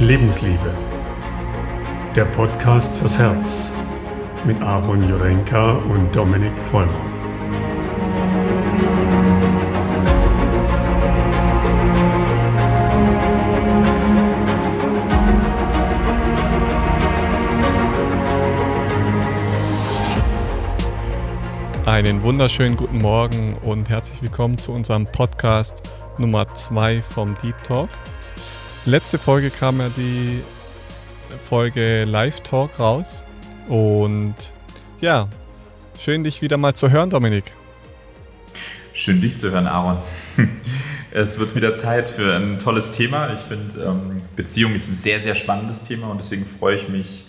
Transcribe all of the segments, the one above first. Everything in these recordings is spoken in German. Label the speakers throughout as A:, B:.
A: Lebensliebe. Der Podcast fürs Herz mit Aaron Jurenka und Dominik Vollmer.
B: Einen wunderschönen guten Morgen und herzlich willkommen zu unserem Podcast Nummer 2 vom Deep Talk. Letzte Folge kam ja die Folge Live Talk raus. Und ja, schön dich wieder mal zu hören, Dominik.
C: Schön dich zu hören, Aaron. Es wird wieder Zeit für ein tolles Thema. Ich finde, ähm, Beziehung ist ein sehr, sehr spannendes Thema und deswegen freue ich mich,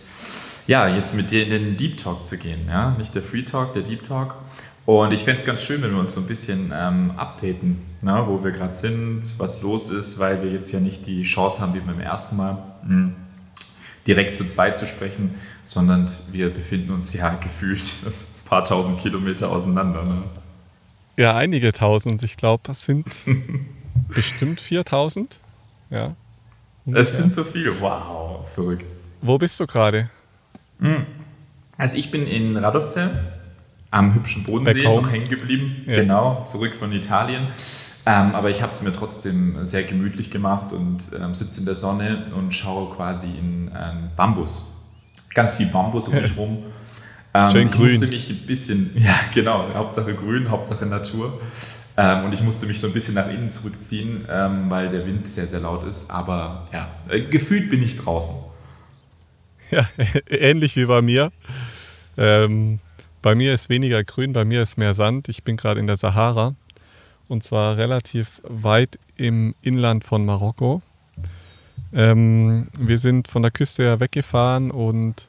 C: ja, jetzt mit dir in den Deep Talk zu gehen. Ja? Nicht der Free Talk, der Deep Talk. Und ich fände es ganz schön, wenn wir uns so ein bisschen ähm, updaten, na, wo wir gerade sind, was los ist, weil wir jetzt ja nicht die Chance haben, wie beim ersten Mal mh, hm, direkt zu zweit zu sprechen, sondern wir befinden uns ja gefühlt ein paar tausend Kilometer auseinander. Ne?
B: Ja, einige tausend. Ich glaube, es sind bestimmt 4000. Ja.
C: Es sind so viele. Wow, verrückt.
B: Wo bist du gerade?
C: Hm. Also ich bin in Radovce am hübschen Bodensee noch hängen geblieben. Ja. Genau, zurück von Italien. Ähm, aber ich habe es mir trotzdem sehr gemütlich gemacht und ähm, sitze in der Sonne und schaue quasi in ähm, Bambus. Ganz viel Bambus um mich rum.
B: Ähm, Schön
C: ich
B: grün.
C: musste mich ein bisschen, ja genau, Hauptsache grün, Hauptsache Natur. Ähm, und ich musste mich so ein bisschen nach innen zurückziehen, ähm, weil der Wind sehr, sehr laut ist. Aber ja, äh, gefühlt bin ich draußen.
B: Ja, ähnlich wie bei mir. Ähm, bei mir ist weniger grün, bei mir ist mehr Sand. Ich bin gerade in der Sahara und zwar relativ weit im Inland von Marokko. Ähm, wir sind von der Küste her weggefahren und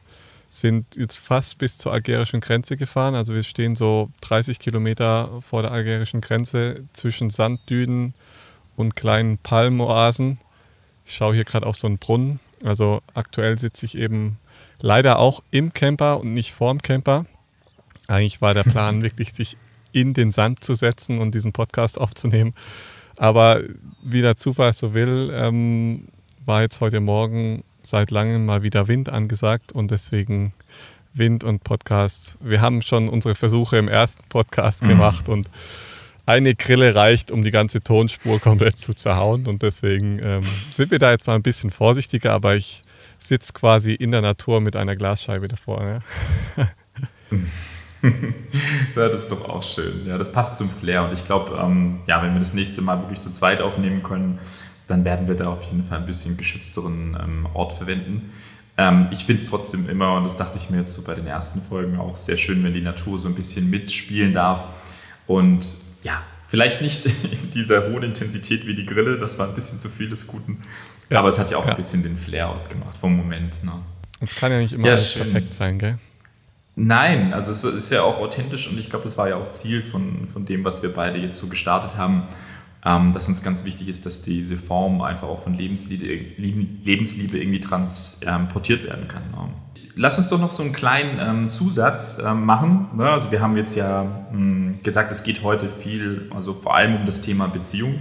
B: sind jetzt fast bis zur algerischen Grenze gefahren. Also wir stehen so 30 Kilometer vor der algerischen Grenze zwischen Sanddünen und kleinen Palmoasen. Ich schaue hier gerade auf so einen Brunnen. Also aktuell sitze ich eben leider auch im Camper und nicht vorm Camper. Eigentlich war der Plan wirklich, sich in den Sand zu setzen und diesen Podcast aufzunehmen. Aber wie der Zufall so will, ähm, war jetzt heute Morgen seit langem mal wieder Wind angesagt und deswegen Wind und Podcast. Wir haben schon unsere Versuche im ersten Podcast mhm. gemacht und eine Grille reicht, um die ganze Tonspur komplett zu zerhauen und deswegen ähm, sind wir da jetzt mal ein bisschen vorsichtiger, aber ich sitze quasi in der Natur mit einer Glasscheibe davor. Ne?
C: ja, das ist doch auch schön. Ja, das passt zum Flair. Und ich glaube, ähm, ja, wenn wir das nächste Mal wirklich zu zweit aufnehmen können, dann werden wir da auf jeden Fall ein bisschen geschützteren ähm, Ort verwenden. Ähm, ich finde es trotzdem immer, und das dachte ich mir jetzt so bei den ersten Folgen auch sehr schön, wenn die Natur so ein bisschen mitspielen darf. Und ja, vielleicht nicht in dieser hohen Intensität wie die Grille, das war ein bisschen zu viel des Guten. Ja, aber es hat ja auch ja. ein bisschen den Flair ausgemacht vom Moment. Ne?
B: Es kann ja nicht immer ja, perfekt sein, gell?
C: Nein, also es ist ja auch authentisch und ich glaube, das war ja auch Ziel von, von dem, was wir beide jetzt so gestartet haben, ähm, dass uns ganz wichtig ist, dass diese Form einfach auch von Lebensliebe, Lebensliebe irgendwie transportiert werden kann. Ne? Lass uns doch noch so einen kleinen ähm, Zusatz ähm, machen. Ne? Also wir haben jetzt ja mh, hm, gesagt, es geht heute viel, also vor allem um das Thema Beziehung.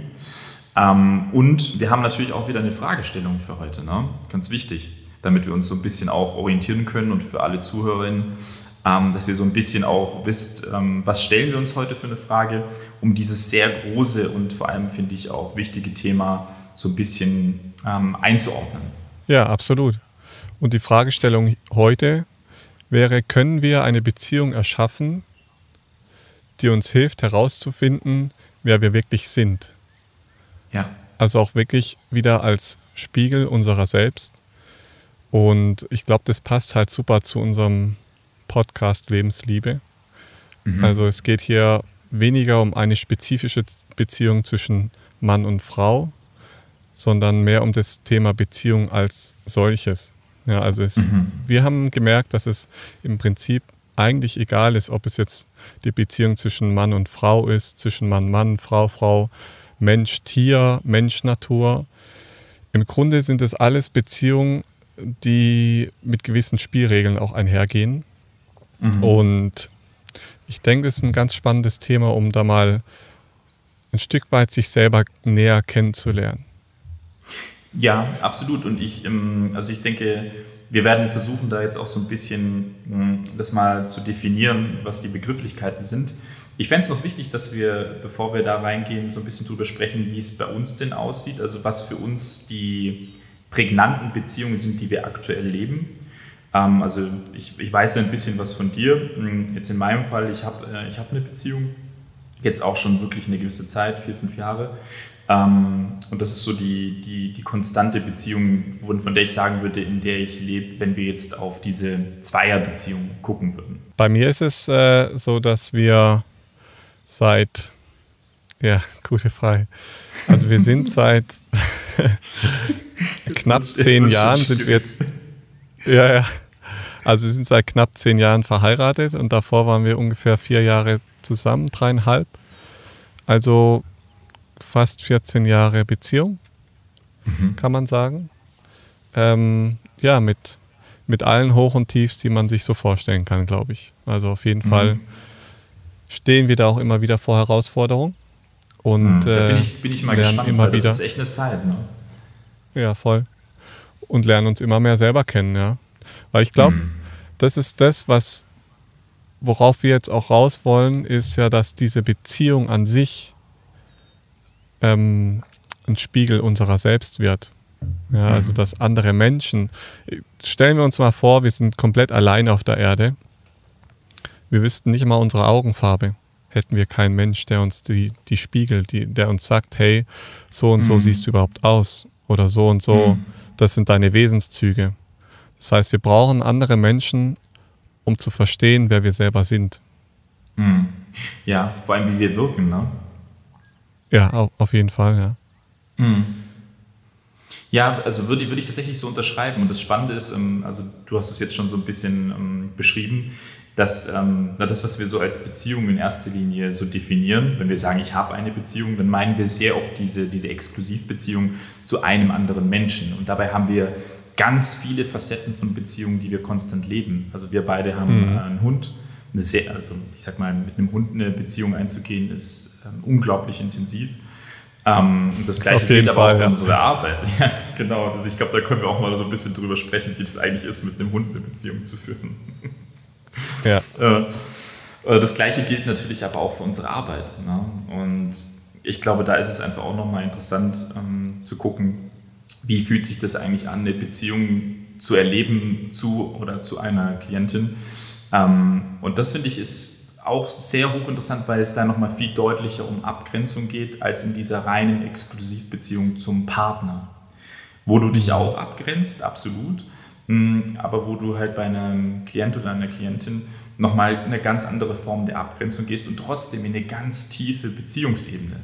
C: Ähm, und wir haben natürlich auch wieder eine Fragestellung für heute, ne? ganz wichtig, damit wir uns so ein bisschen auch orientieren können und für alle Zuhörerinnen ähm, dass ihr so ein bisschen auch wisst, ähm, was stellen wir uns heute für eine Frage, um dieses sehr große und vor allem finde ich auch wichtige Thema so ein bisschen ähm, einzuordnen.
B: Ja, absolut. Und die Fragestellung heute wäre, können wir eine Beziehung erschaffen, die uns hilft herauszufinden, wer wir wirklich sind?
C: Ja.
B: Also auch wirklich wieder als Spiegel unserer selbst. Und ich glaube, das passt halt super zu unserem Podcast Lebensliebe. Mhm. Also es geht hier weniger um eine spezifische Beziehung zwischen Mann und Frau, sondern mehr um das Thema Beziehung als solches. Ja, also es, mhm. wir haben gemerkt, dass es im Prinzip eigentlich egal ist, ob es jetzt die Beziehung zwischen Mann und Frau ist, zwischen Mann, Mann, Frau, Frau, Mensch, Tier, Mensch, Natur. Im Grunde sind es alles Beziehungen, die mit gewissen Spielregeln auch einhergehen. Mhm. Und ich denke, es ist ein ganz spannendes Thema, um da mal ein Stück weit sich selber näher kennenzulernen.
C: Ja, absolut. Und ich, ähm, also ich denke, wir werden versuchen, da jetzt auch so ein bisschen hm, das mal zu definieren, was die Begrifflichkeiten sind. Ich fände es noch wichtig, dass wir, bevor wir da reingehen, so ein bisschen drüber sprechen, wie es bei uns denn aussieht, also was für uns die prägnanten Beziehungen sind, die wir aktuell leben. Ähm, also ich, ich weiß ein bisschen was von dir. Hm, jetzt in meinem Fall, ich habe äh, ich hab eine Beziehung, jetzt auch schon wirklich eine gewisse Zeit, vier, fünf Jahre. Ähm, und das ist so die, die, die konstante Beziehung, von der ich sagen würde, in der ich lebe, wenn wir jetzt auf diese Zweierbeziehung gucken würden.
B: Bei mir ist es äh, so, dass wir seit, ja, gute Frage. Also wir sind seit knapp zehn Jahren sind wir jetzt, ja, ja. Also wir sind seit knapp zehn Jahren verheiratet und davor waren wir ungefähr vier Jahre zusammen, dreieinhalb. Also fast 14 Jahre Beziehung, mhm. kann man sagen. Ähm, ja, mit, mit allen Hoch und Tiefs, die man sich so vorstellen kann, glaube ich. Also auf jeden mhm. Fall stehen wir da auch immer wieder vor Herausforderungen. Und, mhm.
C: Da bin äh, ich, bin ich mal gespannt, immer das wieder. ist echt eine Zeit. Ne?
B: Ja, voll. Und lernen uns immer mehr selber kennen, ja. Weil ich glaube, mhm. Das ist das, was, worauf wir jetzt auch raus wollen, ist ja, dass diese Beziehung an sich ähm, ein Spiegel unserer selbst wird. Ja, also mhm. dass andere Menschen, stellen wir uns mal vor, wir sind komplett allein auf der Erde. Wir wüssten nicht mal unsere Augenfarbe. Hätten wir keinen Mensch, der uns die, die spiegelt, die, der uns sagt, hey, so und so mhm. siehst du überhaupt aus. Oder so und so, mhm. das sind deine Wesenszüge. Das heißt, wir brauchen andere Menschen, um zu verstehen, wer wir selber sind.
C: Mhm. Ja, vor allem, wie wir wirken, ne?
B: Ja, auf jeden Fall, ja.
C: Mhm. Ja, also würde, würde ich tatsächlich so unterschreiben. Und das Spannende ist, ähm, also du hast es jetzt schon so ein bisschen ähm, beschrieben, dass ähm, das, was wir so als Beziehung in erster Linie so definieren, wenn wir sagen, ich habe eine Beziehung, dann meinen wir sehr oft diese, diese Exklusivbeziehung zu einem anderen Menschen. Und dabei haben wir ganz viele Facetten von Beziehungen, die wir konstant leben. Also wir beide haben mhm. einen Hund eine sehr, also ich sag mal, mit einem Hund eine Beziehung einzugehen, ist ähm, unglaublich intensiv. Ähm, das gleiche gilt aber Fall, auch für ja. unsere Arbeit. Ja, genau. Also ich glaube, da können wir auch mal so ein bisschen drüber sprechen, wie das eigentlich ist, mit einem Hund eine Beziehung zu führen. Ja. Äh, das gleiche gilt natürlich aber auch für unsere Arbeit. Ne? Und ich glaube, da ist es einfach auch nochmal interessant ähm, zu gucken, wie fühlt sich das eigentlich an, eine Beziehung zu erleben zu oder zu einer Klientin ähm, und das finde ich ist auch sehr hochinteressant, weil es da nochmal viel deutlicher um Abgrenzung geht, als in dieser reinen Exklusivbeziehung zum Partner. Wo du dich auch abgrenzt, absolut, hm, aber wo du halt bei einem Klient oder einer Klientin nochmal eine ganz andere Form der Abgrenzung gehst und trotzdem in eine ganz tiefe Beziehungsebene.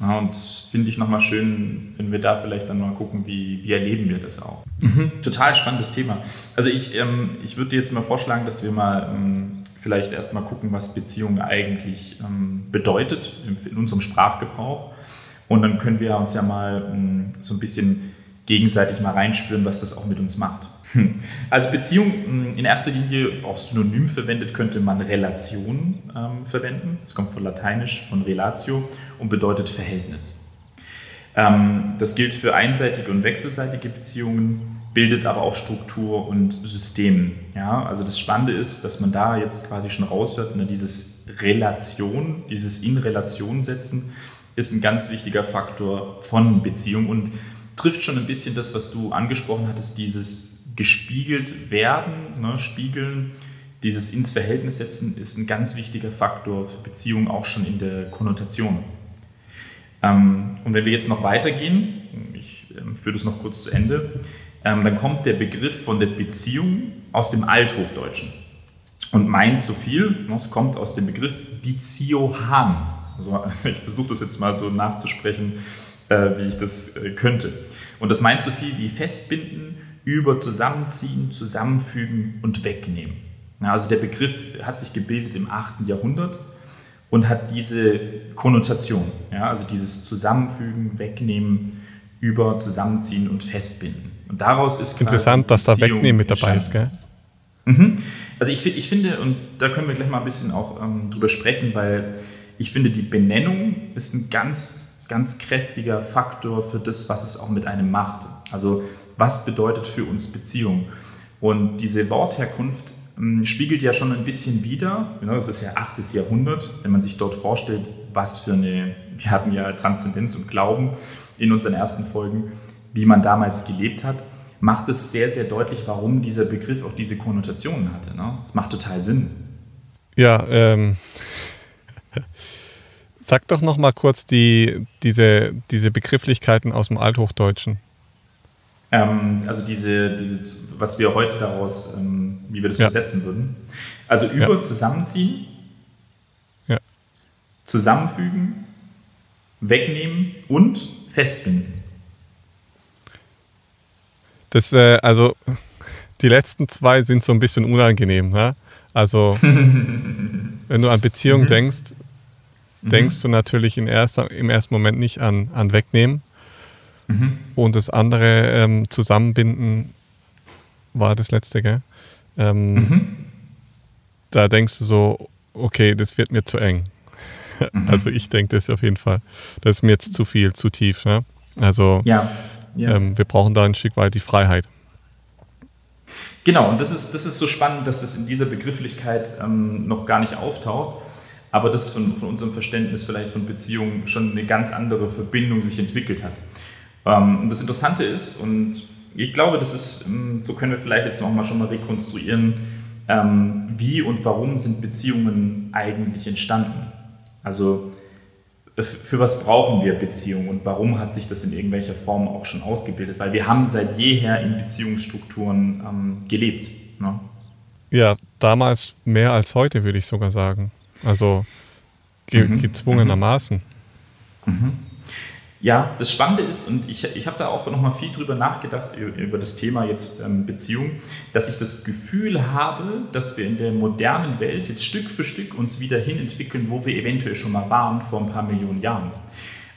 C: Ja, und das finde ich nochmal schön, wenn wir da vielleicht dann mal gucken, wie, wie erleben wir das auch. Mhm. Total spannendes Thema. Also ich, ähm, ich würde dir jetzt mal vorschlagen, dass wir mal ähm, vielleicht erstmal gucken, was Beziehung eigentlich ähm, bedeutet in, in, unserem Sprachgebrauch. Und dann können wir uns ja mal ähm, so ein bisschen gegenseitig mal reinspüren, was das auch mit uns macht. Als Beziehung hm, in erster Linie auch synonym verwendet, könnte man Relation ähm, verwenden. Das kommt von Lateinisch, von Relatio und bedeutet Verhältnis. Ähm, das gilt für einseitige und wechselseitige Beziehungen, bildet aber auch Struktur und System. Ja? Also das Spannende ist, dass man da jetzt quasi schon raushört, ne, dieses Relation, dieses in Relation setzen, ist ein ganz wichtiger Faktor von Beziehung und trifft schon ein bisschen das, was du angesprochen hattest, dieses gespiegelt werden, ne, spiegeln, dieses ins Verhältnis setzen ist ein ganz wichtiger Faktor für Beziehungen auch schon in der Konnotation. Ähm, und wenn wir jetzt noch weitergehen, ich ähm, führe das noch kurz zu Ende, ähm, dann kommt der Begriff von der Beziehung aus dem Althochdeutschen und meint so viel, ne, es kommt aus dem Begriff Biziohan. Also, ich versuche das jetzt mal so nachzusprechen, äh, wie ich das äh, könnte. Und das meint so viel wie festbinden, über Zusammenziehen, Zusammenfügen und Wegnehmen. Also der Begriff hat sich gebildet im 8. Jahrhundert und hat diese Konnotation, ja, also dieses Zusammenfügen, Wegnehmen, über Zusammenziehen und Festbinden. Und daraus ist
B: interessant, dass da Wegnehmen mit dabei ist, gell?
C: Mhm. Also ich, ich, finde, und da können wir gleich mal ein bisschen auch ähm, drüber sprechen, weil ich finde, die Benennung ist ein ganz ganz kräftiger Faktor für das, was es auch mit einem macht. Also was bedeutet für uns Beziehung? Und diese Wortherkunft spiegelt ja schon ein bisschen. Genau, das ist ja 8. Jahrhundert, wenn man sich dort vorstellt, was für eine, wir hatten ja Transzendenz und Glauben in unseren ersten Folgen, wie man damals gelebt hat, macht es sehr, sehr deutlich, warum dieser Begriff auch diese Konnotationen hatte. Ne? Das macht total Sinn.
B: Ja, ähm, sag doch noch mal kurz die, diese, diese Begrifflichkeiten aus dem Althochdeutschen.
C: Ähm, also diese, diese, was wir heute daraus, ähm, wie wir das ja. übersetzen würden. Also über ja. zusammenziehen, ja. zusammenfügen, wegnehmen und festbinden.
B: Das, äh, also die letzten zwei sind so ein bisschen unangenehm. Ne? Also wenn du an Beziehung mhm. denkst, mhm. denkst du natürlich in erster, im ersten Moment nicht an, an Wegnehmen. Mhm. Und das andere ähm, Zusammenbinden war das letzte, gell? Ähm, mhm. Da denkst du so, okay, das wird mir zu eng. Mhm. Also ich denke das auf jeden Fall. Das ist mir jetzt zu viel, zu tief. Ne? Also ja. Ja. Ähm, wir brauchen da ein Stück weit die Freiheit.
C: Genau, und das ist, das ist so spannend, dass das in dieser Begrifflichkeit ähm, noch gar nicht auftaucht, aber das von, von unserem Verständnis vielleicht von Beziehungen schon eine ganz andere Verbindung sich entwickelt hat. Ähm, und das Interessante ist, und ich glaube, das ist, ähm, so können wir vielleicht jetzt nochmal schon mal rekonstruieren, ähm, wie und warum sind Beziehungen eigentlich entstanden. Also für was brauchen wir Beziehungen und warum hat sich das in irgendwelcher Form auch schon ausgebildet? Weil wir haben seit jeher in Beziehungsstrukturen ähm, gelebt. Ne?
B: Ja, damals mehr als heute, würde ich sogar sagen. Also ge mhm. gezwungenermaßen.
C: Mhm. Ja, das Spannende ist, und ich, ich habe da auch nochmal viel drüber nachgedacht, über das Thema jetzt ähm, Beziehung, dass ich das Gefühl habe, dass wir in der modernen Welt jetzt Stück für Stück uns wieder hin entwickeln, wo wir eventuell schon mal waren vor ein paar Millionen Jahren.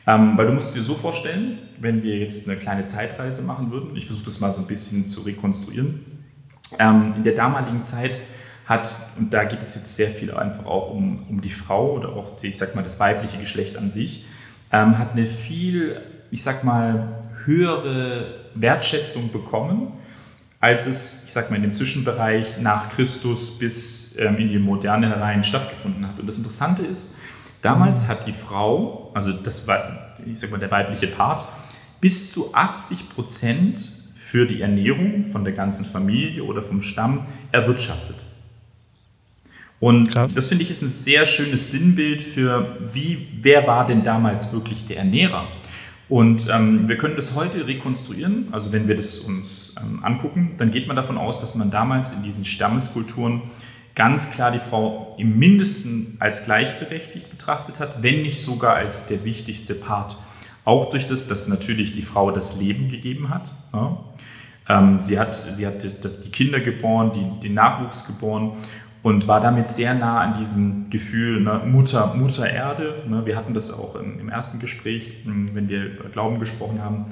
C: Ähm, weil du musst dir so vorstellen, wenn wir jetzt eine kleine Zeitreise machen würden, ich versuche das mal so ein bisschen zu rekonstruieren, ähm, in der damaligen Zeit hat, und da geht es jetzt sehr viel einfach auch um, um die Frau oder auch, ich sag mal, das weibliche Geschlecht an sich, ähm, hat eine viel, ich sag mal, höhere Wertschätzung bekommen, als es, ich sag mal, in dem Zwischenbereich nach Christus bis ähm, in die Moderne herein stattgefunden hat. Und das Interessante ist, damals hat die Frau, also das war, ich sag mal, der weibliche Part, bis zu 80 Prozent für die Ernährung von der ganzen Familie oder vom Stamm erwirtschaftet. Und Krass. das finde ich ist ein sehr schönes Sinnbild für, wie, wer war denn damals wirklich der Ernährer? Und ähm, wir können das heute rekonstruieren. Also wenn wir das uns ähm, angucken, dann geht man davon aus, dass man damals in diesen Stammeskulturen ganz klar die Frau im Mindesten als gleichberechtigt betrachtet hat, wenn nicht sogar als der wichtigste Part. Auch durch das, dass natürlich die Frau das Leben gegeben hat. Ja. Ähm, sie hat, sie hat das, die Kinder geboren, die, den Nachwuchs geboren und war damit sehr nah an diesem Gefühl ne, Mutter, Mutter Erde. Ne, wir hatten das auch im, im, ersten Gespräch, hm, wenn wir über Glauben gesprochen haben.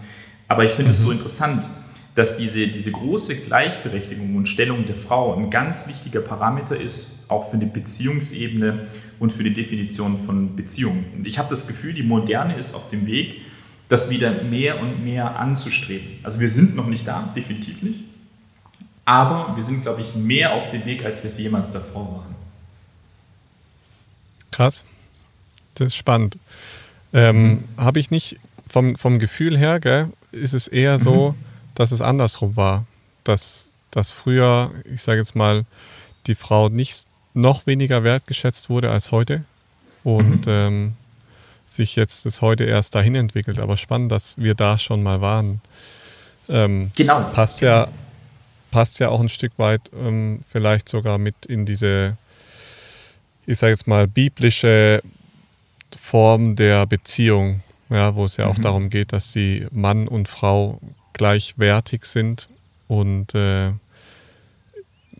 C: Aber ich finde mhm. es so interessant, dass diese, diese große Gleichberechtigung und Stellung der Frau ein ganz wichtiger Parameter ist, auch für die Beziehungsebene und für die Definition von Beziehungen. Und ich habe das Gefühl, die Moderne ist auf dem Weg, das wieder mehr und mehr anzustreben. Also wir sind noch nicht da, definitiv nicht. Aber wir sind, glaube ich, mehr auf dem Weg, als wir es jemals davor waren.
B: Krass. Das ist spannend. Ähm. Habe ich nicht vom, vom Gefühl her, gell, ist es eher so, mhm. dass es andersrum war. Dass, dass früher, ich sage jetzt mal, die Frau nicht noch weniger wertgeschätzt wurde als heute und mhm. ähm, sich jetzt das heute erst dahin entwickelt. Aber spannend, dass wir da schon mal waren. Ähm, genau. Passt ja passt ja auch ein Stück weit ähm, vielleicht sogar mit in diese, ich sage jetzt mal, biblische Form der Beziehung, ja, wo es ja auch mhm. darum geht, dass die Mann und Frau gleichwertig sind und äh,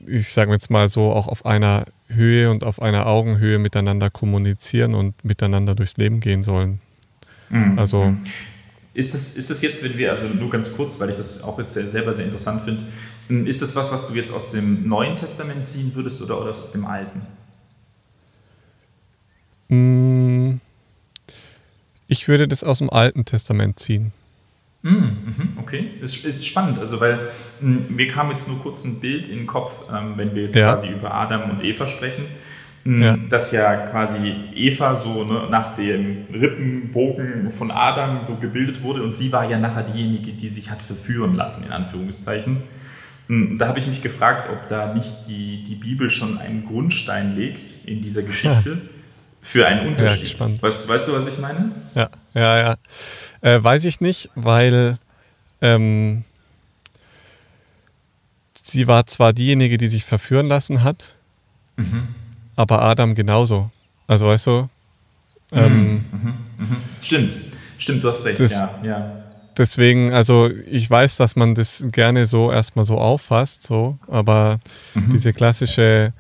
B: ich sage jetzt mal so auch auf einer Höhe und auf einer Augenhöhe miteinander kommunizieren und miteinander durchs Leben gehen sollen.
C: Mhm. Also ist es, ist es jetzt, wenn wir, also nur ganz kurz, weil ich das auch jetzt selber sehr interessant finde, ist das was, was du jetzt aus dem Neuen Testament ziehen würdest oder, oder aus dem Alten?
B: Hm. Ich würde das aus dem Alten Testament ziehen.
C: Mm, mhm, okay, ist, ist spannend, also weil mm, mir kam jetzt nur kurz ein Bild in den Kopf, ähm, wenn wir jetzt ja. quasi über Adam und Eva sprechen, mm, ja. dass ja quasi Eva so ne, nach dem Rippenbogen von Adam so gebildet wurde und sie war ja nachher diejenige, die sich hat verführen lassen, in Anführungszeichen. Da habe ich mich gefragt, ob da nicht die, die Bibel schon einen Grundstein legt in dieser Geschichte ja. für einen Unterschied. Ja, weißt, weißt du, was ich meine?
B: Ja, ja, ja. Äh, weiß ich nicht, weil ähm, sie war zwar diejenige, die sich verführen lassen hat, mhm. aber Adam genauso. Also weißt du? Ähm,
C: mhm. Mhm. mhm. Stimmt, stimmt, du hast recht, das, ja, ja.
B: Deswegen, also ich weiß, dass man das gerne so erstmal so auffasst, so, aber mhm. diese klassische,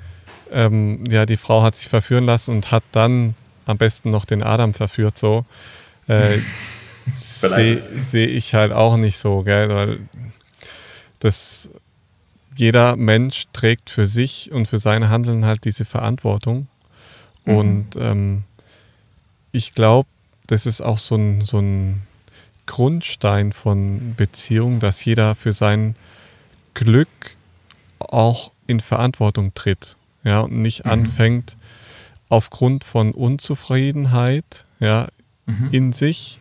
B: ähm, ja, die Frau hat sich verführen lassen und hat dann am besten noch den Adam verführt, so. Äh, sehe seh ich halt auch nicht so, gell? Weil das, jeder Mensch trägt für sich und für sein Handeln halt diese Verantwortung. Mhm. Und ähm, ich glaube, das ist auch so ein, so ein Grundstein von Beziehung, dass jeder für sein Glück auch in Verantwortung tritt. Ja, und nicht mhm. anfängt, aufgrund von Unzufriedenheit ja, mhm. in sich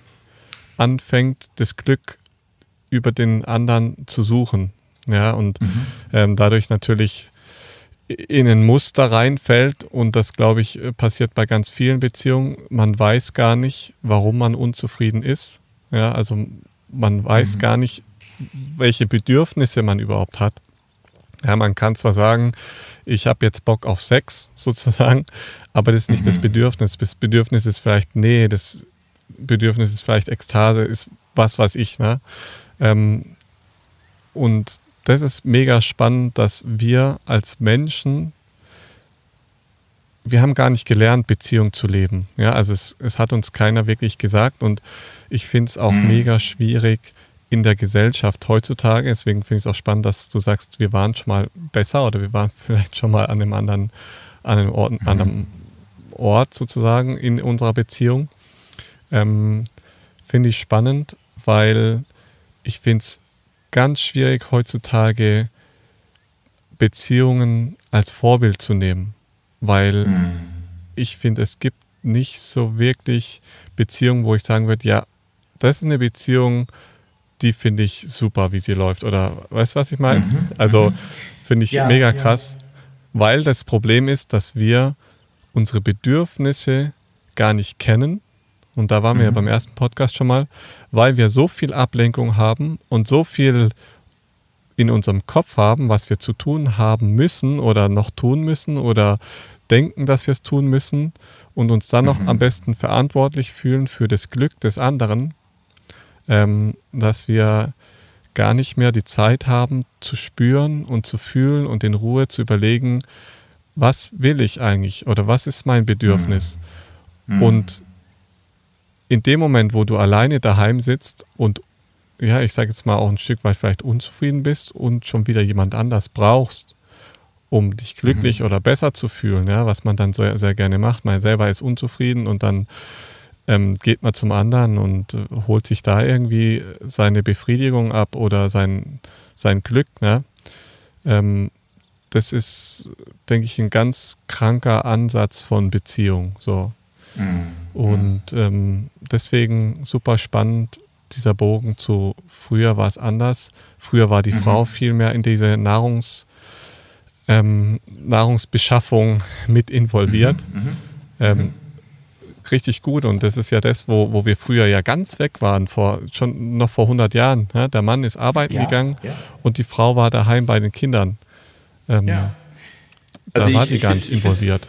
B: anfängt, das Glück über den anderen zu suchen. Ja, und mhm. ähm, dadurch natürlich in ein Muster reinfällt und das, glaube ich, passiert bei ganz vielen Beziehungen. Man weiß gar nicht, warum man unzufrieden ist. Ja, also man weiß mhm. gar nicht, welche Bedürfnisse man überhaupt hat. Ja, man kann zwar sagen, ich habe jetzt Bock auf Sex sozusagen, aber das ist nicht mhm. das Bedürfnis. Das Bedürfnis ist vielleicht Nähe, das Bedürfnis ist vielleicht Ekstase, ist was weiß ich. Ne? Ähm, und das ist mega spannend, dass wir als Menschen, wir haben gar nicht gelernt, Beziehung zu leben. Ja, also es, es hat uns keiner wirklich gesagt und ich finde es auch mhm. mega schwierig in der Gesellschaft heutzutage. Deswegen finde ich es auch spannend, dass du sagst, wir waren schon mal besser oder wir waren vielleicht schon mal an einem anderen, an einem Ort, mhm. an einem Ort sozusagen in unserer Beziehung. Ähm, finde ich spannend, weil ich finde es ganz schwierig heutzutage Beziehungen als Vorbild zu nehmen, weil mhm. ich finde, es gibt nicht so wirklich Beziehungen, wo ich sagen würde, ja, das ist eine Beziehung, die finde ich super, wie sie läuft. Oder weißt du, was ich meine? Mhm. Also mhm. finde ich ja, mega krass, ja. weil das Problem ist, dass wir unsere Bedürfnisse gar nicht kennen und da waren mhm. wir ja mhm. beim ersten Podcast schon mal, weil wir so viel Ablenkung haben und so viel in unserem Kopf haben, was wir zu tun haben müssen oder noch tun müssen oder denken, dass wir es tun müssen und uns dann mhm. noch am besten verantwortlich fühlen für das Glück des anderen, ähm, dass wir gar nicht mehr die Zeit haben zu spüren und zu fühlen und in Ruhe zu überlegen, was will ich eigentlich oder was ist mein Bedürfnis. Mhm. Und in dem Moment, wo du alleine daheim sitzt und ja, ich sage jetzt mal auch ein Stück weit vielleicht unzufrieden bist und schon wieder jemand anders brauchst, um dich glücklich mhm. oder besser zu fühlen, ja, was man dann sehr, sehr gerne macht. Man selber ist unzufrieden und dann ähm, geht man zum anderen und äh, holt sich da irgendwie seine Befriedigung ab oder sein, sein Glück. Ne? Ähm, das ist, denke ich, ein ganz kranker Ansatz von Beziehung. So. Mhm. Und ähm, deswegen super spannend, dieser Bogen zu früher war es anders. Früher war die mhm. Frau viel mehr in diese Nahrungs, ähm, Nahrungsbeschaffung mit involviert. Mhm. mhm. Ähm, richtig gut und das ist ja das, wo, wo wir früher ja ganz weg waren, vor, schon noch vor 100 Jahren. Ja? Der Mann ist arbeiten ja, gegangen ja. und die Frau war daheim bei den Kindern. Ähm, ja. Also da war ich, sie gar nicht involviert.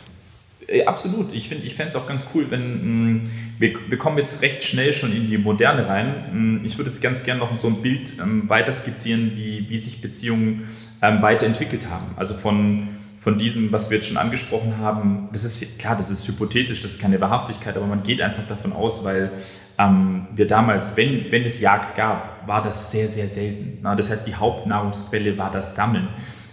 C: Äh, absolut. Ich finde es auch ganz cool, wenn mh, wir, wir kommen jetzt recht schnell schon in die Moderne rein. Mh, ich würde jetzt ganz gerne noch so ein Bild ähm, weiter skizzieren, wie, wie sich Beziehungen ähm, weiterentwickelt haben. Also von, von diesem, was wir jetzt schon angesprochen haben, das ist klar, das ist hypothetisch, das ist keine Wahrhaftigkeit, aber man geht einfach davon aus, weil ähm, wir damals, wenn, wenn es Jagd gab, war das sehr, sehr selten. Na, das heißt, die Hauptnahrungsquelle war das Sammeln.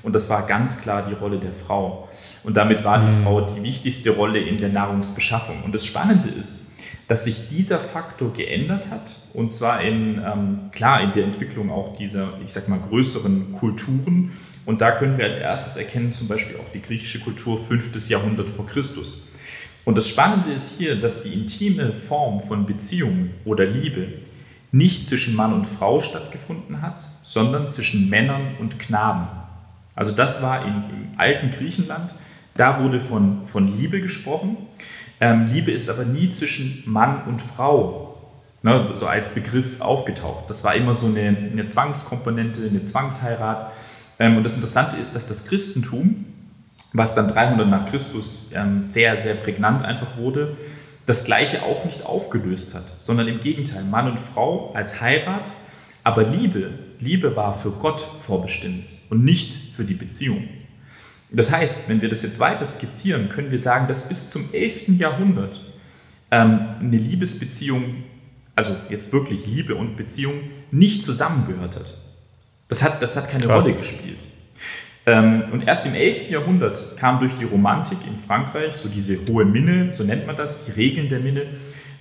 C: Und das war ganz klar die Rolle der Frau. Und damit war die mhm. Frau die wichtigste Rolle in der Nahrungsbeschaffung. Und das Spannende ist, dass sich dieser Faktor geändert hat und zwar in, ähm, klar, in der Entwicklung auch dieser, ich sag mal, größeren Kulturen. Und da können wir als erstes erkennen, zum Beispiel auch die griechische Kultur 5. Jahrhundert vor Christus. Und das Spannende ist hier, dass die intime Form von Beziehung oder Liebe nicht zwischen Mann und Frau stattgefunden hat, sondern zwischen Männern und Knaben. Also das war in, im alten Griechenland, da wurde von, von Liebe gesprochen. Ähm, Liebe ist aber nie zwischen Mann und Frau ne, so als Begriff aufgetaucht. Das war immer so eine, eine Zwangskomponente, eine Zwangsheirat. Ähm, und das Interessante ist, dass das Christentum, was dann 300 nach Christus ähm, sehr, sehr prägnant einfach wurde, das Gleiche auch nicht aufgelöst hat, sondern im Gegenteil, Mann und Frau als Heirat, aber Liebe, Liebe war für Gott vorbestimmt und nicht für die Beziehung. Das heißt, wenn wir das jetzt weiter skizzieren, können wir sagen, dass bis zum 11. Jahrhundert ähm, eine Liebesbeziehung, also jetzt wirklich Liebe und Beziehung, nicht zusammengehört hat. Das hat, das hat keine Krass. Rolle gespielt. Ähm, und erst im 11. Jahrhundert kam durch die Romantik in Frankreich so diese hohe Minne, so nennt man das, die Regeln der Minne.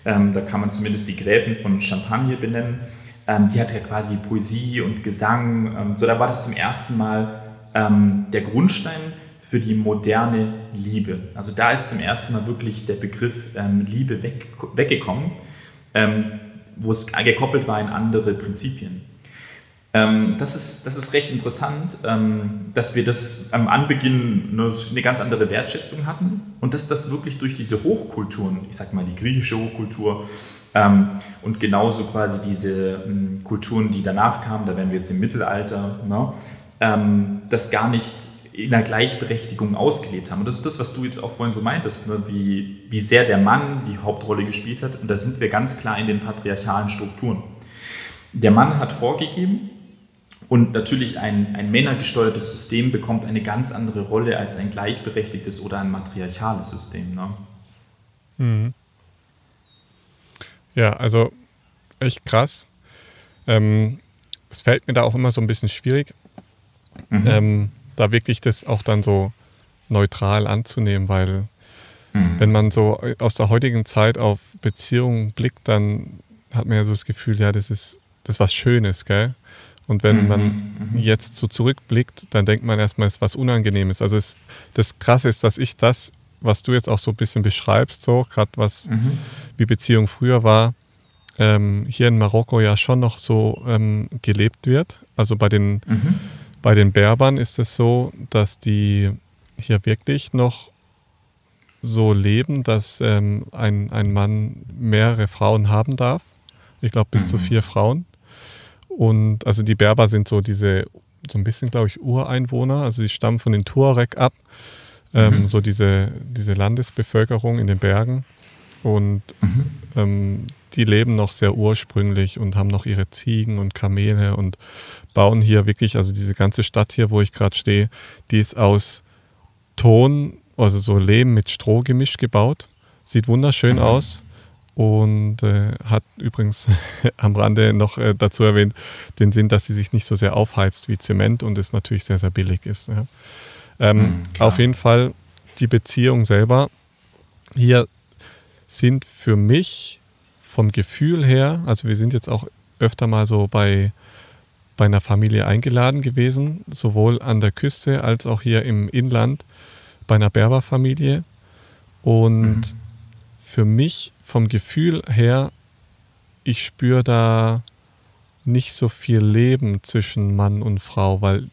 C: Ähm, da kann man zumindest die Gräfin von Champagne benennen. Ähm, die hat ja quasi Poesie und Gesang. so, da war das zum ersten Mal der Grundstein für die moderne Liebe. Also da ist zum ersten Mal wirklich der Begriff Liebe weg, weggekommen, wo es gekoppelt war in andere Prinzipien. Ähm, das, ist, das ist recht interessant, ähm, dass wir das am Anbeginn eine, eine ganz andere Wertschätzung hatten und dass das wirklich durch diese Hochkulturen, ich sag mal die griechische Hochkultur ähm, und genauso quasi diese ähm, Kulturen, die danach kamen, da wären wir jetzt im Mittelalter, ne, ähm, das gar nicht in der Gleichberechtigung ausgelebt haben. Und das ist das, was du jetzt auch vorhin so meintest, ne? wie, wie sehr der Mann die Hauptrolle gespielt hat. Und da sind wir ganz klar in den patriarchalen Strukturen. Der Mann hat vorgegeben, und natürlich ein, ein männergesteuertes System bekommt eine ganz andere Rolle als ein gleichberechtigtes oder ein matriarchales System. Ne? Mhm.
B: Ja, also echt krass. Ähm, es fällt mir da auch immer so ein bisschen schwierig, mhm. ähm, da wirklich das auch dann so neutral anzunehmen, weil mhm. wenn man so aus der heutigen Zeit auf Beziehungen blickt, dann hat man ja so das Gefühl, ja, das ist das ist was Schönes, gell? Und wenn mhm, man mhm. jetzt so zurückblickt, dann denkt man erstmal, es ist was Unangenehmes. Also es, das Krasse ist, dass ich das, was du jetzt auch so ein bisschen beschreibst, so gerade was mhm. Wie Beziehung früher war, ähm, hier in Marokko ja schon noch so ähm, gelebt wird. Also bei den, mhm. bei den Berbern ist es so, dass die hier wirklich noch so leben, dass ähm, ein, ein Mann mehrere Frauen haben darf. Ich glaube bis zu mhm. vier Frauen. Und also die Berber sind so diese, so ein bisschen, glaube ich, Ureinwohner. Also die stammen von den Tuareg ab. Ähm, mhm. So diese, diese Landesbevölkerung in den Bergen. Und mhm. ähm, die leben noch sehr ursprünglich und haben noch ihre Ziegen und Kamele und bauen hier wirklich, also diese ganze Stadt hier, wo ich gerade stehe, die ist aus Ton, also so Lehm mit Stroh gemischt gebaut. Sieht wunderschön mhm. aus und äh, hat übrigens am Rande noch äh, dazu erwähnt, den Sinn, dass sie sich nicht so sehr aufheizt wie Zement und es natürlich sehr, sehr billig ist. Ja. Ähm, mhm, auf jeden Fall die Beziehung selber. Hier sind für mich vom Gefühl her, also wir sind jetzt auch öfter mal so bei, bei einer Familie eingeladen gewesen, sowohl an der Küste als auch hier im Inland bei einer Berberfamilie. Und mhm. für mich vom Gefühl her, ich spüre da nicht so viel Leben zwischen Mann und Frau, weil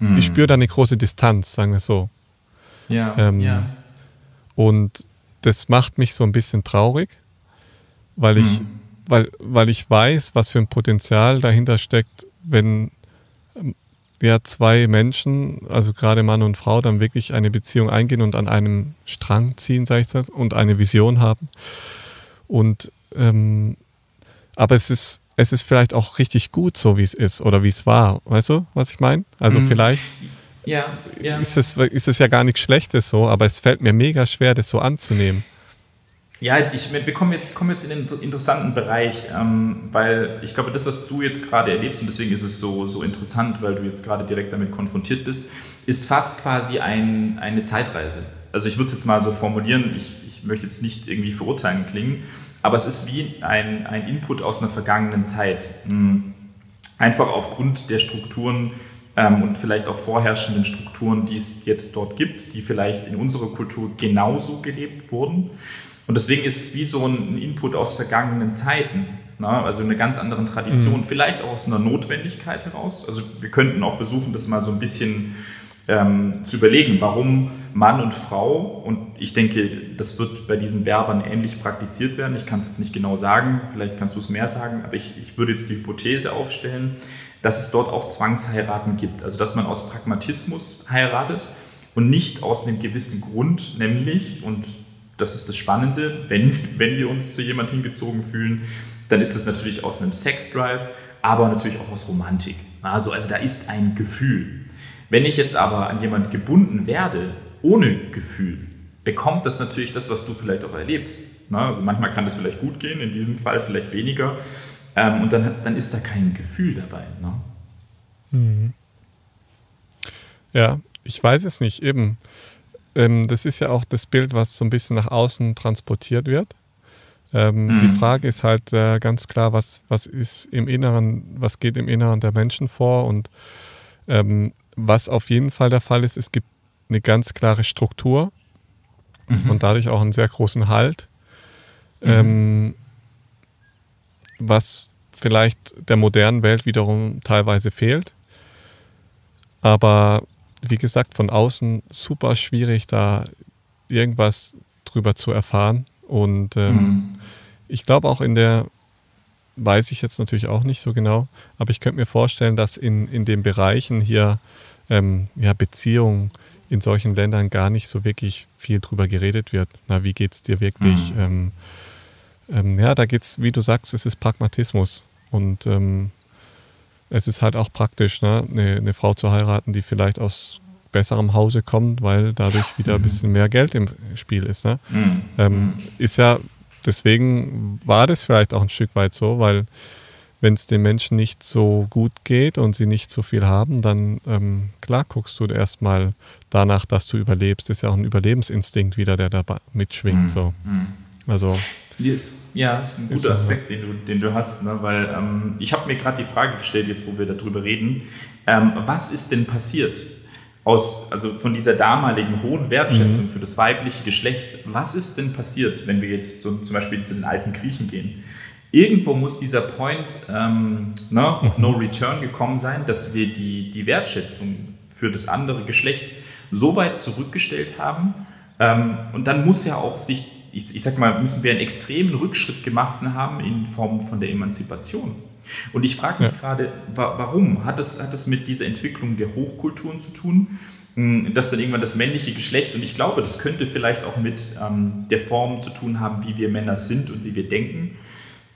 B: mhm. ich spüre da eine große Distanz, sagen wir so.
C: Ja, ähm, ja.
B: Und das macht mich so ein bisschen traurig, weil ich, mhm. weil, weil ich weiß, was für ein Potenzial dahinter steckt, wenn ja zwei Menschen, also gerade Mann und Frau, dann wirklich eine Beziehung eingehen und an einem Strang ziehen, sag ich das, und eine Vision haben. Und ähm, aber es ist, es ist vielleicht auch richtig gut, so wie es ist oder wie es war. Weißt du, was ich meine? Also mhm. vielleicht
C: ja, ja.
B: Ist, es, ist es ja gar nichts Schlechtes so, aber es fällt mir mega schwer, das so anzunehmen.
C: Ja, ich, wir kommen jetzt, kommen jetzt in den interessanten Bereich, ähm, weil ich glaube, das, was du jetzt gerade erlebst, und deswegen ist es so, so interessant, weil du jetzt gerade direkt damit konfrontiert bist, ist fast quasi ein, eine Zeitreise. Also ich würde es jetzt mal so formulieren, ich ich möchte jetzt nicht irgendwie verurteilen klingen, aber es ist wie ein, ein Input aus einer vergangenen Zeit. Hm. Einfach aufgrund der Strukturen ähm, und vielleicht auch vorherrschenden Strukturen, die es jetzt dort gibt, die vielleicht in unserer Kultur genauso gelebt wurden. Und deswegen ist es wie so ein Input aus vergangenen Zeiten. Ne? Also eine ganz andere Tradition, mhm. vielleicht auch aus einer Notwendigkeit heraus. Also wir könnten auch versuchen, das mal so ein bisschen ähm, zu überlegen, warum Mann und Frau, und ich denke, das wird bei diesen Werbern ähnlich praktiziert werden. Ich kann es jetzt nicht genau sagen, vielleicht kannst du es mehr sagen, aber ich, ich würde jetzt die Hypothese aufstellen, dass es dort auch Zwangsheiraten gibt. Also dass man aus Pragmatismus heiratet und nicht aus einem gewissen Grund, nämlich, und das ist das Spannende, wenn, wenn wir uns zu jemandem hingezogen fühlen, dann ist es natürlich aus einem Sexdrive, aber natürlich auch aus Romantik. Also, also da ist ein Gefühl. Wenn ich jetzt aber an jemanden gebunden werde, ohne Gefühl, bekommt das natürlich das, was du vielleicht auch erlebst. Also manchmal kann das vielleicht gut gehen, in diesem Fall vielleicht weniger. Ähm, und dann, dann ist da kein Gefühl dabei. Ne?
B: Mhm. Ja, ich weiß es nicht. Eben, ähm, das ist ja auch das Bild, was so ein bisschen nach außen transportiert wird. Ähm, mhm. Die Frage ist halt äh, ganz klar, was, was ist im Inneren, was geht im Inneren der Menschen vor und ähm, was auf jeden Fall der Fall ist, es gibt eine ganz klare Struktur mhm. und dadurch auch einen sehr großen Halt, mhm. Was vielleicht der modernen Welt wiederum teilweise fehlt. Aber wie gesagt, von außen super schwierig, da irgendwas drüber zu erfahren. Und ähm, mhm. ich glaube auch in der weiß ich jetzt natürlich auch nicht so genau, aber ich könnte mir vorstellen, dass in, in den Bereichen hier ähm, ja, Beziehungen in solchen Ländern gar nicht so wirklich viel drüber geredet wird. Na, wie geht es dir wirklich? Mhm. Ähm, ähm, ja, da geht es, wie du sagst, es ist Pragmatismus. Und ähm, es ist halt auch praktisch, ne, eine, eine, Frau zu heiraten, die vielleicht aus besserem Hause kommt, weil dadurch wieder ein mhm. bisschen mehr Geld im Spiel ist. Ne? Mhm. Ähm, ist ja deswegen war das vielleicht auch ein Stück weit so, weil wenn es den Menschen nicht so gut geht und sie nicht so viel haben, dann ähm, klar guckst du erstmal danach, dass du überlebst. Das ist ja auch ein Überlebensinstinkt wieder, der da mitschwingt. Mhm. So. Mhm. Also.
C: Ist, ja, ist ein guter Aspekt, den du, den du hast, ne? weil ähm, ich habe mir gerade die Frage gestellt, jetzt wo wir darüber reden, ähm, was ist denn passiert? aus, also von dieser damaligen hohen Wertschätzung mhm. für das weibliche Geschlecht, was ist denn passiert, wenn wir jetzt so zum Beispiel zu den alten Griechen gehen? Irgendwo muss dieser Point ähm, ne, of no return gekommen sein, dass wir die, die Wertschätzung für das andere Geschlecht so weit zurückgestellt haben. Ähm, und dann muss ja auch sich, ich, ich sag mal, müssen wir einen extremen Rückschritt gemacht haben in Form von der Emanzipation. Und ich frage mich ja. gerade, warum? Hat es, hat es mit dieser Entwicklung der Hochkulturen zu tun? Hm, dass dann irgendwann das männliche Geschlecht, und ich glaube, das könnte vielleicht auch mit ähm, der Form zu tun haben, wie wir Männer sind und wie wir denken,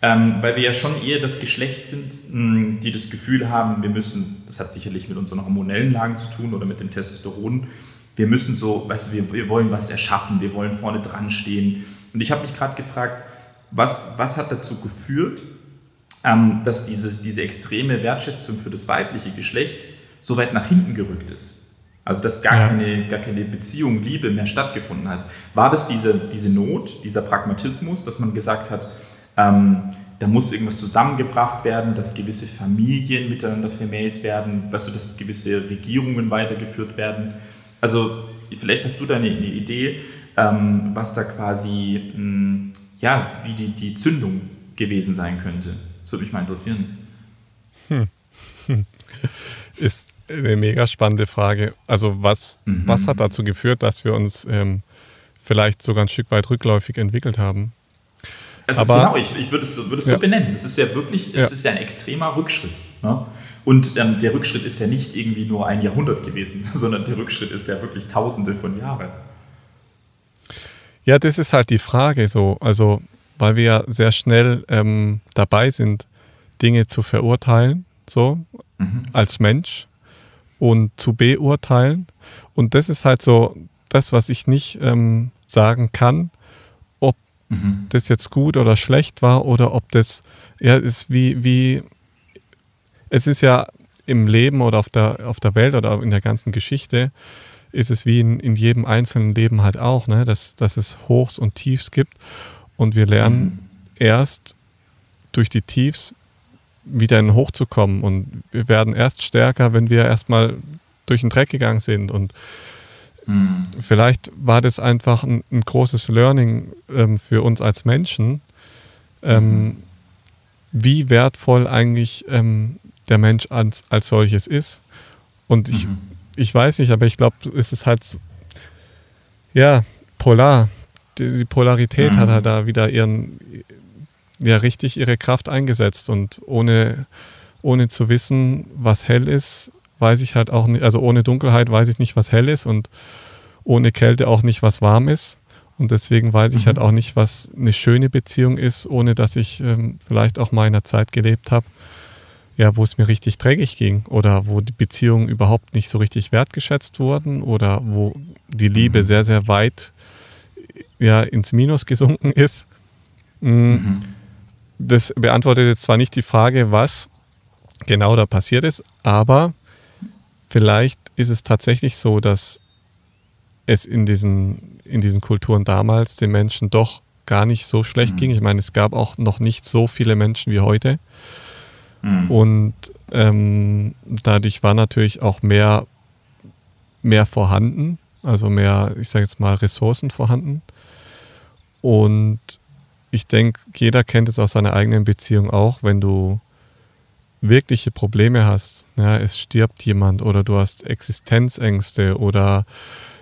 C: ähm, weil wir ja schon eher das Geschlecht sind, mh, hm, die das Gefühl haben, wir müssen, das hat sicherlich mit unseren hormonellen Lagen zu tun oder mit dem Testosteron, wir müssen so, weißt du, wir, wir wollen was erschaffen, wir wollen vorne dran stehen. Und ich habe mich gerade gefragt, was, was hat dazu geführt, ähm, dass dieses, diese extreme Wertschätzung für das weibliche Geschlecht so weit nach hinten gerückt ist. Also dass gar, ja. keine, gar keine Beziehung, Liebe mehr stattgefunden hat. War das diese, diese Not, dieser Pragmatismus, dass man gesagt hat, ähm, da muss irgendwas zusammengebracht werden, dass gewisse Familien miteinander vermählt werden, weißt du, dass gewisse Regierungen weitergeführt werden. Also vielleicht hast du da eine, eine Idee, ähm, was da quasi, mh, hm, ja, wie die, die Zündung gewesen sein könnte. Das würde mich mal interessieren. Hm.
B: Ist eine mega spannende Frage. Also was, mhm. was hat dazu geführt, dass wir uns ähm, vielleicht sogar ein Stück weit rückläufig entwickelt haben?
C: Also Aber, genau, ich, ich würde es, würde es ja. so benennen. Es ist ja wirklich, es ja. ist ja ein extremer Rückschritt. Ne? Und ähm, der Rückschritt ist ja nicht irgendwie nur ein Jahrhundert gewesen, sondern der Rückschritt ist ja wirklich Tausende von Jahren.
B: Ja, das ist halt die Frage so. Also weil wir ja sehr schnell ähm, dabei sind, Dinge zu verurteilen, so mhm. als Mensch und zu beurteilen. Und das ist halt so das, was ich nicht ähm, sagen kann, ob mhm. das jetzt gut oder schlecht war oder ob das ja ist wie, wie es ist ja im Leben oder auf der, auf der Welt oder in der ganzen Geschichte ist es wie in, in jedem einzelnen Leben halt auch, ne? dass, dass es Hochs und Tiefs gibt. Und wir lernen mhm. erst durch die Tiefs wieder in Hoch zu kommen. Und wir werden erst stärker, wenn wir erstmal durch den Dreck gegangen sind. Und mhm. vielleicht war das einfach ein, ein großes Learning ähm, für uns als Menschen, ähm, mhm. wie wertvoll eigentlich ähm, der Mensch als, als solches ist. Und ich, mhm. ich weiß nicht, aber ich glaube, es ist halt, ja, polar. Die, die Polarität mhm. hat halt da wieder ihren, ja, richtig ihre Kraft eingesetzt und ohne, ohne zu wissen, was hell ist, weiß ich halt auch nicht, also ohne Dunkelheit weiß ich nicht, was hell ist und ohne Kälte auch nicht, was warm ist. Und deswegen weiß ich halt mhm. halt auch nicht, was eine schöne Beziehung ist, ohne dass ich ähm, vielleicht auch mal in einer Zeit gelebt habe, ja, wo es mir richtig dreckig ging oder wo die Beziehungen überhaupt nicht so richtig wertgeschätzt wurden oder wo die Liebe mhm. sehr, sehr weit ja, ins Minus gesunken ist. Mm, mhm. Das beantwortet jetzt zwar nicht die Frage, was genau da passiert ist, aber vielleicht ist es tatsächlich so, dass es in diesen, in diesen Kulturen damals den Menschen doch gar nicht so schlecht mhm. ging. Ich meine, es gab auch noch nicht so viele Menschen wie heute. Mhm. Und ähm, dadurch war natürlich auch mehr, mehr vorhanden, also mehr, ich sage jetzt mal, Ressourcen vorhanden. Und ich denke, jeder kennt es aus seiner eigenen Beziehung auch, wenn du wirkliche Probleme hast, ja, es stirbt jemand oder du hast Existenzängste oder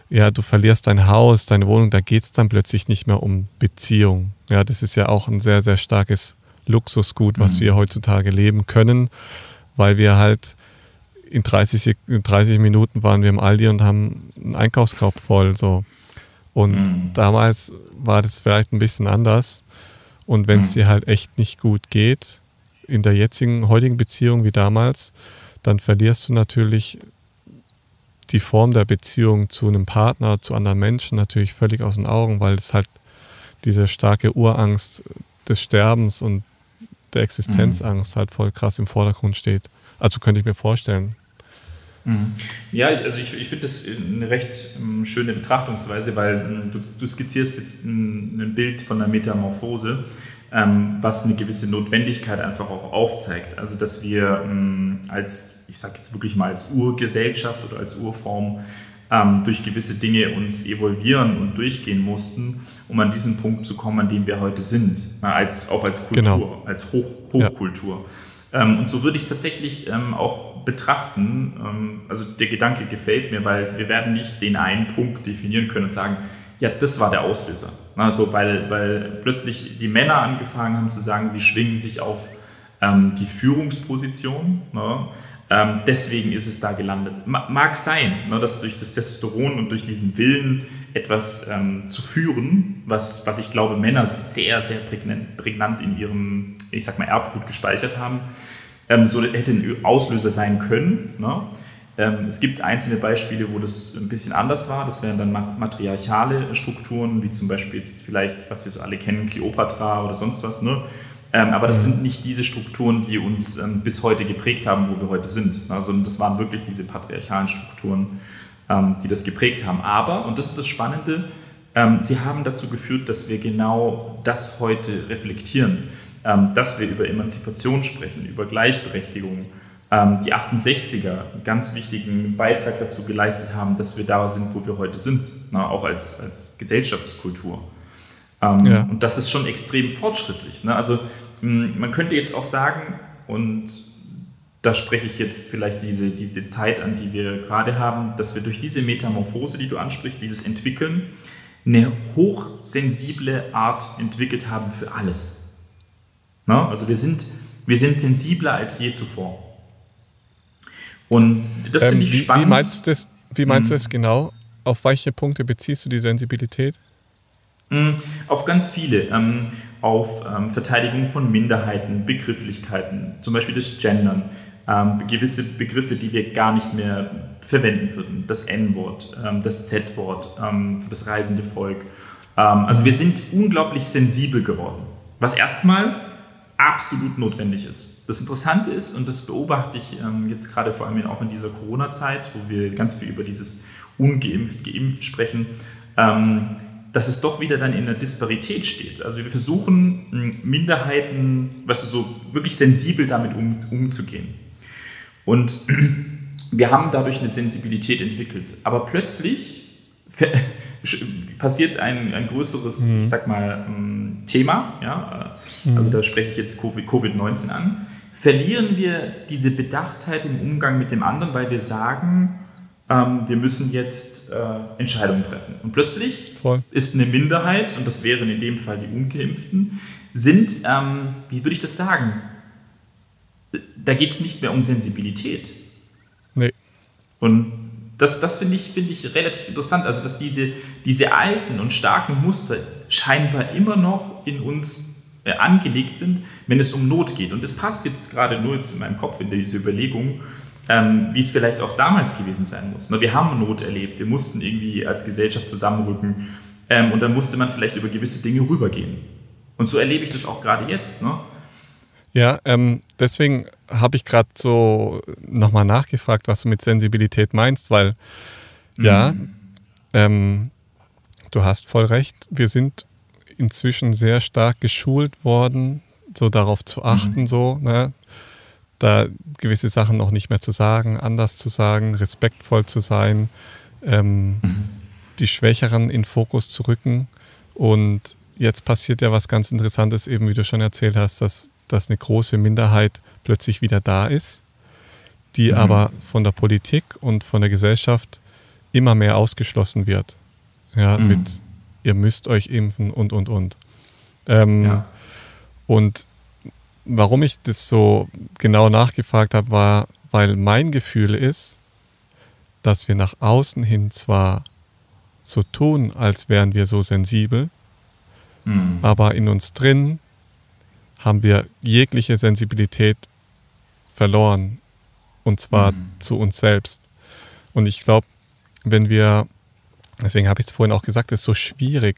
B: ja, du verlierst dein Haus, deine Wohnung, da geht es dann plötzlich nicht mehr um Beziehung. Ja, das ist ja auch ein sehr, sehr starkes Luxusgut, was mhm. wir heutzutage leben können, weil wir halt in 30, in 30 Minuten waren wir im Aldi und haben einen Einkaufskorb voll. So. Und mhm. damals war das vielleicht ein bisschen anders. Und wenn es mhm. dir halt echt nicht gut geht, in der jetzigen, heutigen Beziehung wie damals, dann verlierst du natürlich die Form der Beziehung zu einem Partner, zu anderen Menschen natürlich völlig aus den Augen, weil es halt diese starke Urangst des Sterbens und der Existenzangst mhm. halt voll krass im Vordergrund steht. Also könnte ich mir vorstellen.
C: Mhm. Ja, also ich, ich finde das eine recht ähm, schöne Betrachtungsweise, weil ähm, du, du skizzierst jetzt ein, ein, Bild von einer Metamorphose, ähm, was eine gewisse Notwendigkeit einfach auch aufzeigt. Also dass wir ähm, als, ich sage jetzt wirklich mal als Urgesellschaft oder als Urform ähm, durch gewisse Dinge uns evolvieren und durchgehen mussten, um an diesen Punkt zu kommen, an dem wir heute sind, als, auch als Kultur, genau. als Hoch, Hochkultur. Ja. Ähm, und so würde ich es tatsächlich ähm, auch betrachten. Ähm, also der Gedanke gefällt mir, weil wir werden nicht den einen Punkt definieren können und sagen, ja, das war der Auslöser. Also weil, weil plötzlich die Männer angefangen haben zu sagen, sie schwingen sich auf die Führungsposition. Ne? Deswegen ist es da gelandet. Mag sein, ne, dass durch das Testosteron und durch diesen Willen etwas ähm, zu führen, was, was ich glaube Männer sehr, sehr prägnant, prägnant in ihrem, ich sag mal, Erbgut gespeichert haben, ähm, so hätte ein Auslöser sein können. Ne? Ähm, es gibt einzelne Beispiele, wo das ein bisschen anders war. Das wären dann matriarchale Strukturen, wie zum Beispiel jetzt vielleicht, was wir so alle kennen, Kleopatra oder sonst was. Ne? Ähm, aber das mhm. sind nicht diese Strukturen, die uns ähm, bis heute geprägt haben, wo wir heute sind. Also das waren wirklich diese patriarchalen Strukturen, die das geprägt haben. Aber, und das ist das Spannende, ähm, sie haben dazu geführt, dass wir genau das heute reflektieren, ähm, dass wir über Emanzipation sprechen, über Gleichberechtigung. Ähm, die 68er einen ganz wichtigen Beitrag dazu geleistet haben, dass wir da sind, wo wir heute sind, na, auch als, als Gesellschaftskultur. Ja. Und das ist schon extrem fortschrittlich. Ne? Also man könnte jetzt auch sagen, und da spreche ich jetzt vielleicht diese, diese Zeit an, die wir gerade haben, dass wir durch diese Metamorphose, die du ansprichst, dieses Entwickeln, eine hochsensible Art entwickelt haben für alles. Na? Also wir sind, wir sind sensibler als je zuvor.
B: Und das ähm, finde ich wie, spannend. Wie meinst du das, wie meinst hm. du das genau? Auf welche Punkte beziehst du die Sensibilität?
C: Hm, auf ganz viele. Ähm, auf ähm, Verteidigung von Minderheiten, Begrifflichkeiten, zum Beispiel das Gendern, ähm, gewisse Begriffe, die wir gar nicht mehr verwenden würden. Das N-Wort, ähm, das Z-Wort ähm, für das reisende Volk. Ähm, also wir sind unglaublich sensibel geworden, was erstmal absolut notwendig ist. Das Interessante ist, und das beobachte ich ähm, jetzt gerade vor allem auch in dieser Corona-Zeit, wo wir ganz viel über dieses ungeimpft, geimpft sprechen, ähm, dass es doch wieder dann in der Disparität steht. Also wir versuchen Minderheiten, weißt du, so wirklich sensibel damit um, umzugehen. Und wir haben dadurch eine Sensibilität entwickelt. Aber plötzlich passiert ein, ein größeres, mhm. ich sag mal, Thema, ja, mhm. also da spreche ich jetzt Covid-19 an, verlieren wir diese Bedachtheit im Umgang mit dem anderen, weil wir sagen, ähm, wir müssen jetzt äh, Entscheidungen treffen. Und plötzlich Voll. ist eine Minderheit, und das wären in dem Fall die Ungeimpften, sind, ähm, wie würde ich das sagen, da geht es nicht mehr um Sensibilität.
B: Nee.
C: Und das, das finde ich, find ich relativ interessant, also dass diese, diese alten und starken Muster scheinbar immer noch in uns äh, angelegt sind, wenn es um Not geht. Und das passt jetzt gerade nur jetzt in meinem Kopf in diese Überlegung, ähm, wie es vielleicht auch damals gewesen sein muss. Wir haben Not erlebt, wir mussten irgendwie als Gesellschaft zusammenrücken ähm, und dann musste man vielleicht über gewisse Dinge rübergehen. Und so erlebe ich das auch gerade jetzt. Ne?
B: Ja, ähm, deswegen habe ich gerade so nochmal nachgefragt, was du mit Sensibilität meinst, weil mhm. ja, ähm, du hast voll recht, wir sind inzwischen sehr stark geschult worden, so darauf zu achten, mhm. so, ne? da gewisse Sachen noch nicht mehr zu sagen, anders zu sagen, respektvoll zu sein, ähm, mhm. die Schwächeren in Fokus zu rücken. Und jetzt passiert ja was ganz Interessantes, eben wie du schon erzählt hast, dass, dass eine große Minderheit plötzlich wieder da ist, die mhm. aber von der Politik und von der Gesellschaft immer mehr ausgeschlossen wird. Ja, mhm. mit ihr müsst euch impfen und und und. Ähm, ja. Und warum ich das so genau nachgefragt habe, war, weil mein Gefühl ist, dass wir nach außen hin zwar so tun, als wären wir so sensibel, mhm. aber in uns drin haben wir jegliche Sensibilität verloren. Und zwar mhm. zu uns selbst. Und ich glaube, wenn wir, deswegen habe ich es vorhin auch gesagt, es ist so schwierig,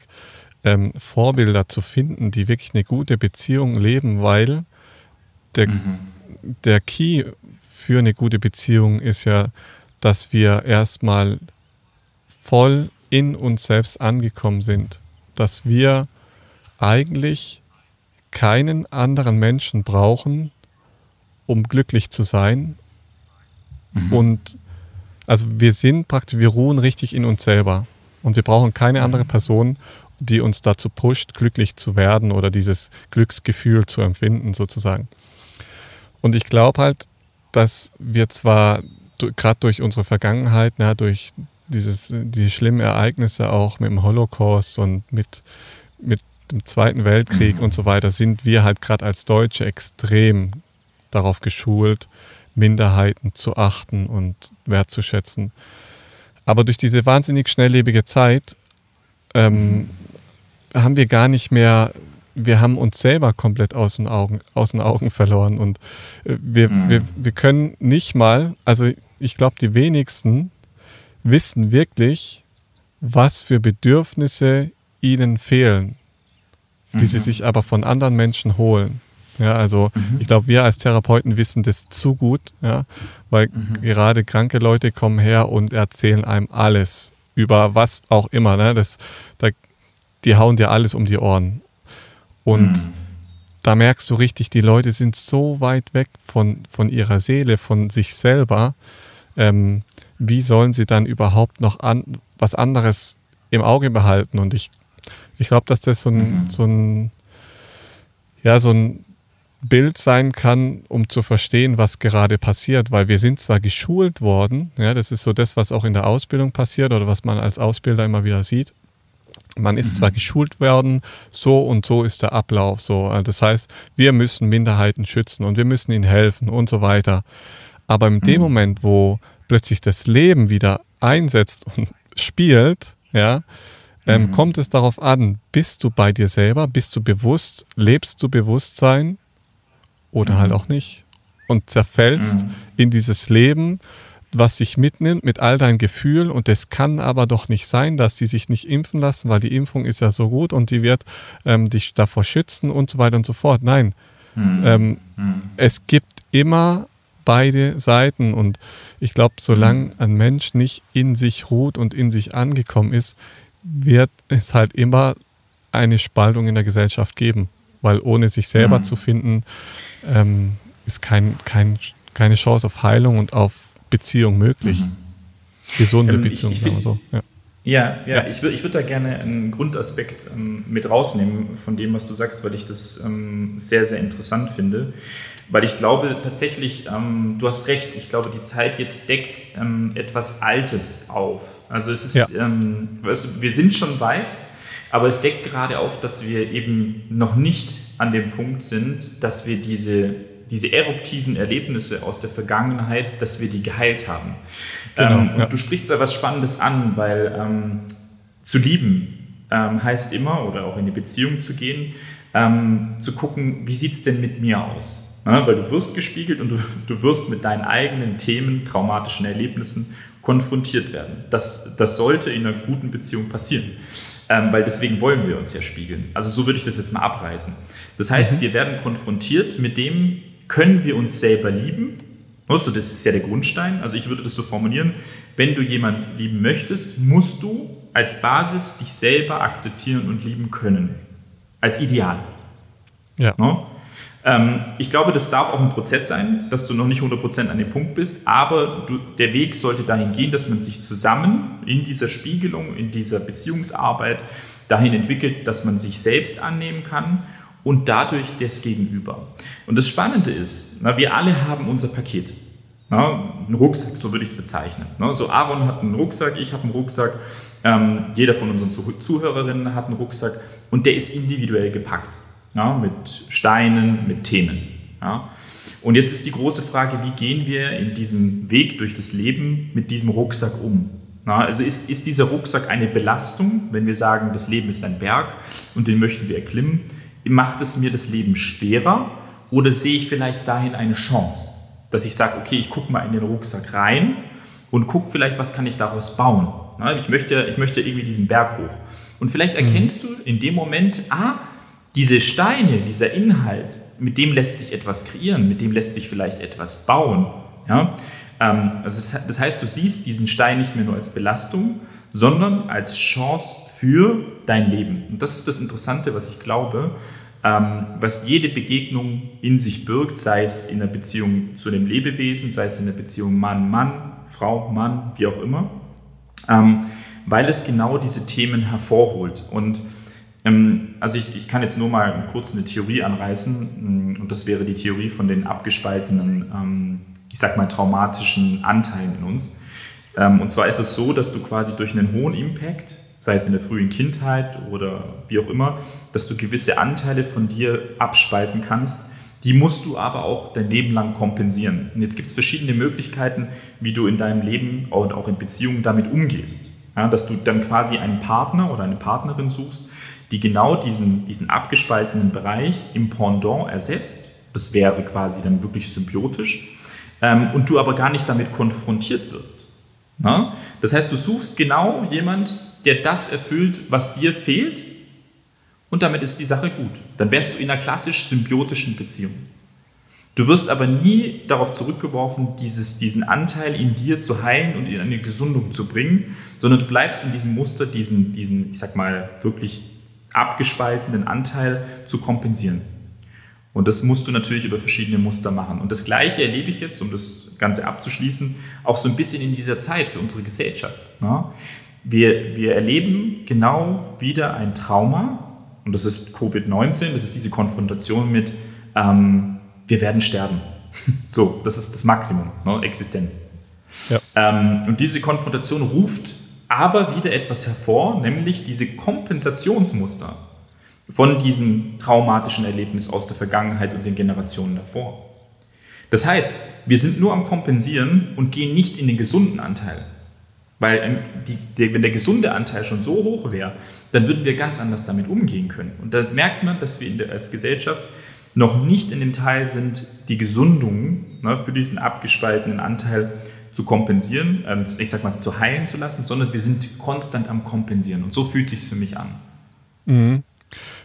B: ähm, Vorbilder zu finden, die wirklich eine gute Beziehung leben, weil der, mhm. der Key für eine gute Beziehung ist ja, dass wir erstmal voll in uns selbst angekommen sind. Dass wir eigentlich keinen anderen Menschen brauchen, um glücklich zu sein. Mhm. Und also wir sind praktisch, wir ruhen richtig in uns selber. Und wir brauchen keine andere mhm. Person, die uns dazu pusht, glücklich zu werden oder dieses Glücksgefühl zu empfinden, sozusagen. Und ich glaube halt, dass wir zwar gerade durch unsere Vergangenheit, na, durch dieses, die schlimmen Ereignisse auch mit dem Holocaust und mit, mit dem Zweiten Weltkrieg mhm. und so weiter, sind wir halt gerade als Deutsche extrem darauf geschult, Minderheiten zu achten und wertzuschätzen. Aber durch diese wahnsinnig schnelllebige Zeit ähm, mhm. haben wir gar nicht mehr wir haben uns selber komplett aus den Augen, aus den Augen verloren und äh, wir, mhm. wir, wir können nicht mal, also ich glaube, die wenigsten wissen wirklich, was für Bedürfnisse ihnen fehlen, die mhm. sie sich aber von anderen Menschen holen. Ja, also mhm. ich glaube, wir als Therapeuten wissen das zu gut, ja, weil mhm. gerade kranke Leute kommen her und erzählen einem alles über was auch immer. Ne? Das, da, die hauen dir alles um die Ohren. Und mhm. da merkst du richtig, die Leute sind so weit weg von, von ihrer Seele, von sich selber. Ähm, wie sollen sie dann überhaupt noch an, was anderes im Auge behalten? Und ich, ich glaube, dass das so ein, mhm. so ein, ja, so ein Bild sein kann, um zu verstehen, was gerade passiert, weil wir sind zwar geschult worden, ja, das ist so das, was auch in der Ausbildung passiert oder was man als Ausbilder immer wieder sieht, man ist zwar mhm. geschult worden, so und so ist der Ablauf so. Also das heißt, wir müssen Minderheiten schützen und wir müssen ihnen helfen und so weiter. Aber in dem mhm. Moment, wo plötzlich das Leben wieder einsetzt und spielt, ja, ähm, mhm. kommt es darauf an, bist du bei dir selber, bist du bewusst, lebst du Bewusstsein oder mhm. halt auch nicht und zerfällst mhm. in dieses Leben was sich mitnimmt mit all deinen Gefühlen und es kann aber doch nicht sein, dass sie sich nicht impfen lassen, weil die Impfung ist ja so gut und die wird ähm, dich davor schützen und so weiter und so fort. Nein, mhm. Ähm, mhm. es gibt immer beide Seiten. Und ich glaube, solange ein Mensch nicht in sich ruht und in sich angekommen ist, wird es halt immer eine Spaltung in der Gesellschaft geben. Weil ohne sich selber mhm. zu finden, ähm, ist kein, kein, keine Chance auf Heilung und auf Beziehung möglich. Mhm. Gesunde ähm, Beziehung. Ich, ich
C: so. ja. Ja, ja, ich würde ich würd da gerne einen Grundaspekt ähm, mit rausnehmen von dem, was du sagst, weil ich das ähm, sehr, sehr interessant finde. Weil ich glaube tatsächlich, ähm, du hast recht, ich glaube, die Zeit jetzt deckt ähm, etwas Altes auf. Also es ist, ja. Ähm, wir sind schon weit, aber es deckt gerade auf, dass wir eben noch nicht an dem Punkt sind, dass wir diese diese eruptiven Erlebnisse aus der Vergangenheit, dass wir die geheilt haben. Genau, ähm, ja. Und du sprichst da was Spannendes an, weil ähm, zu lieben ähm, heißt immer, oder auch in die Beziehung zu gehen, ähm, zu gucken, wie sieht es denn mit mir aus? Ja, weil du wirst gespiegelt und du, du wirst mit deinen eigenen Themen, traumatischen Erlebnissen konfrontiert werden. Das, das sollte in einer guten Beziehung passieren, ähm, weil deswegen wollen wir uns ja spiegeln. Also so würde ich das jetzt mal abreißen. Das heißt, mhm. wir werden konfrontiert mit dem, können wir uns selber lieben? Also das ist ja der Grundstein. Also ich würde das so formulieren, wenn du jemanden lieben möchtest, musst du als Basis dich selber akzeptieren und lieben können. Als Ideal. Ja. No? Ähm, ich glaube, das darf auch ein Prozess sein, dass du noch nicht 100% an dem Punkt bist, aber du, der Weg sollte dahin gehen, dass man sich zusammen in dieser Spiegelung, in dieser Beziehungsarbeit dahin entwickelt, dass man sich selbst annehmen kann und dadurch das Gegenüber. Und das Spannende ist, na, wir alle haben unser Paket. Na, ein Rucksack, so würde ich es bezeichnen. Na, so Aaron hat einen Rucksack, ich habe einen Rucksack, ähm, jeder von unseren Zuhörerinnen hat einen Rucksack und der ist individuell gepackt. Na, mit Steinen, mit Themen. Ja. Und jetzt ist die große Frage, wie gehen wir in diesem Weg durch das Leben mit diesem Rucksack um? Na, also ist, ist dieser Rucksack eine Belastung, wenn wir sagen, das Leben ist ein Berg und den möchten wir erklimmen? macht es mir das Leben schwerer oder sehe ich vielleicht dahin eine Chance, dass ich sage, okay, ich gucke mal in den Rucksack rein und gucke vielleicht, was kann ich daraus bauen. Ich möchte, ich möchte irgendwie diesen Berg hoch. Und vielleicht mhm. erkennst mhm. du in dem Moment, ah, diese Steine, dieser Inhalt, mit dem lässt sich etwas kreieren, mit dem lässt sich vielleicht etwas bauen. Ja? Also das heißt, du siehst diesen Stein nicht mehr nur als Belastung, sondern als Chance für dein Leben. Und das ist das Interessante, was ich glaube, ähm, was jede Begegnung in sich birgt, sei es in der Beziehung zu dem Lebewesen, sei es in der Beziehung Mann-Mann, Frau-Mann, wie auch immer, ähm, weil es genau diese Themen hervorholt. Und also ich, ich, kann jetzt nur mal kurz eine Theorie anreißen, mm, und das wäre die Theorie von den abgespaltenen, ich sag mal, traumatischen Anteilen in uns. Und zwar ist es so, dass du quasi durch einen hohen Impact sei es in der frühen Kindheit oder wie auch immer, dass du gewisse Anteile von dir abspalten kannst. Die musst du aber auch dein Leben lang kompensieren. Und jetzt gibt es verschiedene Möglichkeiten, wie du in deinem Leben und auch in Beziehungen damit umgehst. Ja, dass du dann quasi einen Partner oder eine Partnerin suchst, die genau diesen, diesen abgespaltenen Bereich im Pendant ersetzt. Das wäre quasi dann wirklich symbiotisch. Ähm, und du aber gar nicht damit konfrontiert wirst. Ja? Das heißt, du suchst genau jemand, der das erfüllt, was dir fehlt und damit ist die Sache gut. Dann wärst du in einer klassisch symbiotischen Beziehung. Du wirst aber nie darauf zurückgeworfen, dieses, diesen Anteil in dir zu heilen und in eine Gesundung zu bringen, sondern du bleibst in diesem Muster, diesen, diesen ich sag mal, wirklich abgespaltenen Anteil zu kompensieren. Und das musst du natürlich über verschiedene Muster machen. Und das Gleiche erlebe ich jetzt, um das Ganze abzuschließen, auch so ein bisschen in dieser Zeit für unsere Gesellschaft. Wir, wir erleben genau wieder ein Trauma und das ist Covid-19, das ist diese Konfrontation mit, ähm, wir werden sterben. so, das ist das Maximum, ne, Existenz. Ja. Ähm, und diese Konfrontation ruft aber wieder etwas hervor, nämlich diese Kompensationsmuster von diesem traumatischen Erlebnis aus der Vergangenheit und den Generationen davor. Das heißt, wir sind nur am Kompensieren und gehen nicht in den gesunden Anteil. Weil ähm, die, der, wenn der gesunde Anteil schon so hoch wäre, dann würden wir ganz anders damit umgehen können. Und da merkt man, dass wir der, als Gesellschaft noch nicht in dem Teil sind, die Gesundung ne, für diesen abgespaltenen Anteil zu kompensieren, ähm, ich sag mal zu heilen zu lassen, sondern wir sind konstant am Kompensieren. Und so fühlt sich für mich an.
B: Mhm.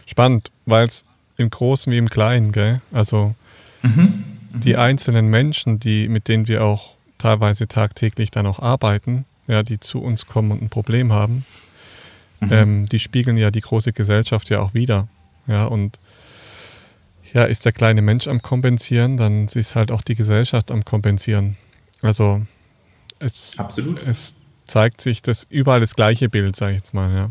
B: Spannend, weil es im Großen wie im Kleinen, gell? Also mhm. die einzelnen Menschen, die, mit denen wir auch teilweise tagtäglich dann auch arbeiten, ja, die zu uns kommen und ein Problem haben, mhm. ähm, die spiegeln ja die große Gesellschaft ja auch wieder. Ja, und ja, ist der kleine Mensch am Kompensieren, dann ist halt auch die Gesellschaft am Kompensieren. Also es,
C: Absolut.
B: es zeigt sich das überall das gleiche Bild, sage ich jetzt mal, ja.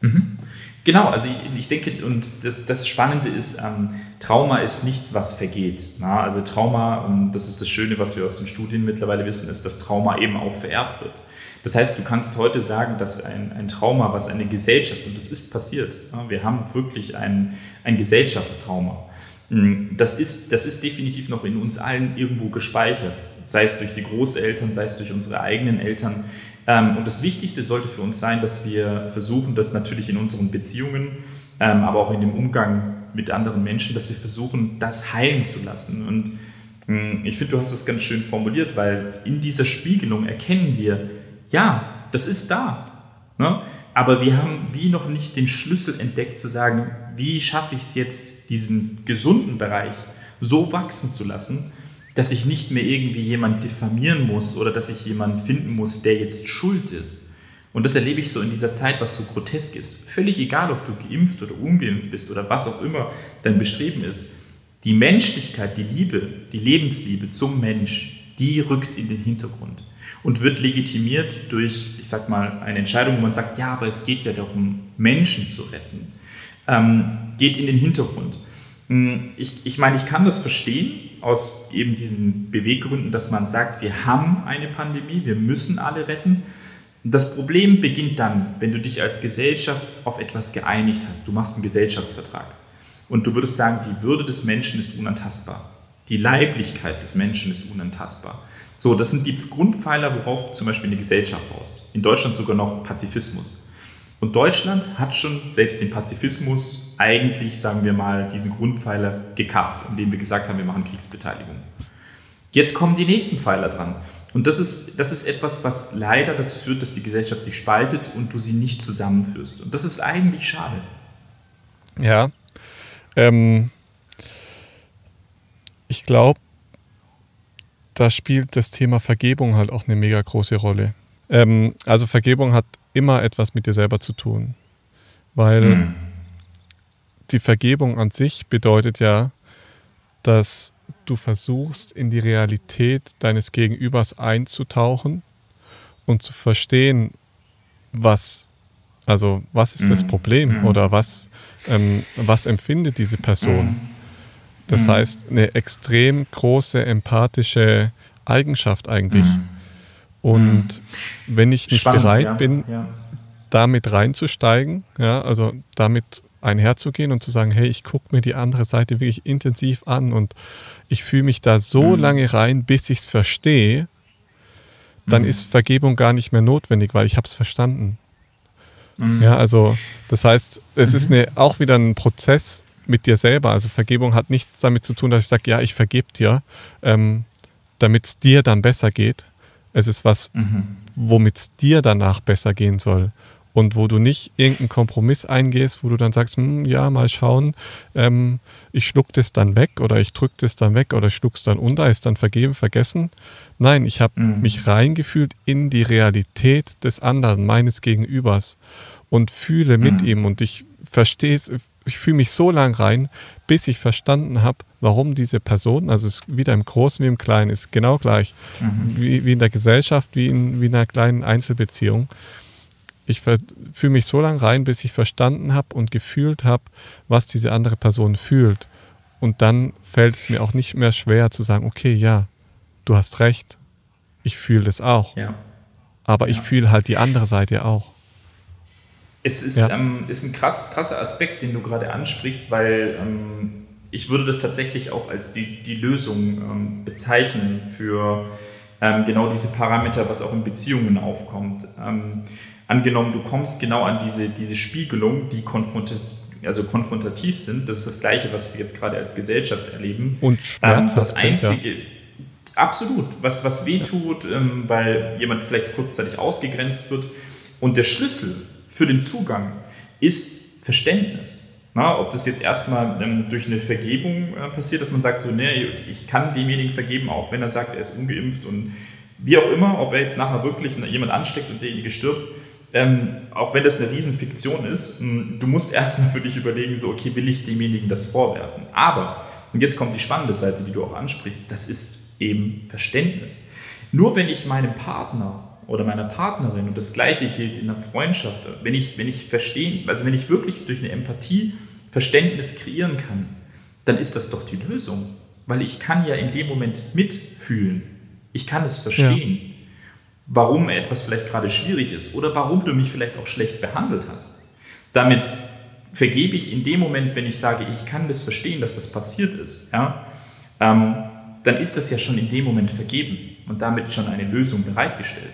C: Mhm. Genau, also ich, ich, denke, und das, das Spannende ist, ähm, Trauma ist nichts, was vergeht. Na? Also Trauma, und das ist das Schöne, was wir aus den Studien mittlerweile wissen, ist, dass Trauma eben auch vererbt wird. Das heißt, du kannst heute sagen, dass ein, ein Trauma, was eine Gesellschaft, und das ist passiert, ja? wir haben wirklich ein, ein Gesellschaftstrauma. Hm, das ist, das ist definitiv noch in uns allen irgendwo gespeichert, sei es durch die Großeltern, sei es durch unsere eigenen Eltern. Ähm, und das Wichtigste sollte für uns sein, dass wir versuchen, das natürlich in unseren Beziehungen, ähm, aber auch in dem Umgang mit anderen Menschen, dass wir versuchen, das heilen zu lassen. Und hm, ich finde, du hast das ganz schön formuliert, weil in dieser Spiegelung erkennen wir, ja, das ist da. Ne? Aber wir haben wie noch nicht den Schlüssel entdeckt, zu sagen, wie schaffe ich es jetzt, diesen gesunden Bereich so wachsen zu lassen, dass ich nicht mehr irgendwie jemand diffamieren muss oder dass ich jemanden finden muss, der jetzt schuld ist. Und das erlebe ich so in dieser Zeit, was so grotesk ist. Völlig egal, ob du geimpft oder ungeimpft bist oder was auch immer dein Bestreben ist. Die Menschlichkeit, die Liebe, die Lebensliebe zum Mensch, die rückt in den Hintergrund und wird legitimiert durch, ich sag mal, eine Entscheidung, wo man sagt, ja, aber es geht ja darum, Menschen zu retten, ähm, geht in den Hintergrund. Hm, ich, ich meine, ich kann das verstehen aus eben diesen Beweggründen, dass man sagt, wir haben eine Pandemie, wir müssen alle retten. Das Problem beginnt dann, wenn du dich als Gesellschaft auf etwas geeinigt hast. Du machst einen Gesellschaftsvertrag und du würdest sagen, die Würde des Menschen ist unantastbar. Die Leiblichkeit des Menschen ist unantastbar. So, das sind die Grundpfeiler, worauf du zum Beispiel eine Gesellschaft baust. In Deutschland sogar noch Pazifismus. Und Deutschland hat schon selbst den Pazifismus eigentlich, sagen wir mal, diesen Grundpfeiler gekappt, indem wir gesagt haben, wir machen Kriegsbeteiligung. Jetzt kommen die nächsten Pfeiler dran. Und das ist, das ist etwas, was leider dazu führt, dass die Gesellschaft sich spaltet und du sie nicht zusammenführst. Und das ist eigentlich schade.
B: Ja. Ähm, ich glaube, da spielt das Thema Vergebung halt auch eine mega große Rolle. Ähm, also Vergebung hat immer etwas mit dir selber zu tun, weil mhm. die Vergebung an sich bedeutet ja, dass du versuchst, in die Realität deines Gegenübers einzutauchen und zu verstehen, was, also was ist das mhm. Problem mhm. oder was, ähm, was empfindet diese Person. Mhm. Das mhm. heißt, eine extrem große empathische Eigenschaft eigentlich. Mhm. Und mhm. wenn ich nicht Spannend, bereit ja. bin, ja. damit reinzusteigen, ja, also damit einherzugehen und zu sagen, hey, ich gucke mir die andere Seite wirklich intensiv an und ich fühle mich da so mhm. lange rein, bis ich es verstehe, dann mhm. ist Vergebung gar nicht mehr notwendig, weil ich habe es verstanden. Mhm. Ja, also das heißt, es ist eine, auch wieder ein Prozess, mit dir selber. Also Vergebung hat nichts damit zu tun, dass ich sage, ja, ich vergebe dir, ähm, damit es dir dann besser geht. Es ist was, mhm. womit es dir danach besser gehen soll. Und wo du nicht irgendeinen Kompromiss eingehst, wo du dann sagst, hm, ja, mal schauen, ähm, ich schluck das dann weg oder ich drück das dann weg oder schluck's dann unter, ist dann vergeben, vergessen. Nein, ich habe mhm. mich reingefühlt in die Realität des anderen, meines Gegenübers und fühle mit mhm. ihm und ich verstehe, ich fühle mich so lang rein, bis ich verstanden habe, warum diese Person, also es ist wieder im Großen wie im Kleinen, ist genau gleich, mhm. wie, wie in der Gesellschaft, wie in, wie in einer kleinen Einzelbeziehung. Ich fühle mich so lang rein, bis ich verstanden habe und gefühlt habe, was diese andere Person fühlt. Und dann fällt es mir auch nicht mehr schwer zu sagen, okay, ja, du hast recht, ich fühle das auch. Ja. Aber ja. ich fühle halt die andere Seite auch.
C: Es ist, ja. ähm, ist ein krass, krasser Aspekt, den du gerade ansprichst, weil ähm, ich würde das tatsächlich auch als die, die Lösung ähm, bezeichnen für ähm, genau diese Parameter, was auch in Beziehungen aufkommt. Ähm, angenommen, du kommst genau an diese, diese Spiegelung, die konfrontativ, also konfrontativ sind, das ist das Gleiche, was wir jetzt gerade als Gesellschaft erleben.
B: Und schmerzhaft
C: das Einzige, ja. Absolut, was, was weh tut, ähm, weil jemand vielleicht kurzzeitig ausgegrenzt wird. Und der Schlüssel für den Zugang ist Verständnis. Na, ob das jetzt erstmal ähm, durch eine Vergebung äh, passiert, dass man sagt, so, nee, ich kann demjenigen vergeben, auch wenn er sagt, er ist ungeimpft und wie auch immer, ob er jetzt nachher wirklich jemand ansteckt und derjenige stirbt, ähm, auch wenn das eine Riesenfiktion ist, ähm, du musst erstmal für dich überlegen, so, okay, will ich demjenigen das vorwerfen? Aber, und jetzt kommt die spannende Seite, die du auch ansprichst, das ist eben Verständnis. Nur wenn ich meinem Partner oder meiner Partnerin, und das Gleiche gilt in der Freundschaft, wenn ich, wenn ich verstehen, also wenn ich wirklich durch eine Empathie Verständnis kreieren kann, dann ist das doch die Lösung. Weil ich kann ja in dem Moment mitfühlen. Ich kann es verstehen. Ja warum etwas vielleicht gerade schwierig ist oder warum du mich vielleicht auch schlecht behandelt hast. Damit vergebe ich in dem Moment, wenn ich sage, ich kann das verstehen, dass das passiert ist, ja, ähm, dann ist das ja schon in dem Moment vergeben und damit schon eine Lösung bereitgestellt.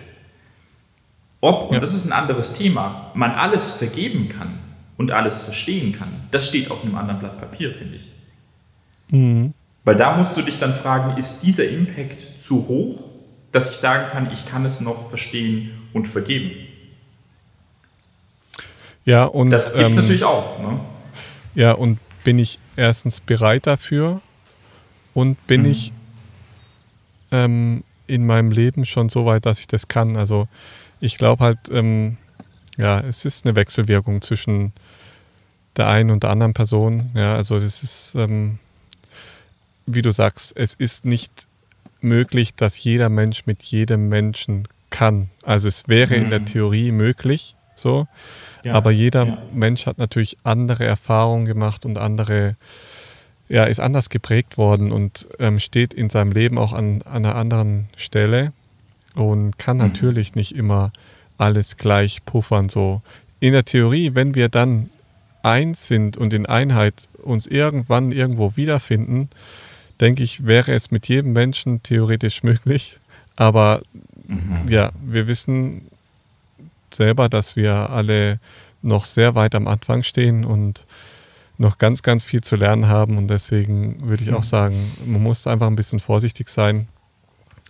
C: Ob, und das ist ein anderes Thema, man alles vergeben kann und alles verstehen kann, das steht auf einem anderen Blatt Papier, finde ich. Mhm. Weil da musst du dich dann fragen, ist dieser Impact zu hoch dass ich sagen kann, ich kann es noch verstehen und vergeben.
B: Ja, und
C: das gibt es ähm, natürlich auch. Ne?
B: Ja, und bin ich erstens bereit dafür und bin mhm. ich ähm, in meinem Leben schon so weit, dass ich das kann. Also ich glaube halt, ähm, ja, es ist eine Wechselwirkung zwischen der einen und der anderen Person. Ja, also das ist, ähm, wie du sagst, es ist nicht möglich, dass jeder Mensch mit jedem Menschen kann. Also es wäre mhm. in der mhm. Theorie möglich, so. Ja, aber jeder ja. Mensch hat natürlich andere Erfahrungen gemacht und andere, ja, ist anders geprägt worden und ähm, steht in seinem Leben auch an, an einer anderen Stelle und kann mhm. natürlich nicht immer alles gleich puffern. So in der Theorie, wenn wir dann eins sind und in Einheit uns irgendwann irgendwo wiederfinden, denke ich, wäre es mit jedem Menschen theoretisch möglich. Aber mhm. ja, wir wissen selber, dass wir alle noch sehr weit am Anfang stehen und noch ganz, ganz viel zu lernen haben. Und deswegen würde ich auch mhm. sagen, man muss einfach ein bisschen vorsichtig sein,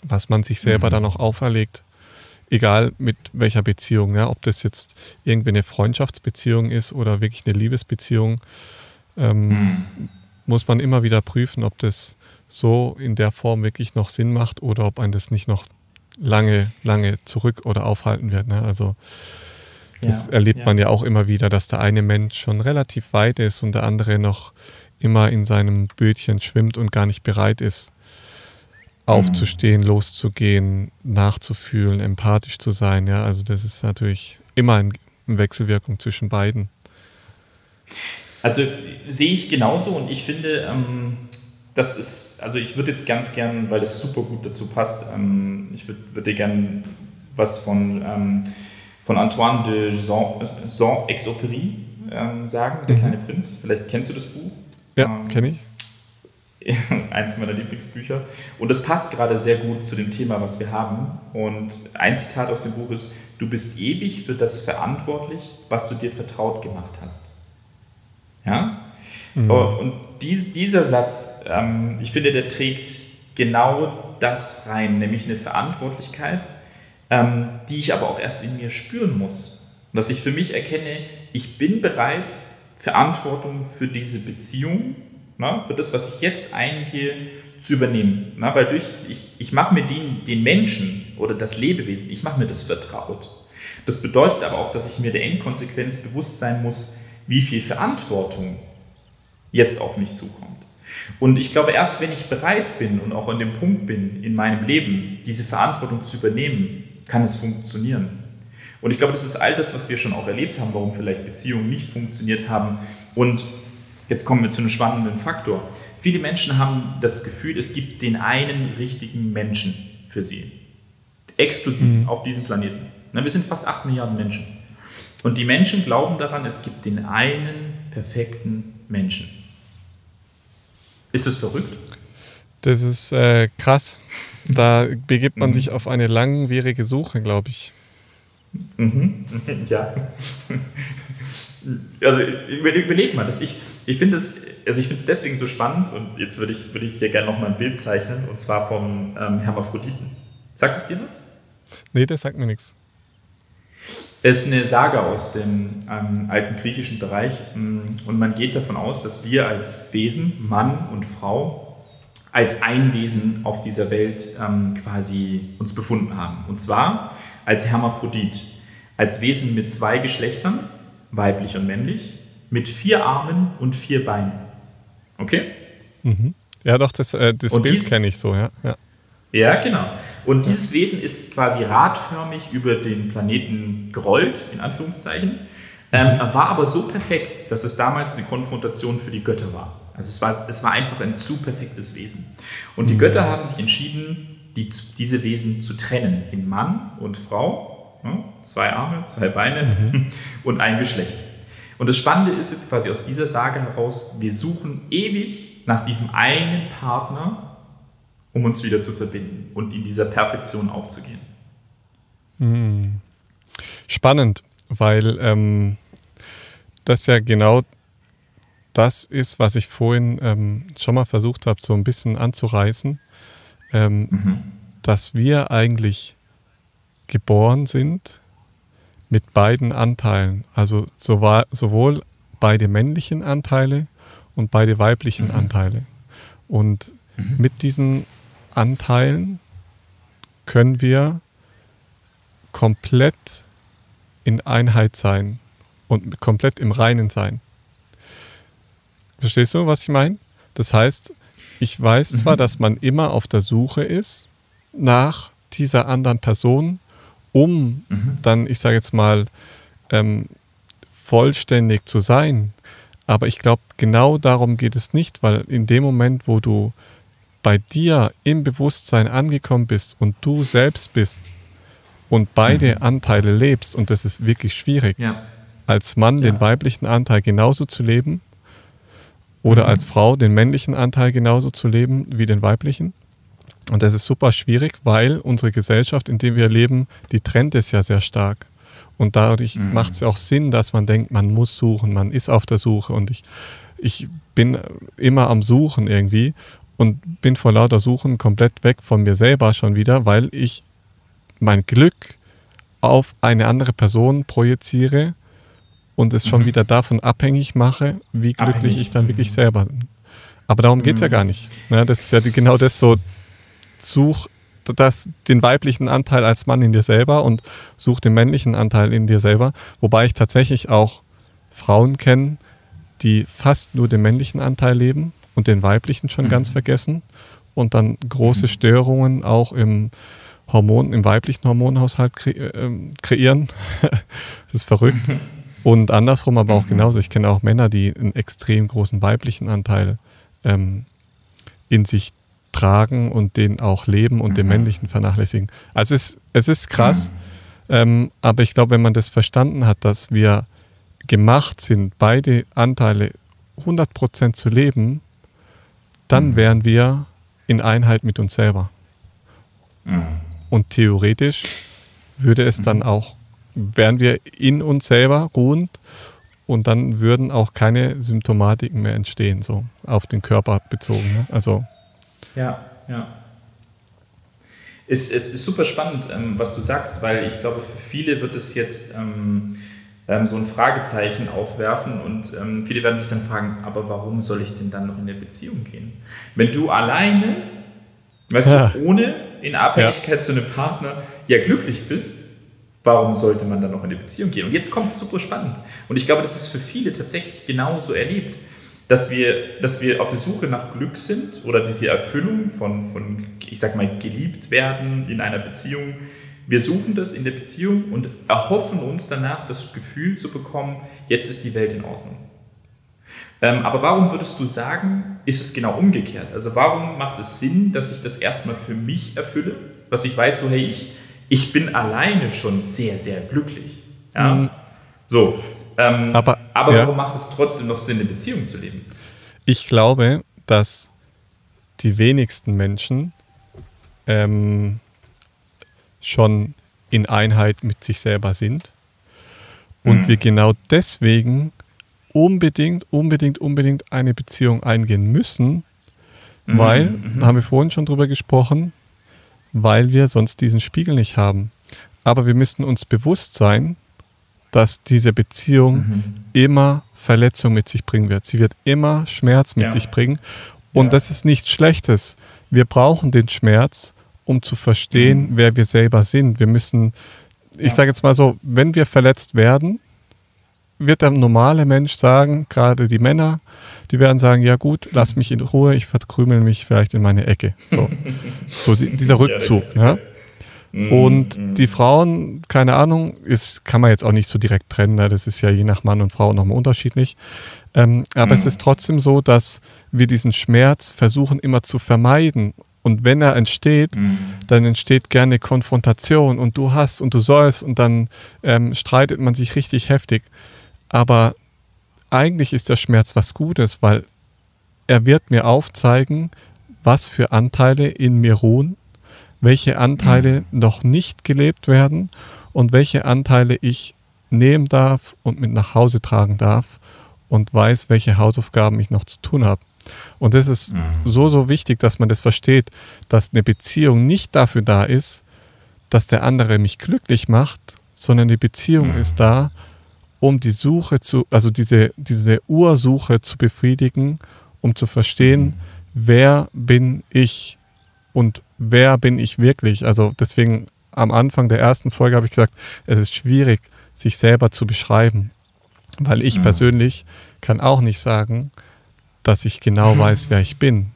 B: was man sich selber mhm. dann auch auferlegt. Egal mit welcher Beziehung, ja, ob das jetzt irgendwie eine Freundschaftsbeziehung ist oder wirklich eine Liebesbeziehung, ähm, mhm. muss man immer wieder prüfen, ob das so in der Form wirklich noch Sinn macht oder ob ein das nicht noch lange, lange zurück oder aufhalten wird. Ne? Also das ja, erlebt ja. man ja auch immer wieder, dass der eine Mensch schon relativ weit ist und der andere noch immer in seinem Bötchen schwimmt und gar nicht bereit ist, aufzustehen, loszugehen, nachzufühlen, empathisch zu sein. Ja, also das ist natürlich immer eine Wechselwirkung zwischen beiden.
C: Also sehe ich genauso und ich finde, ähm, das ist, also ich würde jetzt ganz gern, weil das super gut dazu passt, ähm, ich würde würd dir gern was von, ähm, von Antoine de Saint-Exupéry ähm, sagen, Der mhm. kleine Prinz. Vielleicht kennst du das Buch?
B: Ja, ähm, kenne ich.
C: Eins meiner Lieblingsbücher. Und das passt gerade sehr gut zu dem Thema, was wir haben. Und ein Zitat aus dem Buch ist, du bist ewig für das verantwortlich, was du dir vertraut gemacht hast. Ja? Mhm. Und dies, dieser Satz, ähm, ich finde, der trägt genau das rein, nämlich eine Verantwortlichkeit, ähm, die ich aber auch erst in mir spüren muss. Und dass ich für mich erkenne, ich bin bereit, Verantwortung für diese Beziehung, na, für das, was ich jetzt eingehe, zu übernehmen. Na, weil durch, ich, ich mache mir den, den Menschen oder das Lebewesen, ich mache mir das vertraut. Das bedeutet aber auch, dass ich mir der Endkonsequenz bewusst sein muss, wie viel Verantwortung jetzt auf mich zukommt. Und ich glaube, erst wenn ich bereit bin und auch an dem Punkt bin in meinem Leben, diese Verantwortung zu übernehmen, kann es funktionieren. Und ich glaube, das ist all das, was wir schon auch erlebt haben, warum vielleicht Beziehungen nicht funktioniert haben. Und jetzt kommen wir zu einem spannenden Faktor. Viele Menschen haben das Gefühl, es gibt den einen richtigen Menschen für sie. Exklusiv mhm. auf diesem Planeten. Wir sind fast 8 Milliarden Menschen. Und die Menschen glauben daran, es gibt den einen perfekten Menschen. Ist das verrückt?
B: Das ist äh, krass. Da begibt man mhm. sich auf eine langwierige Suche, glaube ich.
C: Mhm. Ja. Also überleg mal, das ich, ich finde es also ich deswegen so spannend und jetzt würde ich, würde ich dir gerne noch mal ein Bild zeichnen und zwar vom ähm, Hermaphroditen. Sagt es dir was?
B: Nee, das sagt mir nichts.
C: Es ist eine Sage aus dem ähm, alten griechischen Bereich mm, und man geht davon aus, dass wir als Wesen, Mann und Frau, als ein Wesen auf dieser Welt ähm, quasi uns befunden haben. Und zwar als Hermaphrodit, als Wesen mit zwei Geschlechtern, weiblich und männlich, mit vier Armen und vier Beinen. Okay?
B: Mhm. Ja, doch, das, äh, das Bild kenne ich so, ja. ja.
C: Ja, genau. Und dieses Wesen ist quasi radförmig über den Planeten gerollt, in Anführungszeichen, ähm, war aber so perfekt, dass es damals eine Konfrontation für die Götter war. Also es war, es war einfach ein zu perfektes Wesen. Und die mhm. Götter haben sich entschieden, die, diese Wesen zu trennen in Mann und Frau, ja, zwei Arme, zwei Beine mhm. und ein Geschlecht. Und das Spannende ist jetzt quasi aus dieser Sage heraus, wir suchen ewig nach diesem einen Partner, um uns wieder zu verbinden und in dieser Perfektion aufzugehen.
B: Hm. Spannend, weil ähm, das ja genau das ist, was ich vorhin ähm, schon mal versucht habe, so ein bisschen anzureißen, ähm, mhm. dass wir eigentlich geboren sind mit beiden Anteilen, also sowohl beide männlichen Anteile und beide weiblichen mhm. Anteile. Und mhm. mit diesen Anteilen können wir komplett in Einheit sein und komplett im Reinen sein. Verstehst du, was ich meine? Das heißt, ich weiß zwar, mhm. dass man immer auf der Suche ist nach dieser anderen Person, um mhm. dann, ich sage jetzt mal, ähm, vollständig zu sein. Aber ich glaube, genau darum geht es nicht, weil in dem Moment, wo du bei dir im Bewusstsein angekommen bist und du selbst bist und beide mhm. Anteile lebst, und das ist wirklich schwierig, ja. als Mann ja. den weiblichen Anteil genauso zu leben oder mhm. als Frau den männlichen Anteil genauso zu leben wie den weiblichen. Und das ist super schwierig, weil unsere Gesellschaft, in der wir leben, die trennt es ja sehr stark. Und dadurch mhm. macht es auch Sinn, dass man denkt, man muss suchen, man ist auf der Suche. Und ich, ich bin immer am Suchen irgendwie und bin vor lauter Suchen komplett weg von mir selber schon wieder, weil ich mein Glück auf eine andere Person projiziere und es schon mhm. wieder davon abhängig mache, wie glücklich abhängig. ich dann wirklich selber bin. Aber darum geht es mhm. ja gar nicht. Ne? Das ist ja genau das so, such das, den weiblichen Anteil als Mann in dir selber und such den männlichen Anteil in dir selber. Wobei ich tatsächlich auch Frauen kenne, die fast nur den männlichen Anteil leben und den weiblichen schon mhm. ganz vergessen und dann große mhm. Störungen auch im Hormon, im weiblichen Hormonhaushalt kre äh, kreieren. das ist verrückt. Mhm. Und andersrum aber auch mhm. genauso. Ich kenne auch Männer, die einen extrem großen weiblichen Anteil ähm, in sich tragen und den auch leben und den mhm. männlichen vernachlässigen. Also es, es ist krass, mhm. ähm, aber ich glaube, wenn man das verstanden hat, dass wir gemacht sind, beide Anteile 100% zu leben, dann mhm. wären wir in Einheit mit uns selber. Mhm. Und theoretisch würde es dann mhm. auch, wären wir in uns selber ruhend und dann würden auch keine Symptomatiken mehr entstehen, so auf den Körper bezogen. Ne? Also.
C: Ja, ja. Es, es ist super spannend, ähm, was du sagst, weil ich glaube, für viele wird es jetzt ähm, ähm, so ein Fragezeichen aufwerfen und ähm, viele werden sich dann fragen, aber warum soll ich denn dann noch in eine Beziehung gehen? Wenn du alleine, weißt ja. du, ohne in Abhängigkeit ja. zu einem Partner ja glücklich bist, warum sollte man dann noch in eine Beziehung gehen? Und jetzt kommt es super spannend. Und ich glaube, das ist für viele tatsächlich genauso erlebt, dass wir, dass wir auf der Suche nach Glück sind oder diese Erfüllung von, von, ich sag mal, geliebt werden in einer Beziehung, wir suchen das in der Beziehung und erhoffen uns danach das Gefühl zu bekommen, jetzt ist die Welt in Ordnung. Ähm, aber warum würdest du sagen, ist es genau umgekehrt? Also warum macht es Sinn, dass ich das erstmal für mich erfülle, dass ich weiß, so hey, ich, ich bin alleine schon sehr, sehr glücklich. Ja? Mhm. So. Ähm, aber aber ja. warum macht es trotzdem noch Sinn, eine Beziehung zu leben?
B: Ich glaube, dass die wenigsten Menschen ähm, schon in Einheit mit sich selber sind. Und mhm. wir genau deswegen unbedingt, unbedingt, unbedingt eine Beziehung eingehen müssen, mhm. weil, mhm. da haben wir vorhin schon drüber gesprochen, weil wir sonst diesen Spiegel nicht haben. Aber wir müssen uns bewusst sein, dass diese Beziehung mhm. immer Verletzung mit sich bringen wird. Sie wird immer Schmerz mit ja. sich bringen. Und ja. das ist nichts Schlechtes. Wir brauchen den Schmerz, um zu verstehen, mhm. wer wir selber sind. Wir müssen, ich ja. sage jetzt mal so, wenn wir verletzt werden, wird der normale Mensch sagen, gerade die Männer, die werden sagen, ja gut, lass mich in Ruhe, ich verkrümel mich vielleicht in meine Ecke. So, so dieser Rückzug. Ja, mhm, Und mhm. die Frauen, keine Ahnung, ist, kann man jetzt auch nicht so direkt trennen, ne? das ist ja je nach Mann und Frau nochmal unterschiedlich. Ähm, aber es mhm. ist trotzdem so, dass wir diesen Schmerz versuchen immer zu vermeiden. Und wenn er entsteht, dann entsteht gerne Konfrontation und du hast und du sollst und dann ähm, streitet man sich richtig heftig. Aber eigentlich ist der Schmerz was Gutes, weil er wird mir aufzeigen, was für Anteile in mir ruhen, welche Anteile mhm. noch nicht gelebt werden und welche Anteile ich nehmen darf und mit nach Hause tragen darf und weiß, welche Hausaufgaben ich noch zu tun habe. Und das ist mhm. so, so wichtig, dass man das versteht, dass eine Beziehung nicht dafür da ist, dass der andere mich glücklich macht, sondern die Beziehung mhm. ist da, um die Suche zu, also diese, diese Ursuche zu befriedigen, um zu verstehen, mhm. wer bin ich und wer bin ich wirklich. Also deswegen am Anfang der ersten Folge habe ich gesagt, es ist schwierig, sich selber zu beschreiben, weil ich mhm. persönlich kann auch nicht sagen, dass ich genau weiß, wer ich bin,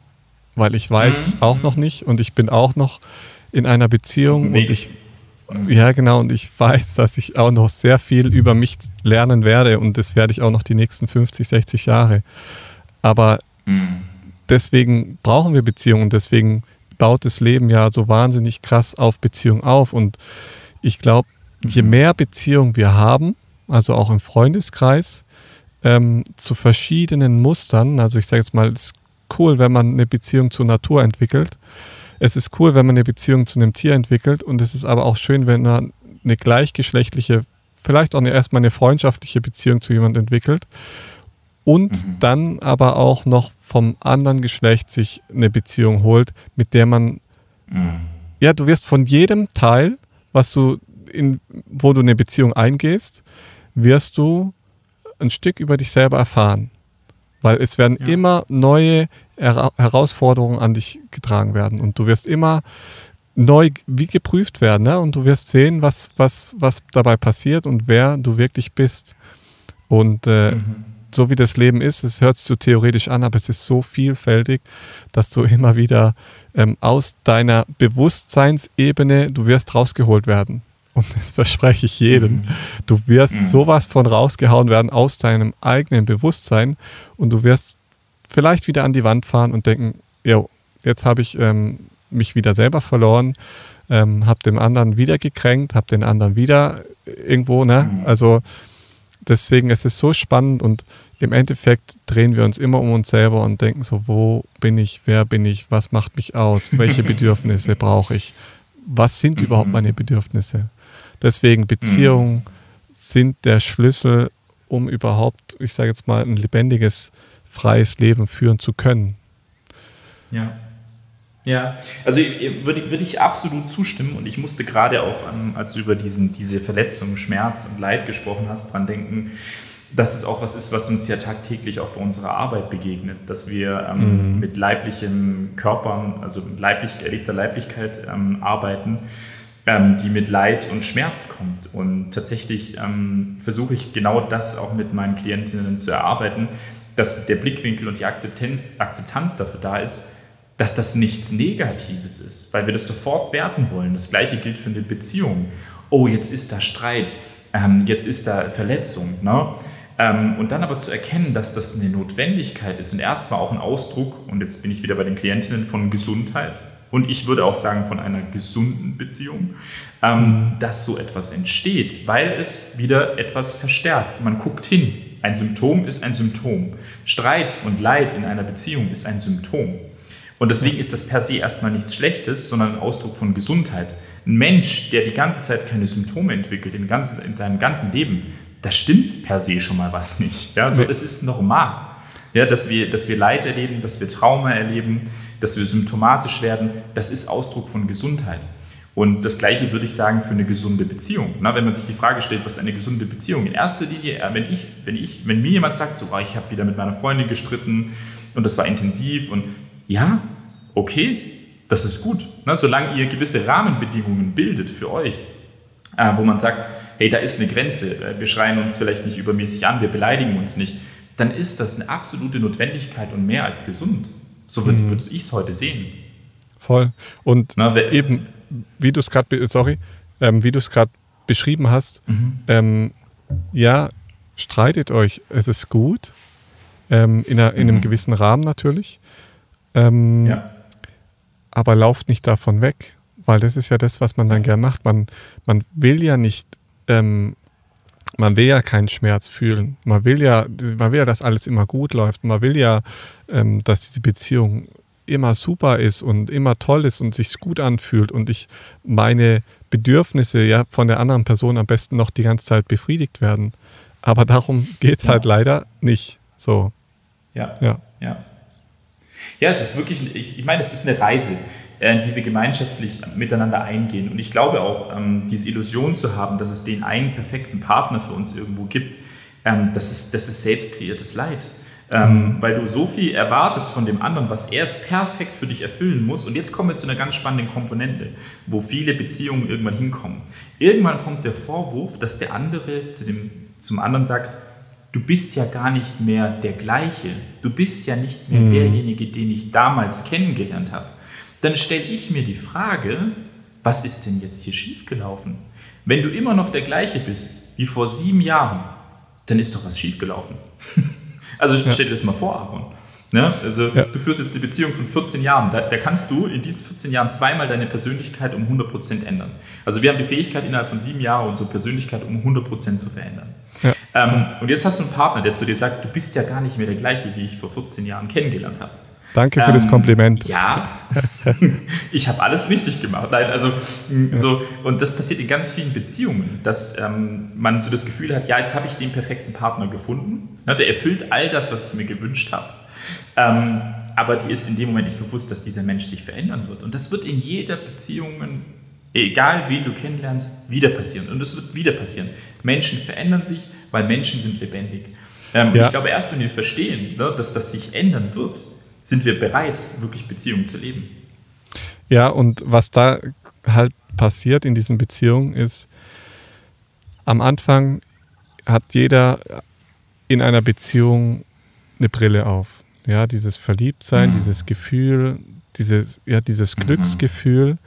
B: weil ich weiß es auch noch nicht und ich bin auch noch in einer Beziehung und ich ja, genau. Und ich weiß, dass ich auch noch sehr viel über mich lernen werde und das werde ich auch noch die nächsten 50, 60 Jahre. Aber mhm. deswegen brauchen wir Beziehungen. Deswegen baut das Leben ja so wahnsinnig krass auf Beziehung auf. Und ich glaube, je mhm. mehr Beziehungen wir haben, also auch im Freundeskreis, ähm, zu verschiedenen Mustern, also ich sage jetzt mal, es ist cool, wenn man eine Beziehung zur Natur entwickelt, es ist cool, wenn man eine Beziehung zu einem Tier entwickelt und es ist aber auch schön, wenn man eine gleichgeschlechtliche, vielleicht auch eine, erstmal eine freundschaftliche Beziehung zu jemandem entwickelt und mhm. dann aber auch noch vom anderen Geschlecht sich eine Beziehung holt, mit der man, mhm. ja, du wirst von jedem Teil, was du in, wo du eine Beziehung eingehst, wirst du ein Stück über dich selber erfahren. Weil es werden ja. immer neue Herausforderungen an dich getragen werden und du wirst immer neu wie geprüft werden ne? und du wirst sehen, was, was, was dabei passiert und wer du wirklich bist. Und äh, mhm. So wie das Leben ist, es hört sich so theoretisch an, aber es ist so vielfältig, dass du immer wieder ähm, aus deiner Bewusstseinsebene, du wirst rausgeholt werden. Und das verspreche ich jedem. Mhm. Du wirst mhm. sowas von rausgehauen werden aus deinem eigenen Bewusstsein und du wirst vielleicht wieder an die Wand fahren und denken, jo, jetzt habe ich ähm, mich wieder selber verloren, ähm, habe den anderen wieder gekränkt, habe den anderen wieder irgendwo, ne? Mhm. Also deswegen ist es so spannend und im Endeffekt drehen wir uns immer um uns selber und denken so, wo bin ich, wer bin ich, was macht mich aus, welche Bedürfnisse brauche ich, was sind überhaupt mhm. meine Bedürfnisse. Deswegen Beziehungen mhm. sind der Schlüssel, um überhaupt, ich sage jetzt mal, ein lebendiges, freies Leben führen zu können.
C: Ja. Ja, also würde, würde ich absolut zustimmen und ich musste gerade auch, an, als du über diesen, diese Verletzung, Schmerz und Leid gesprochen hast, dran denken, dass es auch was ist, was uns ja tagtäglich auch bei unserer Arbeit begegnet, dass wir ähm, mhm. mit leiblichen Körpern, also mit leiblich, erlebter Leiblichkeit ähm, arbeiten ähm, die mit Leid und Schmerz kommt. Und tatsächlich ähm, versuche ich genau das auch mit meinen Klientinnen zu erarbeiten, dass der Blickwinkel und die Akzeptanz, Akzeptanz dafür da ist, dass das nichts Negatives ist, weil wir das sofort werten wollen. Das gleiche gilt für eine Beziehung. Oh, jetzt ist da Streit, ähm, jetzt ist da Verletzung. Ne? Ähm, und dann aber zu erkennen, dass das eine Notwendigkeit ist und erstmal auch ein Ausdruck, und jetzt bin ich wieder bei den Klientinnen, von Gesundheit, und ich würde auch sagen von einer gesunden Beziehung, ähm, dass so etwas entsteht, weil es wieder etwas verstärkt. Man guckt hin. Ein Symptom ist ein Symptom. Streit und Leid in einer Beziehung ist ein Symptom. Und deswegen ist das per se erstmal nichts Schlechtes, sondern ein Ausdruck von Gesundheit. Ein Mensch, der die ganze Zeit keine Symptome entwickelt, in, ganz, in seinem ganzen Leben, da stimmt per se schon mal was nicht. Ja, also es ist normal, ja, dass, wir, dass wir Leid erleben, dass wir Trauma erleben, dass wir symptomatisch werden, das ist Ausdruck von Gesundheit. Und das Gleiche würde ich sagen für eine gesunde Beziehung. Na, wenn man sich die Frage stellt, was ist eine gesunde Beziehung? In erster Linie, äh, wenn, ich, wenn, ich, wenn mir jemand sagt, so, oh, ich habe wieder mit meiner Freundin gestritten und das war intensiv und ja, okay, das ist gut. Na, solange ihr gewisse Rahmenbedingungen bildet für euch, äh, wo man sagt, hey, da ist eine Grenze, äh, wir schreien uns vielleicht nicht übermäßig an, wir beleidigen uns nicht, dann ist das eine absolute Notwendigkeit und mehr als gesund. So würde, mhm. ich es heute sehen.
B: Voll. Und Na, eben, wie du es gerade, sorry, ähm, wie du es gerade beschrieben hast, mhm. ähm, ja, streitet euch, es ist gut, ähm, in, einer, in, einem mhm. gewissen Rahmen natürlich, ähm, ja. aber lauft nicht davon weg, weil das ist ja das, was man dann gern macht. Man, man will ja nicht, ähm, man will ja keinen Schmerz fühlen. Man will ja, man will ja, dass alles immer gut läuft. Man will ja, ähm, dass diese Beziehung immer super ist und immer toll ist und sich gut anfühlt und ich meine Bedürfnisse ja von der anderen Person am besten noch die ganze Zeit befriedigt werden. Aber darum geht es ja. halt leider nicht. So.
C: Ja. Ja. Ja, ja es ist wirklich, ich, ich meine, es ist eine Reise, die wir gemeinschaftlich miteinander eingehen. Und ich glaube auch, ähm, diese Illusion zu haben, dass es den einen perfekten Partner für uns irgendwo gibt, ähm, das, ist, das ist selbst kreiertes Leid ähm, weil du so viel erwartest von dem anderen, was er perfekt für dich erfüllen muss. Und jetzt kommen wir zu einer ganz spannenden Komponente, wo viele Beziehungen irgendwann hinkommen. Irgendwann kommt der Vorwurf, dass der andere zu dem, zum anderen sagt, du bist ja gar nicht mehr der gleiche, du bist ja nicht mehr mhm. derjenige, den ich damals kennengelernt habe. Dann stelle ich mir die Frage, was ist denn jetzt hier schiefgelaufen? Wenn du immer noch der gleiche bist wie vor sieben Jahren, dann ist doch was schiefgelaufen. Also ja. stell dir das mal vor, Aaron. Ja, also ja. du führst jetzt die Beziehung von 14 Jahren. Da, da, kannst du in diesen 14 Jahren zweimal deine Persönlichkeit um 100% ändern. Also wir haben die Fähigkeit, innerhalb von sieben Jahren unsere Persönlichkeit um 100% zu verändern. Ja. Ähm, und jetzt hast du einen Partner, der zu dir sagt, du bist ja gar nicht mehr der gleiche, wie ich vor 14 Jahren kennengelernt habe.
B: Danke für ähm, das Kompliment.
C: Ja, ich habe alles richtig gemacht. Nein, also so und das passiert in ganz vielen Beziehungen, dass ähm, man so das Gefühl hat, ja, jetzt habe ich den perfekten Partner gefunden, ne, der erfüllt all das, was ich mir gewünscht habe. Ähm, aber die ist in dem Moment nicht bewusst, dass dieser Mensch sich verändern wird. Und das wird in jeder Beziehung, egal wen du kennenlernst, wieder passieren. Und das wird wieder passieren. Menschen verändern sich, weil Menschen sind lebendig. Ähm, ja. Und ich glaube, erst wenn wir verstehen, ne, dass das sich ändern wird, sind wir bereit, wirklich Beziehungen zu leben.
B: Ja, und was da halt passiert in diesen Beziehungen ist, am Anfang hat jeder in einer Beziehung eine Brille auf. Ja, dieses Verliebtsein, mhm. dieses Gefühl, dieses, ja, dieses mhm. Glücksgefühl,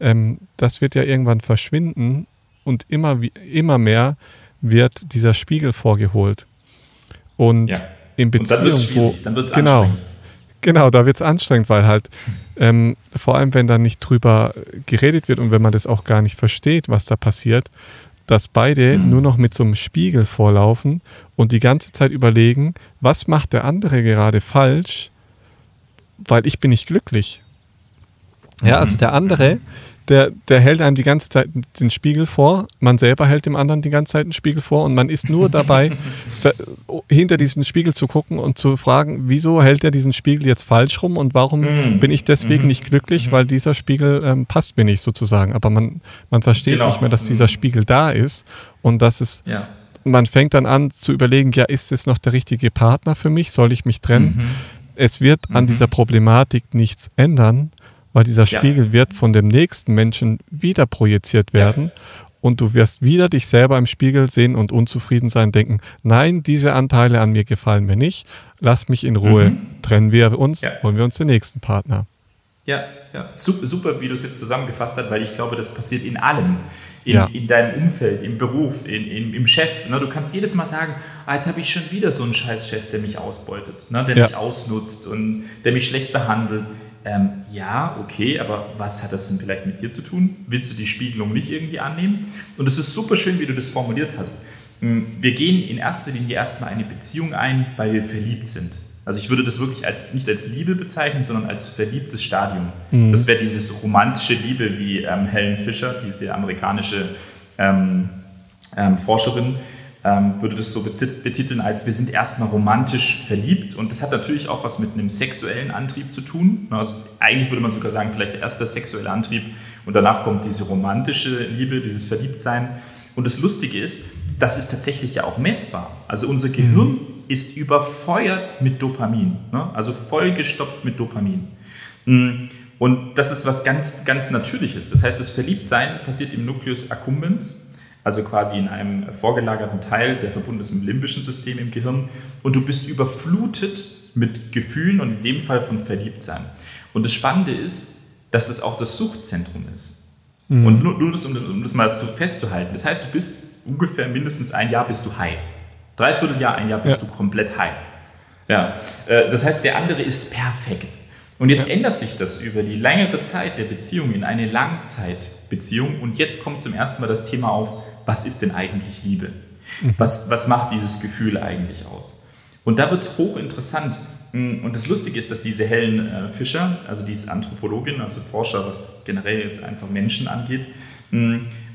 B: ähm, das wird ja irgendwann verschwinden und immer, immer mehr wird dieser Spiegel vorgeholt. Und ja. in Beziehungen, wo. Dann wird's genau, Genau, da wird es anstrengend, weil halt ähm, vor allem, wenn da nicht drüber geredet wird und wenn man das auch gar nicht versteht, was da passiert, dass beide mhm. nur noch mit so einem Spiegel vorlaufen und die ganze Zeit überlegen, was macht der andere gerade falsch, weil ich bin nicht glücklich. Ja, also der andere, der, der hält einem die ganze Zeit den Spiegel vor, man selber hält dem anderen die ganze Zeit den Spiegel vor und man ist nur dabei, hinter diesen Spiegel zu gucken und zu fragen, wieso hält er diesen Spiegel jetzt falsch rum und warum mm. bin ich deswegen mm. nicht glücklich, mm. weil dieser Spiegel ähm, passt mir nicht sozusagen. Aber man, man versteht genau. nicht mehr, dass dieser mhm. Spiegel da ist und dass es ja. man fängt dann an zu überlegen, ja, ist es noch der richtige Partner für mich? Soll ich mich trennen? Mhm. Es wird an mhm. dieser Problematik nichts ändern, weil dieser Spiegel ja. wird von dem nächsten Menschen wieder projiziert werden ja. und du wirst wieder dich selber im Spiegel sehen und unzufrieden sein, denken, nein, diese Anteile an mir gefallen mir nicht, lass mich in Ruhe, mhm. trennen wir uns, ja. holen wir uns den nächsten Partner.
C: Ja, ja. Super, super wie du es jetzt zusammengefasst hast, weil ich glaube, das passiert in allem. In, ja. in deinem Umfeld, im Beruf, in, in, im Chef. Ne? Du kannst jedes Mal sagen, ah, jetzt habe ich schon wieder so einen scheiß Chef, der mich ausbeutet, ne? der ja. mich ausnutzt und der mich schlecht behandelt. Ähm, ja, okay, aber was hat das denn vielleicht mit dir zu tun? Willst du die Spiegelung nicht irgendwie annehmen? Und es ist super schön, wie du das formuliert hast. Hm, wir gehen in erster Linie erstmal eine Beziehung ein, weil wir verliebt sind. Also ich würde das wirklich als nicht als Liebe bezeichnen, sondern als verliebtes Stadium. Mhm. Das wäre dieses romantische Liebe, wie ähm, Helen Fischer, diese amerikanische ähm, ähm, Forscherin, würde das so betiteln, als wir sind erstmal romantisch verliebt. Und das hat natürlich auch was mit einem sexuellen Antrieb zu tun. Also eigentlich würde man sogar sagen, vielleicht der erste sexuelle Antrieb und danach kommt diese romantische Liebe, dieses Verliebtsein. Und das Lustige ist, das ist tatsächlich ja auch messbar. Also unser Gehirn mhm. ist überfeuert mit Dopamin, ne? also vollgestopft mit Dopamin. Mm, und das ist was ganz, ganz Natürliches. Das heißt, das Verliebtsein passiert im Nucleus accumbens, also quasi in einem vorgelagerten Teil, der verbunden ist mit dem limbischen System im Gehirn. Und du bist überflutet mit Gefühlen und in dem Fall von Verliebtsein. Und das Spannende ist, dass es auch das Suchtzentrum ist. Mhm. Und nur, nur das, um, um, das mal zu festzuhalten. Das heißt, du bist ungefähr mindestens ein Jahr bist du high. Dreiviertel Jahr, ein Jahr bist ja. du komplett high. Ja, äh, das heißt, der andere ist perfekt. Und jetzt ja. ändert sich das über die längere Zeit der Beziehung in eine Langzeitbeziehung. Und jetzt kommt zum ersten Mal das Thema auf, was ist denn eigentlich Liebe? Mhm. Was, was macht dieses Gefühl eigentlich aus? Und da wird es hochinteressant. Und das Lustige ist, dass diese Helen äh, Fischer, also die ist Anthropologin, also Forscher, was generell jetzt einfach Menschen angeht,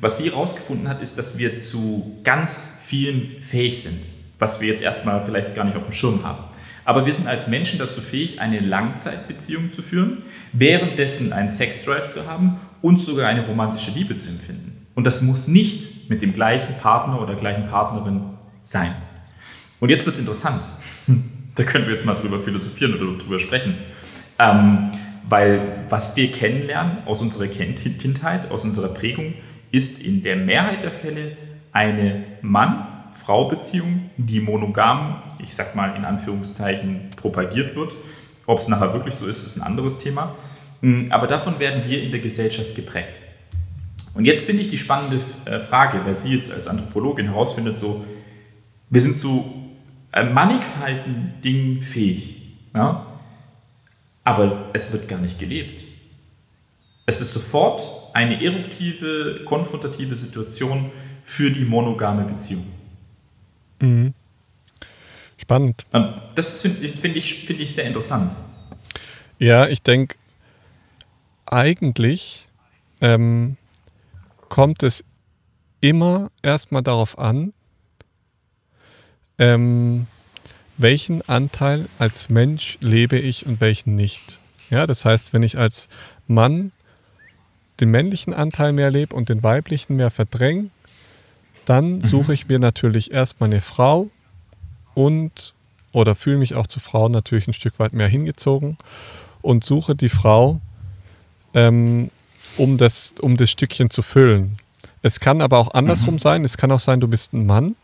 C: was sie herausgefunden hat, ist, dass wir zu ganz vielen fähig sind, was wir jetzt erstmal vielleicht gar nicht auf dem Schirm haben. Aber wir sind als Menschen dazu fähig, eine Langzeitbeziehung zu führen, währenddessen einen Sexdrive zu haben und sogar eine romantische Liebe zu empfinden. Und das muss nicht mit dem gleichen Partner oder gleichen Partnerin sein. Und jetzt wird es interessant. Da können wir jetzt mal drüber philosophieren oder drüber sprechen. Ähm, weil was wir kennenlernen aus unserer Kindheit, aus unserer Prägung, ist in der Mehrheit der Fälle eine Mann Frau-Beziehung, die monogam, ich sag mal in Anführungszeichen, propagiert wird. Ob es nachher wirklich so ist, ist ein anderes Thema. Mm, aber davon werden wir in der Gesellschaft geprägt. Und jetzt finde ich die spannende äh, Frage, weil sie jetzt als Anthropologin herausfindet, so, wir sind zu äh, mannigfaltigen Dingen fähig, ja? aber es wird gar nicht gelebt. Es ist sofort eine eruptive, konfrontative Situation für die monogame Beziehung.
B: Mhm. Spannend.
C: Das finde find ich, find ich sehr interessant.
B: Ja, ich denke, eigentlich ähm, kommt es immer erstmal darauf an, ähm, welchen Anteil als Mensch lebe ich und welchen nicht. Ja, das heißt, wenn ich als Mann den männlichen Anteil mehr lebe und den weiblichen mehr verdränge, dann mhm. suche ich mir natürlich erstmal eine Frau und oder fühle mich auch zu Frauen natürlich ein Stück weit mehr hingezogen und suche die Frau, ähm, um, das, um das Stückchen zu füllen. Es kann aber auch andersrum mhm. sein. Es kann auch sein, du bist ein Mann,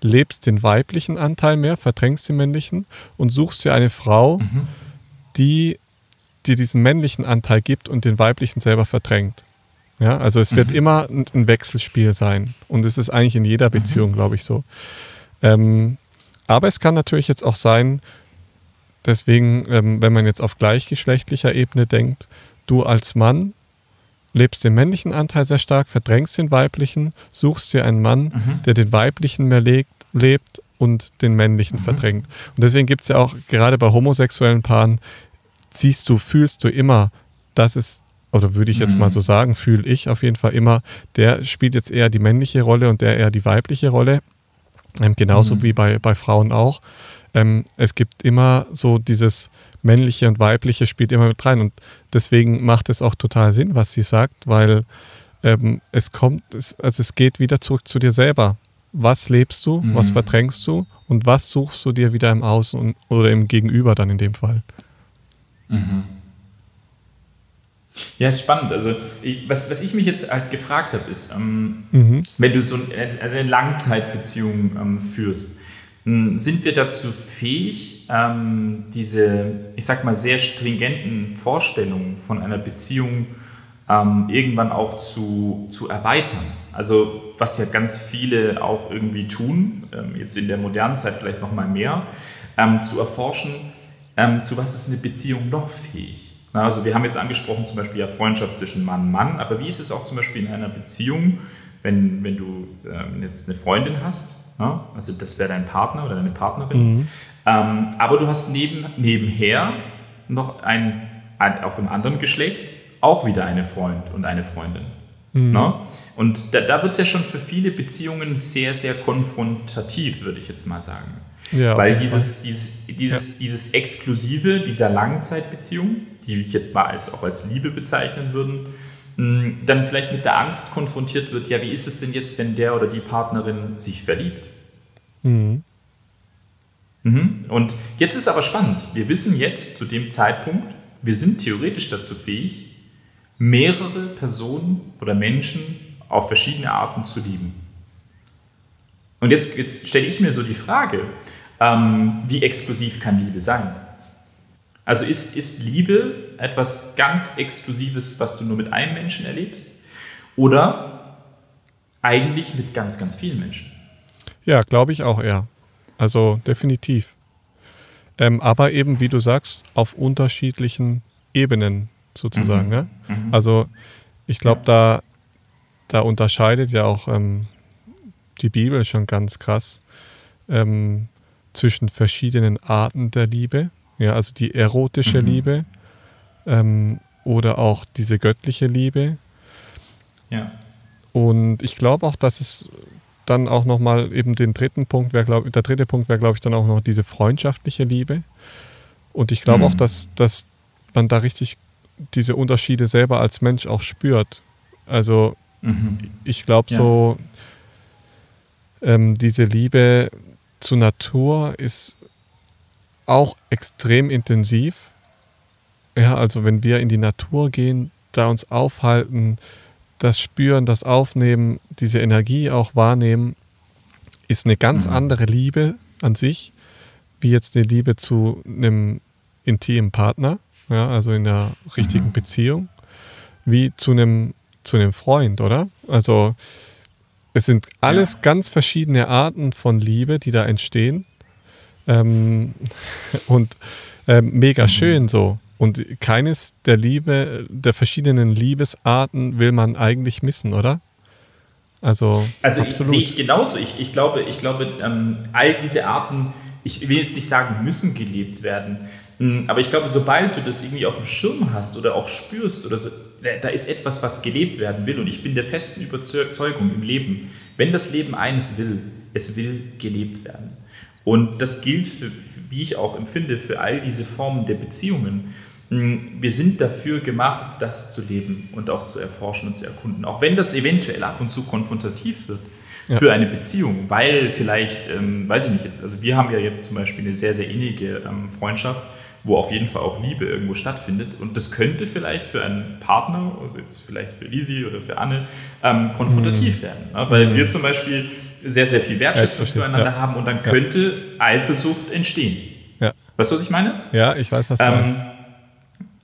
B: lebst den weiblichen Anteil mehr, verdrängst den männlichen und suchst dir eine Frau, mhm. die dir diesen männlichen Anteil gibt und den weiblichen selber verdrängt. Ja, also es wird mhm. immer ein, Wechselspiel sein. Und es ist eigentlich in jeder mhm. Beziehung, glaube ich, so. Ähm, aber es kann natürlich jetzt auch sein, deswegen, ähm, wenn man jetzt auf gleichgeschlechtlicher Ebene denkt, du als Mann lebst den männlichen Anteil sehr stark, verdrängst den weiblichen, suchst dir einen Mann, mhm. der den weiblichen mehr legt, lebt und den männlichen mhm. verdrängt. Und deswegen gibt es ja auch gerade bei homosexuellen Paaren, siehst du, fühlst du immer, dass es oder würde ich jetzt mhm. mal so sagen, fühle ich auf jeden Fall immer, der spielt jetzt eher die männliche Rolle und der eher die weibliche Rolle. Ähm, genauso mhm. wie bei, bei Frauen auch. Ähm, es gibt immer so dieses männliche und weibliche spielt immer mit rein und deswegen macht es auch total Sinn, was sie sagt, weil ähm, es kommt, es, also es geht wieder zurück zu dir selber. Was lebst du, mhm. was verdrängst du und was suchst du dir wieder im Außen oder im Gegenüber dann in dem Fall?
C: Mhm. Ja, ist spannend. Also, ich, was, was ich mich jetzt halt gefragt habe, ist, ähm, mhm. wenn du so eine, also eine Langzeitbeziehung ähm, führst, hm, sind wir dazu fähig, ähm, diese, ich sag mal, sehr stringenten Vorstellungen von einer Beziehung ähm, irgendwann auch zu, zu erweitern? Also, was ja ganz viele auch irgendwie tun, ähm, jetzt in der modernen Zeit vielleicht noch mal mehr, ähm, zu erforschen, zu was ist eine Beziehung noch fähig? Also wir haben jetzt angesprochen zum Beispiel ja Freundschaft zwischen Mann und Mann, aber wie ist es auch zum Beispiel in einer Beziehung, wenn, wenn du ähm, jetzt eine Freundin hast, ja? also das wäre dein Partner oder deine Partnerin, mhm. ähm, aber du hast neben, nebenher noch ein, auch im anderen Geschlecht auch wieder eine Freund und eine Freundin. Mhm. Und da, da wird es ja schon für viele Beziehungen sehr, sehr konfrontativ, würde ich jetzt mal sagen.
B: Ja,
C: Weil dieses, dieses, dieses, ja. dieses Exklusive dieser Langzeitbeziehung, die ich jetzt mal als, auch als Liebe bezeichnen würden, dann vielleicht mit der Angst konfrontiert wird, ja, wie ist es denn jetzt, wenn der oder die Partnerin sich verliebt? Mhm. Mhm. Und jetzt ist aber spannend. Wir wissen jetzt zu dem Zeitpunkt, wir sind theoretisch dazu fähig, mehrere Personen oder Menschen auf verschiedene Arten zu lieben. Und jetzt, jetzt stelle ich mir so die Frage, ähm, wie exklusiv kann Liebe sein? Also ist, ist Liebe etwas ganz Exklusives, was du nur mit einem Menschen erlebst? Oder eigentlich mit ganz, ganz vielen Menschen?
B: Ja, glaube ich auch eher. Also definitiv. Ähm, aber eben, wie du sagst, auf unterschiedlichen Ebenen sozusagen. Mhm. Ne? Mhm. Also ich glaube, da, da unterscheidet ja auch ähm, die Bibel schon ganz krass ähm, zwischen verschiedenen Arten der Liebe. Ja, also die erotische mhm. Liebe ähm, oder auch diese göttliche Liebe.
C: Ja.
B: Und ich glaube auch, dass es dann auch nochmal eben den dritten Punkt wäre, glaube der dritte Punkt wäre, glaube ich, dann auch noch diese freundschaftliche Liebe. Und ich glaube mhm. auch, dass, dass man da richtig diese Unterschiede selber als Mensch auch spürt. Also mhm. ich glaube ja. so, ähm, diese Liebe zur Natur ist auch extrem intensiv. Ja, also wenn wir in die Natur gehen, da uns aufhalten, das Spüren, das Aufnehmen, diese Energie auch wahrnehmen, ist eine ganz mhm. andere Liebe an sich, wie jetzt eine Liebe zu einem intimen Partner, ja, also in einer richtigen mhm. Beziehung, wie zu einem, zu einem Freund, oder? Also es sind alles ja. ganz verschiedene Arten von Liebe, die da entstehen. Ähm, und ähm, mega schön so. Und keines der Liebe, der verschiedenen Liebesarten will man eigentlich missen, oder? Also,
C: also absolut. sehe ich genauso. Ich, ich glaube, ich glaube ähm, all diese Arten, ich will jetzt nicht sagen, müssen gelebt werden. Hm, aber ich glaube, sobald du das irgendwie auf dem Schirm hast oder auch spürst oder so, da ist etwas, was gelebt werden will. Und ich bin der festen Überzeugung im Leben, wenn das Leben eines will, es will gelebt werden. Und das gilt, für, wie ich auch empfinde, für all diese Formen der Beziehungen. Hm, wir sind dafür gemacht, das zu leben und auch zu erforschen und zu erkunden. Auch wenn das eventuell ab und zu konfrontativ wird ja. für eine Beziehung, weil vielleicht, ähm, weiß ich nicht jetzt, also wir haben ja jetzt zum Beispiel eine sehr, sehr innige ähm, Freundschaft wo auf jeden Fall auch Liebe irgendwo stattfindet. Und das könnte vielleicht für einen Partner, also jetzt vielleicht für Lisi oder für Anne, ähm, konfrontativ mhm. werden. Ne? Weil mhm. wir zum Beispiel sehr, sehr viel Wertschätzung ja, füreinander ja. haben und dann könnte Eifersucht entstehen.
B: Ja.
C: Weißt du, was ich meine?
B: Ja, ich weiß, was du ähm, meinst.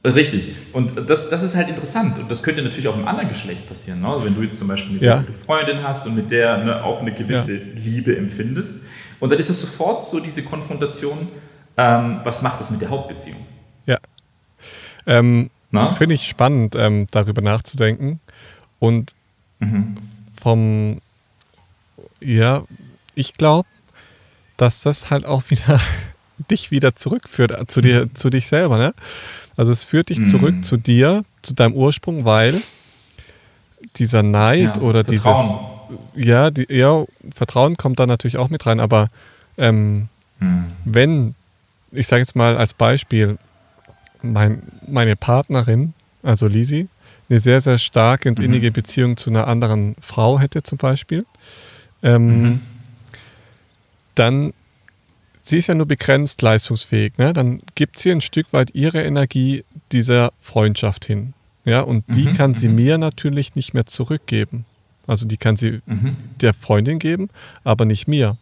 C: Richtig. Und das, das ist halt interessant. Und das könnte natürlich auch im anderen Geschlecht passieren. Ne? Also wenn du jetzt zum Beispiel eine sehr gute Freundin hast und mit der ne, auch eine gewisse Liebe empfindest. Und dann ist es sofort so diese Konfrontation, ähm, was macht das mit der Hauptbeziehung?
B: Ja. Ähm, Finde ich spannend, ähm, darüber nachzudenken. Und mhm. vom, ja, ich glaube, dass das halt auch wieder dich wieder zurückführt zu dir, mhm. zu dich selber, ne? Also es führt dich mhm. zurück zu dir, zu deinem Ursprung, weil dieser Neid ja, oder Vertrauen. dieses, ja, die, ja, Vertrauen kommt da natürlich auch mit rein, aber ähm, mhm. wenn ich sage jetzt mal als Beispiel, mein, meine Partnerin, also Lisi, eine sehr, sehr starke und mhm. innige Beziehung zu einer anderen Frau hätte zum Beispiel, ähm, mhm. dann, sie ist ja nur begrenzt leistungsfähig, ne? dann gibt sie ein Stück weit ihre Energie dieser Freundschaft hin. Ja, und die mhm. kann sie mhm. mir natürlich nicht mehr zurückgeben. Also die kann sie mhm. der Freundin geben, aber nicht mir.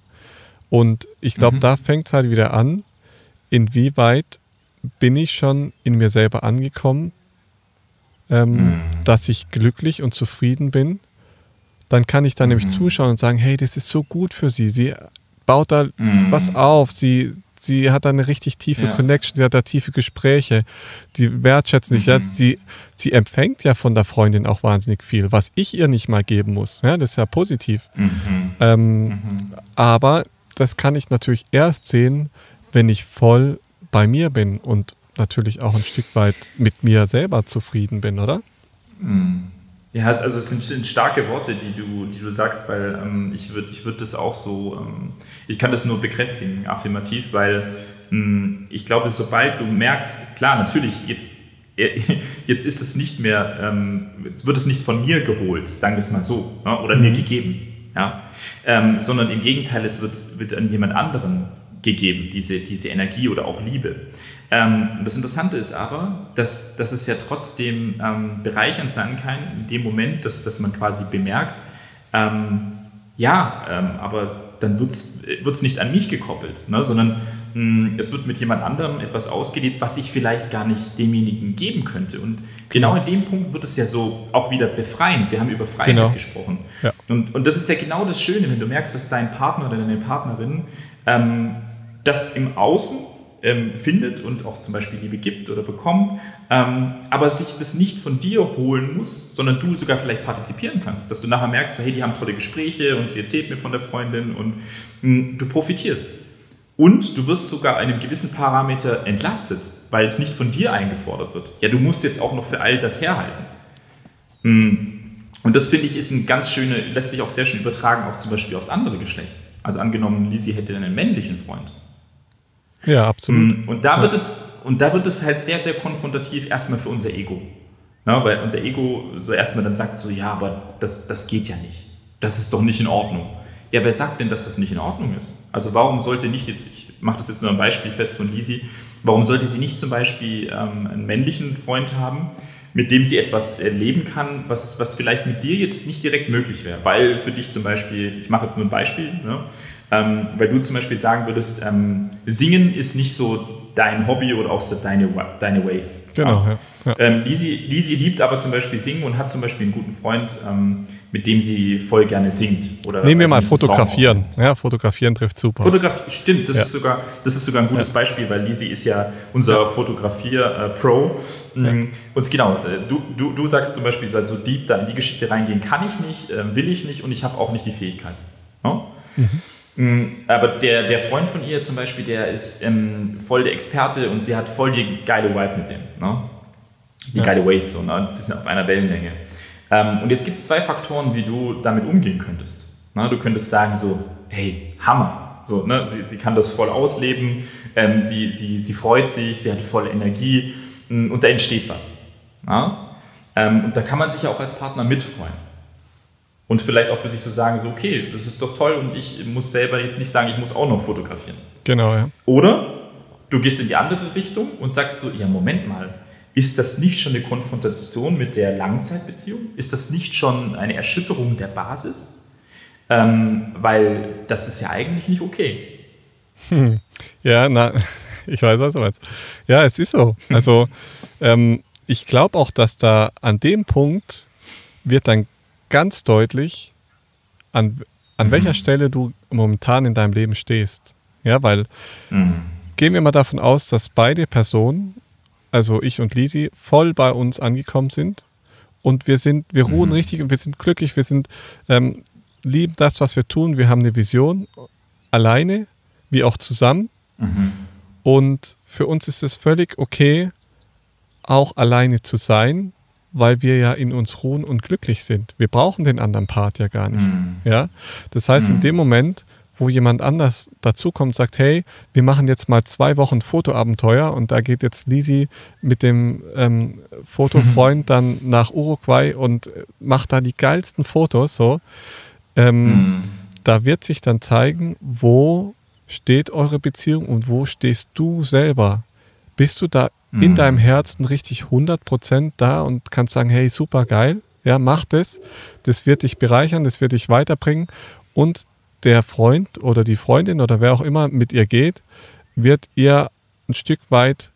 B: Und ich glaube, mhm. da fängt es halt wieder an, inwieweit bin ich schon in mir selber angekommen, ähm, mhm. dass ich glücklich und zufrieden bin, dann kann ich da mhm. nämlich zuschauen und sagen, hey, das ist so gut für sie. Sie baut da mhm. was auf, sie, sie hat da eine richtig tiefe ja. Connection, sie hat da tiefe Gespräche, die wertschätzen sich. Mhm. Sie, sie empfängt ja von der Freundin auch wahnsinnig viel, was ich ihr nicht mal geben muss. Ja, das ist ja positiv. Mhm. Ähm, mhm. aber das kann ich natürlich erst sehen, wenn ich voll bei mir bin und natürlich auch ein Stück weit mit mir selber zufrieden bin, oder?
C: Mm. Ja, also es sind, sind, starke Worte, die du, die du sagst, weil ähm, ich würde ich würd das auch so, ähm, ich kann das nur bekräftigen, affirmativ, weil ähm, ich glaube, sobald du merkst, klar, natürlich, jetzt, äh, jetzt ist es nicht mehr, ähm, jetzt wird es nicht von mir geholt, sagen wir es mal so, ja, oder mhm. mir gegeben, ja, ähm, sondern im Gegenteil, es wird, wird an jemand anderen gegeben, diese, diese Energie oder auch Liebe. Ähm, das Interessante ist aber, dass, dass es ja trotzdem ähm, bereichernd sein kann, in dem Moment, dass, dass man quasi bemerkt, ähm, ja, ähm, aber dann wird es nicht an mich gekoppelt, ne, sondern mh, hm, es wird mit jemand anderem etwas ausgelebt, was ich vielleicht gar nicht demjenigen geben könnte. Und genau in dem Punkt wird es ja so auch wieder befreiend. Wir haben über Freiheit genau. gesprochen. Ja. Und, und das ist ja genau das Schöne, wenn du merkst, dass dein Partner oder deine Partnerin ähm, das im Außen ähm, findet und auch zum Beispiel Liebe gibt oder bekommt, ähm, aber sich das nicht von dir holen muss, sondern du sogar vielleicht partizipieren kannst, dass du nachher merkst, hey, die haben tolle Gespräche und sie erzählt mir von der Freundin und mh, hm, du profitierst. Und du wirst sogar einem gewissen Parameter entlastet, weil es nicht von dir eingefordert wird. Ja, du musst jetzt auch noch für all das herhalten. Hm. Und das finde ich ist ein ganz schöne, lässt sich auch sehr schön übertragen, auch zum Beispiel aufs andere Geschlecht. Also angenommen, Lizzie hätte einen männlichen Freund
B: ja, absolut.
C: Mm, und da, wird es, und da wird es halt sehr, sehr konfrontativ erstmal für unser Ego. Ja, weil unser Ego so erstmal dann sagt so, ja, aber das, das geht ja nicht. Das ist doch nicht in Ordnung. Ja, wer sagt denn, dass das nicht in Ordnung ist? Also warum sollte nicht jetzt, ich mache das jetzt nur ein Beispiel fest von Lisi, warum sollte sie nicht zum Beispiel ähm, einen männlichen Freund haben, mit dem sie etwas erleben kann, was, was vielleicht mit dir jetzt nicht direkt möglich wäre? Weil für dich zum Beispiel, ich mache jetzt nur ein Beispiel, ne? Ähm, weil du zum Beispiel sagen würdest, ähm, Singen ist nicht so dein Hobby oder auch so deine, deine Wave.
B: Genau, ja.
C: ja. Ähm, Lisi, Lisi liebt aber zum Beispiel Singen und hat zum Beispiel einen guten Freund, ähm, mit dem sie voll gerne singt.
B: Oder Nehmen wir mal Fotografieren. Ja, Fotografieren trifft super.
C: Fotografie, stimmt, das, ja. ist sogar, das ist sogar ein gutes ja. Beispiel, weil Lisi ist ja unser Fotografier-Pro. Äh, und genau, äh, du, du, du sagst zum Beispiel, so deep da in die Geschichte reingehen kann ich nicht, äh, will ich nicht und ich habe auch nicht die Fähigkeit. Mhm. Mm, aber der, der Freund von ihr zum Beispiel, der ist ähm, voll der Experte und sie hat voll die geile Vibe mit dem. Ne? Die ja. geile Wave, so, ne? die sind auf einer Wellenlänge. Ähm, und jetzt gibt es zwei Faktoren, wie du damit umgehen könntest. Ne? Du könntest sagen so, hey, Hammer. So, ne? sie, sie kann das voll ausleben, ähm, sie, sie, sie freut sich, sie hat voll Energie mm, und da entsteht was. Ne? Ähm, und da kann man sich ja auch als Partner mitfreuen. Und vielleicht auch für sich so sagen, so, okay, das ist doch toll und ich muss selber jetzt nicht sagen, ich muss auch noch fotografieren.
B: Genau, ja.
C: Oder du gehst in die andere Richtung und sagst so, ja, Moment mal, ist das nicht schon eine Konfrontation mit der Langzeitbeziehung? Ist das nicht schon eine Erschütterung der Basis? Ähm, weil das ist ja eigentlich nicht okay.
B: Hm. Ja, na, ich weiß, was du meinst. Ja, es ist so. Also, ähm, ich glaube auch, dass da an dem Punkt wird dann ganz deutlich, an, an mhm. welcher Stelle du momentan in deinem Leben stehst. Ja, weil mhm. gehen wir mal davon aus, dass beide Personen, also ich und Lisi, voll bei uns angekommen sind und wir sind, wir ruhen mhm. richtig und wir sind glücklich, wir sind, ähm, lieben das, was wir tun, wir haben eine Vision, alleine wie auch zusammen. Mhm. Und für uns ist es völlig okay, auch alleine zu sein, weil wir ja in uns ruhen und glücklich sind. Wir brauchen den anderen Part ja gar nicht. Mhm. Ja? Das heißt, mhm. in dem Moment, wo jemand anders dazukommt, sagt, hey, wir machen jetzt mal zwei Wochen Fotoabenteuer und da geht jetzt Lisi mit dem ähm, Fotofreund mhm. dann nach Uruguay und macht da die geilsten Fotos, so. Ähm, mhm. da wird sich dann zeigen, wo steht eure Beziehung und wo stehst du selber. Bist du da mhm. in deinem Herzen richtig 100% da und kannst sagen, hey, super geil, ja, mach das. Das wird dich bereichern, das wird dich weiterbringen. Und der Freund oder die Freundin oder wer auch immer mit ihr geht, wird ihr ein Stück weit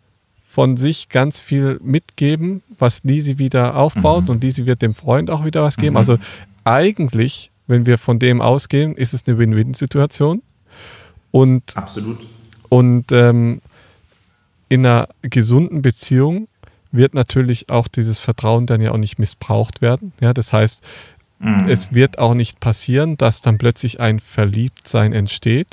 B: von sich ganz viel mitgeben, was Lisi wieder aufbaut mhm. und Lisi wird dem Freund auch wieder was geben. Mhm. Also eigentlich, wenn wir von dem ausgehen, ist es eine Win-Win-Situation. Und,
C: Absolut.
B: Und ähm, in einer gesunden Beziehung wird natürlich auch dieses Vertrauen dann ja auch nicht missbraucht werden. Ja, das heißt, mhm. es wird auch nicht passieren, dass dann plötzlich ein Verliebtsein entsteht.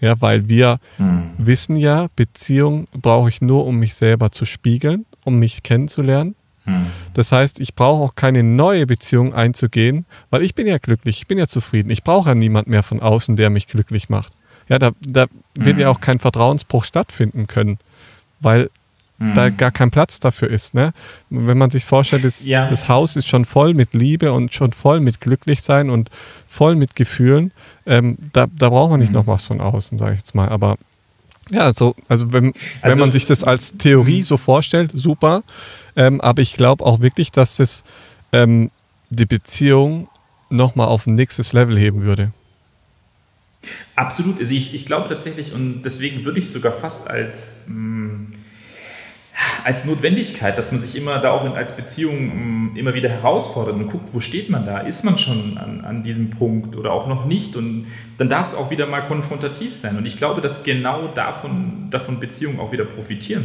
B: Ja, weil wir mhm. wissen ja, Beziehung brauche ich nur, um mich selber zu spiegeln, um mich kennenzulernen. Hm. Das heißt, ich brauche auch keine neue Beziehung einzugehen, weil ich bin ja glücklich, ich bin ja zufrieden. Ich brauche ja niemand mehr von außen, der mich glücklich macht. Ja, da, da wird ja auch kein Vertrauensbruch stattfinden können, weil hm. da gar kein Platz dafür ist. Ne? Wenn man sich vorstellt, das, ja. das Haus ist schon voll mit Liebe und schon voll mit Glücklichsein und voll mit Gefühlen, ähm, da, da braucht man nicht hm. noch was von außen, sage ich jetzt mal. Aber ja, so, also wenn, also, wenn man sich das als Theorie so vorstellt, super. Ähm, aber ich glaube auch wirklich, dass es ähm, die Beziehung nochmal auf ein nächstes Level heben würde.
C: Absolut. Also ich, ich glaube tatsächlich, und deswegen würde ich sogar fast als, mh, mm, als Notwendigkeit, dass man sich immer da auch in, als Beziehung mh, mm, immer wieder herausfordert und guckt, wo steht man da? Ist man schon an, an diesem Punkt oder auch noch nicht? Und dann darf es auch wieder mal konfrontativ sein. Und ich glaube, dass genau davon, davon Beziehungen auch wieder profitieren.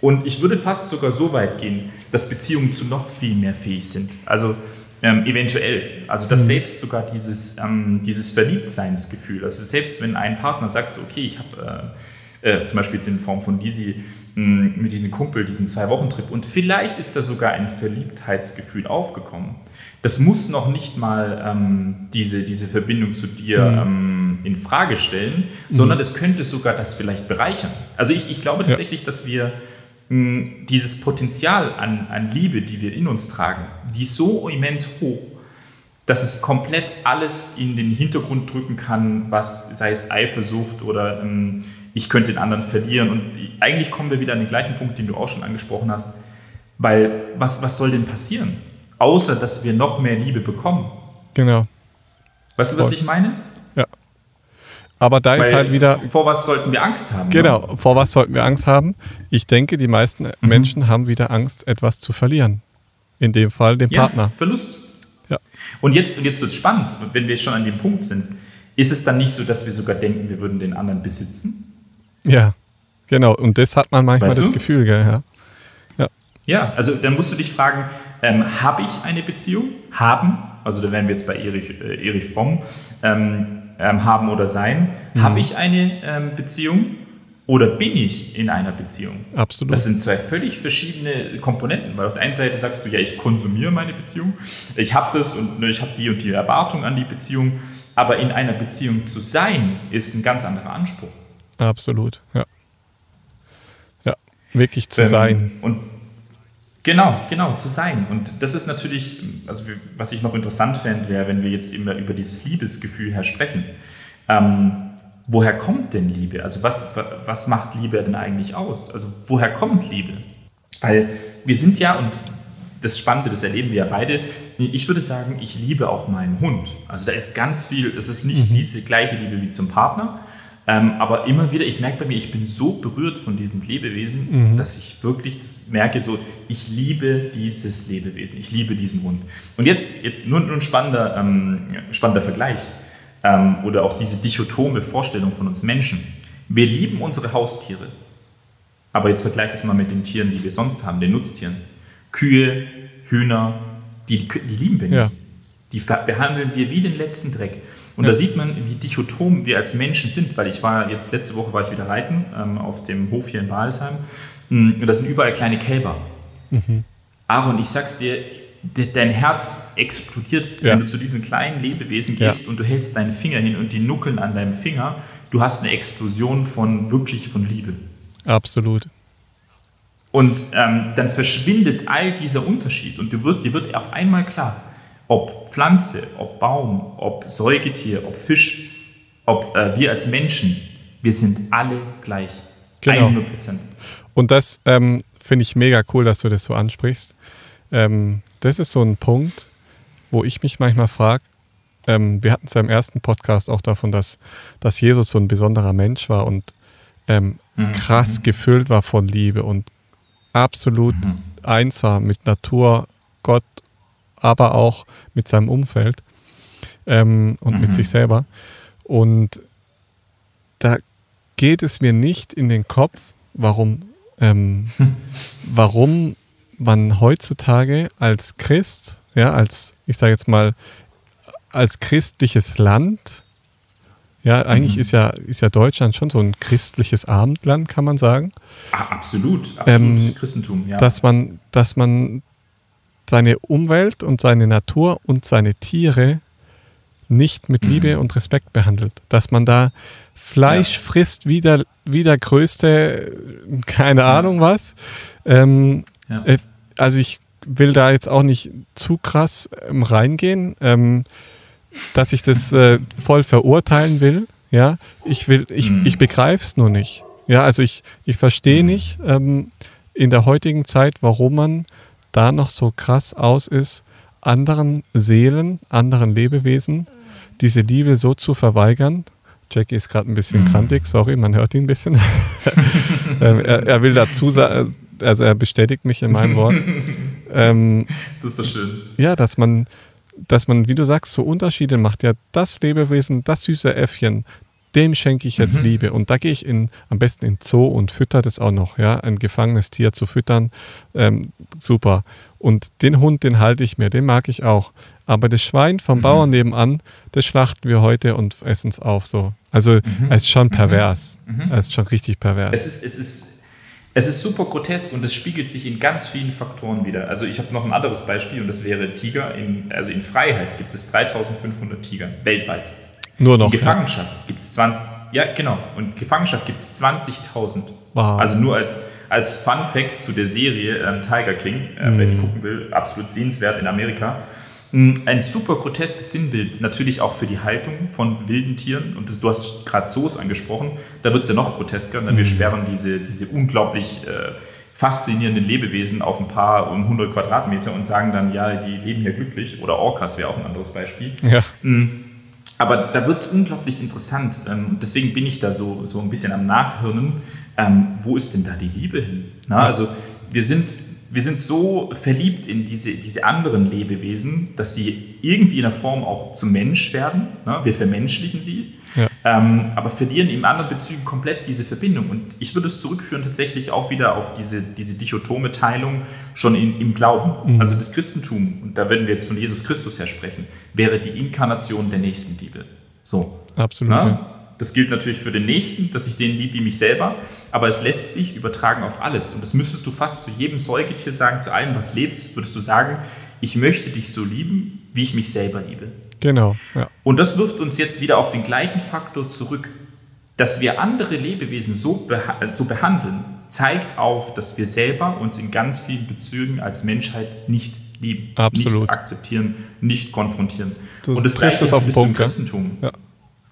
C: Und ich würde fast sogar so weit gehen, dass Beziehungen zu noch viel mehr fähig sind. Also ähm, eventuell. Also dass mhm. selbst sogar dieses, ähm, dieses Verliebtseinsgefühl, also selbst wenn ein Partner sagt, so, okay, ich habe äh, äh, zum Beispiel jetzt in Form von Disi mit diesem Kumpel diesen Zwei-Wochen-Trip und vielleicht ist da sogar ein Verliebtheitsgefühl aufgekommen. Das muss noch nicht mal ähm, diese, diese Verbindung zu dir mhm. ähm, in Frage stellen, mhm. sondern es könnte sogar das vielleicht bereichern. Also ich, ich glaube tatsächlich, ja. dass wir dieses Potenzial an, an Liebe, die wir in uns tragen, die ist so immens hoch, dass es komplett alles in den Hintergrund drücken kann, was sei es Eifersucht oder ähm, ich könnte den anderen verlieren. Und eigentlich kommen wir wieder an den gleichen Punkt, den du auch schon angesprochen hast. Weil was, was soll denn passieren? Außer, dass wir noch mehr Liebe bekommen.
B: Genau.
C: Weißt du, was ich meine?
B: Aber da Weil ist halt wieder.
C: Vor was sollten wir Angst haben?
B: Genau, ne? vor was sollten wir Angst haben? Ich denke, die meisten mhm. Menschen haben wieder Angst, etwas zu verlieren. In dem Fall den ja, Partner.
C: Verlust. Ja. Und jetzt, und jetzt wird es spannend, wenn wir schon an dem Punkt sind. Ist es dann nicht so, dass wir sogar denken, wir würden den anderen besitzen?
B: Ja, genau. Und das hat man manchmal weißt das Gefühl, gell? Ja.
C: ja. Ja, also dann musst du dich fragen, ähm, habe ich eine Beziehung? Haben, also da wären wir jetzt bei Erich, äh, Erich Fromm. Ähm, ähm, haben oder sein. Mhm. Habe ich eine ähm, Beziehung oder bin ich in einer Beziehung?
B: Absolut.
C: Das sind zwei völlig verschiedene Komponenten, weil auf der einen Seite sagst du, ja, ich konsumiere meine Beziehung, ich habe das und ne, ich habe die und die Erwartung an die Beziehung, aber in einer Beziehung zu sein, ist ein ganz anderer Anspruch.
B: Absolut, ja. Ja, wirklich zu ähm, sein.
C: Und Genau, genau, zu sein. Und das ist natürlich, also was ich noch interessant fände, wäre, wenn wir jetzt immer über dieses Liebesgefühl her sprechen. Ähm, woher kommt denn Liebe? Also was, was macht Liebe denn eigentlich aus? Also woher kommt Liebe? Weil wir sind ja, und das Spannende, das erleben wir ja beide, ich würde sagen, ich liebe auch meinen Hund. Also da ist ganz viel, es ist nicht mhm. diese gleiche Liebe wie zum Partner, ähm, aber immer wieder, ich merke bei mir, ich bin so berührt von diesen Lebewesen, mhm. dass ich wirklich das merke, so, ich liebe dieses Lebewesen, ich liebe diesen Hund. Und jetzt, jetzt nur, nur ein spannender, ähm, spannender Vergleich ähm, oder auch diese dichotome Vorstellung von uns Menschen. Wir lieben unsere Haustiere, aber jetzt vergleicht es mal mit den Tieren, die wir sonst haben, den Nutztieren. Kühe, Hühner, die, die lieben wir nicht. Ja. Die behandeln wir wie den letzten Dreck. Und ja. da sieht man, wie dichotom wir als Menschen sind, weil ich war jetzt letzte Woche war ich wieder reiten ähm, auf dem Hof hier in Balsheim hm, und da sind überall kleine Kälber. Mhm. Aaron, ich sag's dir, dein Herz explodiert, ja. wenn du zu diesen kleinen Lebewesen gehst ja. und du hältst deinen Finger hin und die nuckeln an deinem Finger. Du hast eine Explosion von wirklich von Liebe.
B: Absolut.
C: Und ähm, dann verschwindet all dieser Unterschied und dir wird, dir wird auf einmal klar, ob Pflanze, ob Baum, ob Säugetier, ob Fisch, ob äh, wir als Menschen, wir sind alle gleich.
B: Genau. 100 Prozent. Und das ähm, finde ich mega cool, dass du das so ansprichst. Ähm, das ist so ein Punkt, wo ich mich manchmal frage, ähm, wir hatten es ja im ersten Podcast auch davon, dass, dass Jesus so ein besonderer Mensch war und ähm, mhm. krass gefüllt war von Liebe und absolut mhm. eins war mit Natur, Gott aber auch mit seinem Umfeld ähm, und mhm. mit sich selber. Und da geht es mir nicht in den Kopf, warum, ähm, warum man heutzutage als Christ, ja, als, ich sage jetzt mal, als christliches Land, ja, eigentlich mhm. ist ja, ist ja Deutschland schon so ein christliches Abendland, kann man sagen.
C: Ach, absolut,
B: absolut. Ähm, Christentum, ja. Dass man, dass man seine Umwelt und seine Natur und seine Tiere nicht mit Liebe und Respekt behandelt. Dass man da Fleisch ja. frisst wie der, wie der größte, keine ja. Ahnung was. Ähm, ja. Äh, also ich will da jetzt auch nicht zu krass ähm, reingehen, ähm, dass ich das äh, voll verurteilen will. Ja, ich will, ich, mhm. ich begreife es nur nicht. Ja, also ich, ich verstehe mhm. nicht ähm, in der heutigen Zeit, warum man da noch so krass aus ist, anderen Seelen, anderen Lebewesen diese Liebe so zu verweigern. Jackie ist gerade ein bisschen mhm. krantig, sorry, man hört ihn ein bisschen. ähm, er, er, will dazu sagen, also er bestätigt mich in meinem Wort.
C: Ähm, das ist doch schön.
B: Ja, dass man, dass man, wie du sagst, so Unterschiede macht. Ja, das Lebewesen, das süße Äffchen, dem schenke ich jetzt mhm. Liebe. Und da gehe ich in, am besten in Zoo und fütter das auch noch. Ja, ein gefangenes Tier zu füttern, ähm, super. Und den Hund, den halte ich mir, den mag ich auch. Aber das Schwein vom mhm. Bauern nebenan, das schlachten wir heute und essen es auf. So. Also mhm. es ist schon mhm. pervers. Mhm. Es ist schon richtig pervers.
C: Es ist, es ist es ist super grotesk und es spiegelt sich in ganz vielen Faktoren wieder. Also ich habe noch ein anderes Beispiel und das wäre Tiger. In, also in Freiheit gibt es 3500 Tiger weltweit.
B: Nur noch.
C: In Gefangenschaft ja. gibt es 20. Ja, genau. Und Gefangenschaft gibt es 20.000. Wow. Also nur als, als Fun Fact zu der Serie ähm, Tiger King, äh, mm. wer die gucken will, absolut sehenswert in Amerika. Mm, ein super groteskes Sinnbild, natürlich auch für die Haltung von wilden Tieren. Und das, du hast gerade Zoos angesprochen, da wird es ja noch grotesker. Ne? Wir mhm. sperren diese, diese unglaublich äh, faszinierenden Lebewesen auf ein paar um 100 Quadratmeter und sagen dann, ja, die leben hier glücklich. Oder Orcas wäre auch ein anderes Beispiel. Ja. Mm, aber da wird es unglaublich interessant. Ähm, deswegen bin ich da so, so ein bisschen am Nachhirnen. Ähm, wo ist denn da die Liebe hin? Na, also wir sind wir sind so verliebt in diese, diese anderen Lebewesen, dass sie irgendwie in der Form auch zum Mensch werden. Ne? Wir vermenschlichen sie, ja. ähm, aber verlieren in anderen Bezügen komplett diese Verbindung. Und ich würde es zurückführen tatsächlich auch wieder auf diese, diese dichotome Teilung schon in, im Glauben. Mhm. Also das Christentum, und da würden wir jetzt von Jesus Christus her sprechen, wäre die Inkarnation der Nächstenliebe. So.
B: Absolut. Ne? Ja?
C: Das gilt natürlich für den Nächsten, dass ich den liebe wie mich selber, aber es lässt sich übertragen auf alles. Und das müsstest du fast zu jedem Säugetier sagen, zu allem, was lebt, würdest du sagen, ich möchte dich so lieben, wie ich mich selber liebe.
B: Genau. Ja.
C: Und das wirft uns jetzt wieder auf den gleichen Faktor zurück. Dass wir andere Lebewesen so, beha so behandeln, zeigt auf, dass wir selber uns in ganz vielen Bezügen als Menschheit nicht lieben,
B: Absolut.
C: nicht akzeptieren, nicht konfrontieren.
B: Du und das triffst das auf den Punkt.
C: Christentum. Ja.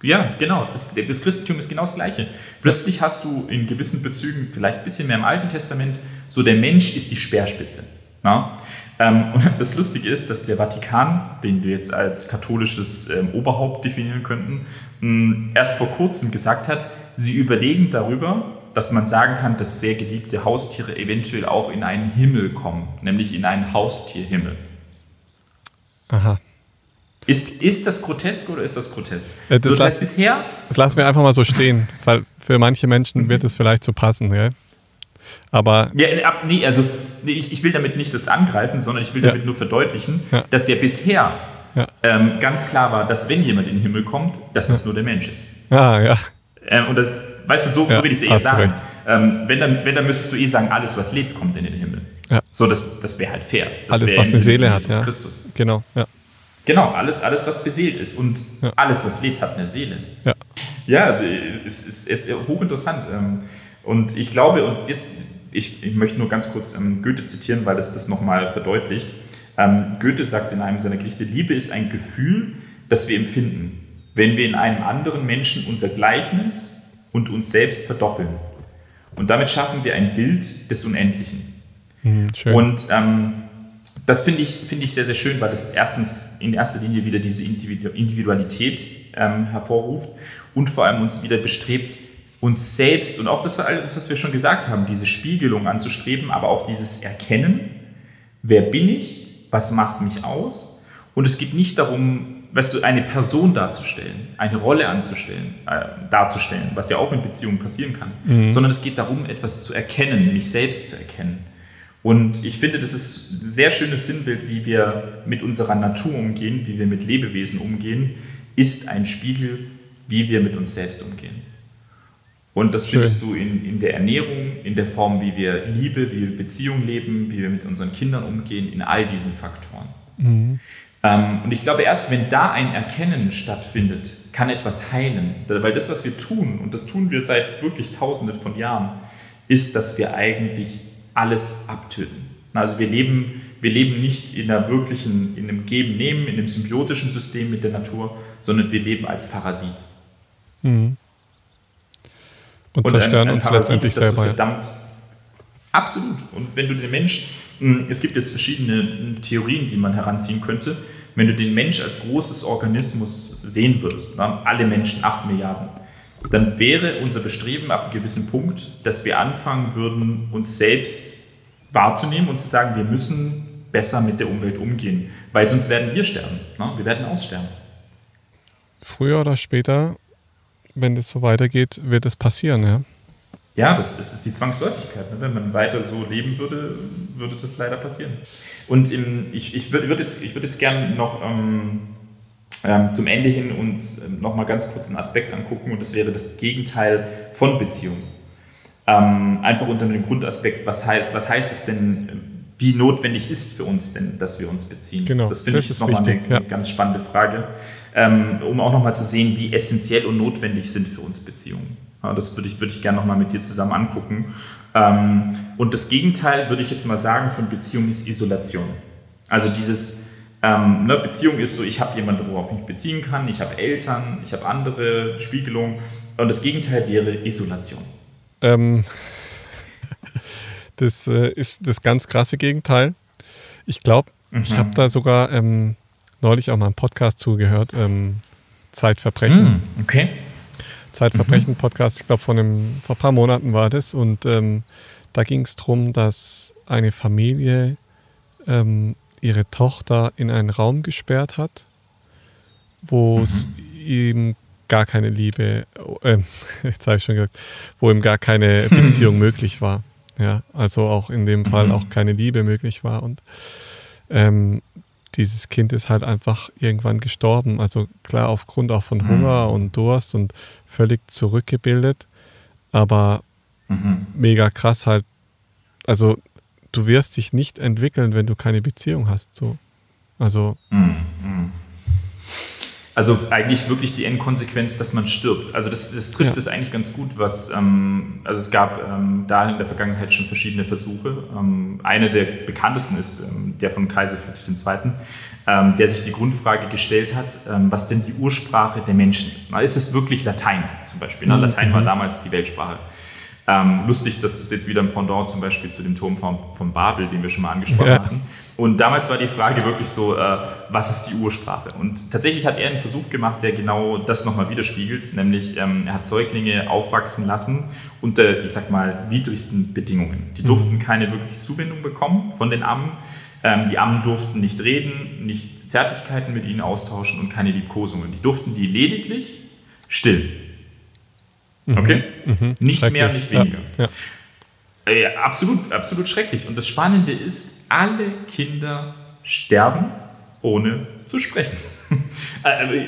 C: Ja, genau. Das, das, Christentum ist genau das Gleiche. Plötzlich hast du in gewissen Bezügen, vielleicht ein bisschen mehr im Alten Testament, so der Mensch ist die Speerspitze. Ja? Ähm, und das Lustige ist, dass der Vatikan, den wir jetzt als katholisches ähm, Oberhaupt definieren könnten, mh, erst vor kurzem gesagt hat, sie überlegen darüber, dass man sagen kann, dass sehr geliebte Haustiere eventuell auch in einen Himmel kommen, nämlich in einen Haustierhimmel.
B: Aha.
C: Ist, ist das grotesk oder ist das grotesk?
B: Äh, das, so, das, bisher? das lassen wir einfach mal so stehen, weil für manche Menschen wird es vielleicht so passen. Ja? Aber
C: ja, nee, also nee, ich, ich will damit nicht das angreifen, sondern ich will damit ja. nur verdeutlichen, ja. dass ja bisher. Ähm, ganz klar war, dass wenn jemand in den Himmel kommt, dass es nur der Mensch ist.
B: Ah, ja.
C: Ähm, und das, weißt du, so, so will ich es eher sagen. Ähm, wenn, dann, wenn, dann müsstest du eh sagen, alles, was lebt, kommt in den Himmel. Ja. So, das, das wäre halt fair. Das
B: alles, was eine Seele hat, ja. Christus. Genau, ja.
C: Genau, alles, alles, was beseelt ist. Und ja. alles, was lebt, hat eine Seele.
B: Ja,
C: ja also es ist, es ist hochinteressant. Ähm, und ich glaube, und jetzt, ich, ich möchte nur ganz kurz ähm, Goethe zitieren, weil es das nochmal verdeutlicht. Ähm, Goethe sagt in einem seiner Gedichte, Liebe ist ein Gefühl, das wir empfinden, wenn wir in einem anderen Menschen unser Gleichnis und uns selbst verdoppeln. Und damit schaffen wir ein Bild des Unendlichen. Mhm, und ähm, das finde ich, find ich sehr, sehr schön, weil das erstens in erster Linie wieder diese Individualität ähm, hervorruft und vor allem uns wieder bestrebt, uns selbst und auch das, was wir schon gesagt haben, diese Spiegelung anzustreben, aber auch dieses Erkennen, wer bin ich, was macht mich aus. Und es geht nicht darum, weißt du, eine Person darzustellen, eine Rolle anzustellen, äh, darzustellen, was ja auch in Beziehungen passieren kann, mhm. sondern es geht darum, etwas zu erkennen, mich selbst zu erkennen. Und ich finde, das ist ein sehr schönes Sinnbild, wie wir mit unserer Natur umgehen, wie wir mit Lebewesen umgehen, ist ein Spiegel, wie wir mit uns selbst umgehen. Und das Schön. findest du in, in der Ernährung, in der Form, wie wir Liebe, wie wir Beziehungen leben, wie wir mit unseren Kindern umgehen, in all diesen Faktoren. Mhm. Ähm, und ich glaube, erst wenn da ein Erkennen stattfindet, kann etwas heilen. Weil das, was wir tun, und das tun wir seit wirklich Tausenden von Jahren, ist, dass wir eigentlich alles abtöten. Also wir leben, wir leben nicht in einer wirklichen, in einem Geben-Nehmen, in einem symbiotischen System mit der Natur, sondern wir leben als Parasit. Mhm.
B: Und, und zerstören ein, ein uns Parasit letztendlich selber.
C: Verdammt, absolut. Und wenn du den Mensch, hm, es gibt jetzt verschiedene hm, Theorien, die man heranziehen könnte, wenn du den Mensch als großes Organismus sehen würdest, alle Menschen, 8 Milliarden, dann wäre unser Bestreben ab einem gewissen Punkt, dass wir anfangen würden, uns selbst wahrzunehmen und zu sagen, wir müssen besser mit der Umwelt umgehen, weil sonst werden wir sterben. Wir werden aussterben.
B: Früher oder später wenn das so weitergeht, wird es passieren, ja.
C: Ja, das ist die Zwangsläufigkeit. Ne? Wenn man weiter so leben würde, würde das leider passieren. Und im, ich, ich würde würd jetzt, würd jetzt gerne noch ähm, ähm, zum Ende hin und ähm, noch mal ganz kurz einen Aspekt angucken und das wäre das Gegenteil von Beziehung. Ähm, einfach unter dem Grundaspekt, was, hei was heißt es denn, wie notwendig ist für uns denn, dass wir uns beziehen?
B: Genau,
C: das finde ich nochmal eine, ja. eine ganz spannende Frage ähm, um auch nochmal zu sehen, wie essentiell und notwendig sind für uns Beziehungen. Ja, das würde ich, würde ich gerne nochmal mit dir zusammen angucken. Ähm, und das Gegenteil, würde ich jetzt mal sagen, von Beziehung ist Isolation. Also dieses, ähm, ne, Beziehung ist so, ich habe jemanden, worauf ich mich beziehen kann, ich habe Eltern, ich habe andere Spiegelungen. Und das Gegenteil wäre Isolation.
B: Ähm, das äh, ist das ganz krasse Gegenteil. Ich glaube, mhm. ich habe da sogar ähm, neulich auch mal einen Podcast zugehört, ähm, Zeitverbrechen.
C: Mm, okay.
B: Zeitverbrechen-Podcast, ich glaube, vor, vor ein paar Monaten war das. Und ähm, da ging es darum, dass eine Familie ähm, ihre Tochter in einen Raum gesperrt hat, wo mhm. es ihm gar keine Liebe, äh, jetzt habe ich schon gesagt, wo ihm gar keine Beziehung möglich war. Ja, also auch in dem Fall mhm. auch keine Liebe möglich war. Und ähm, dieses Kind ist halt einfach irgendwann gestorben. Also klar, aufgrund auch von mhm. Hunger mhm. und Durst und völlig zurückgebildet. Aber mhm. mega krass halt. Also du wirst dich nicht entwickeln, wenn du keine Beziehung hast. So. Also. Mhm.
C: Mhm. Also eigentlich wirklich die Endkonsequenz, dass man stirbt. Also das, das trifft es ja. eigentlich ganz gut, was, ähm, also es gab ähm, da in der Vergangenheit schon verschiedene Versuche. Ähm, einer der bekanntesten ist ähm, der von Kaiser Friedrich II., ähm, der sich die Grundfrage gestellt hat, ähm, was denn die Ursprache der Menschen ist. Na, ist es wirklich Latein zum Beispiel? Ne? Mhm. Latein war damals die Weltsprache. lustig, das ist jetzt wieder ein Pendant zum Beispiel zu dem Turm von, von Babel, den wir schon mal angesprochen ja. hatten. Und damals war die Frage wirklich so, äh, was ist die Ursprache? Und tatsächlich hat er einen Versuch gemacht, der genau das nochmal widerspiegelt, nämlich ähm, er hat Säuglinge aufwachsen lassen unter, ich sag mal, widrigsten Bedingungen. Die durften mhm. keine wirkliche Zuwendung bekommen von den Ammen. Ähm, die Ammen durften nicht reden, nicht Zärtlichkeiten mit ihnen austauschen und keine Liebkosungen. Die durften die lediglich still. Mhm. Okay? Mhm. Nicht mehr, nicht weniger. Ja. Ja. Äh, absolut, absolut schrecklich. Und das Spannende ist, alle Kinder sterben, ohne zu sprechen. Äh,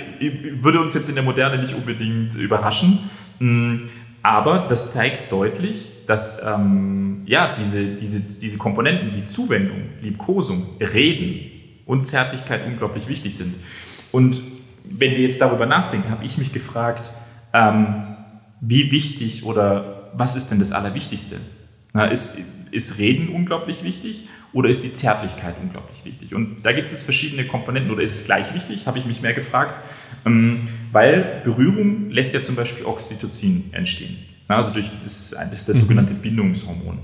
C: würde uns jetzt in der Moderne nicht unbedingt überraschen, mm, aber das zeigt deutlich, dass ähm, ja, diese, diese, diese Komponenten wie Zuwendung, Liebkosung, Reden und Zärtlichkeit unglaublich wichtig sind. Und wenn wir jetzt darüber nachdenken, habe ich mich gefragt, ähm, wie wichtig oder was ist denn das Allerwichtigste? Na, ist, ist Reden unglaublich wichtig oder ist die Zärtlichkeit unglaublich wichtig? Und da gibt es verschiedene Komponenten oder ist es gleich wichtig, habe ich mich mehr gefragt, ähm, weil Berührung lässt ja zum Beispiel Oxytocin entstehen. Na, also durch das, das ist das mhm. sogenannte Bindungshormon.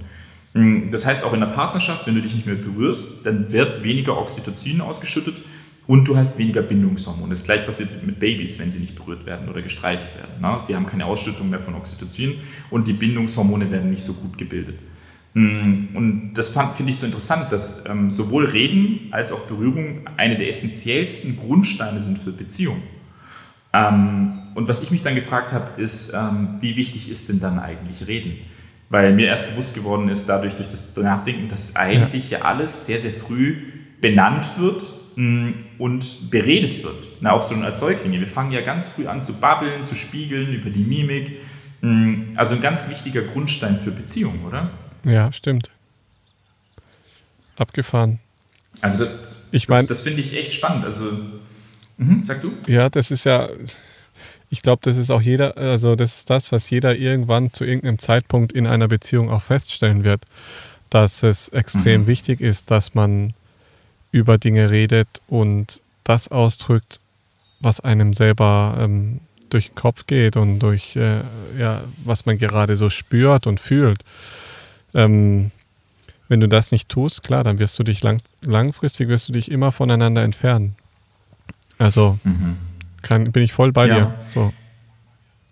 C: Ähm, das heißt, auch in der Partnerschaft, wenn du dich nicht mehr berührst, dann wird weniger Oxytocin ausgeschüttet und du hast weniger Bindungshormon. Das gleiche passiert mit Babys, wenn sie nicht berührt werden oder gestreichelt werden. Na, sie haben keine Ausschüttung mehr von Oxytocin und die Bindungshormone werden nicht so gut gebildet. Mm, und das finde ich so interessant, dass ähm, sowohl Reden als auch Berührung eine der essentiellsten Grundsteine sind für Beziehungen. Ähm, und was ich mich dann gefragt habe, ist, ähm, wie wichtig ist denn dann eigentlich Reden? Weil mir erst bewusst geworden ist, dadurch durch das Nachdenken, dass eigentlich ja, alles sehr, sehr früh benannt wird und beredet wird. Na, auch so als Säuglinge. Wir fangen ja ganz früh an zu babbeln, zu spiegeln über die Mimik Mm, also ein ganz wichtiger Grundstein für Beziehungen, oder?
B: Ja, stimmt. Abgefahren.
C: Also das,
B: ich mein,
C: das, das finde ich echt spannend. Also, mhm, sag du?
B: Ja, das ist ja, ich glaube, das ist auch jeder, also das ist das, was jeder irgendwann zu irgendeinem Zeitpunkt in einer Beziehung auch feststellen wird, dass es extrem mhm. wichtig ist, dass man über Dinge redet und das ausdrückt, was einem selber ähm, durch den Kopf geht und durch, äh, ja, was man gerade so spürt und fühlt. Ähm, wenn du das nicht tust, klar, dann wirst du dich lang, langfristig wirst du dich immer voneinander entfernen. Also mhm. kann, bin ich voll bei
C: ja.
B: dir. So.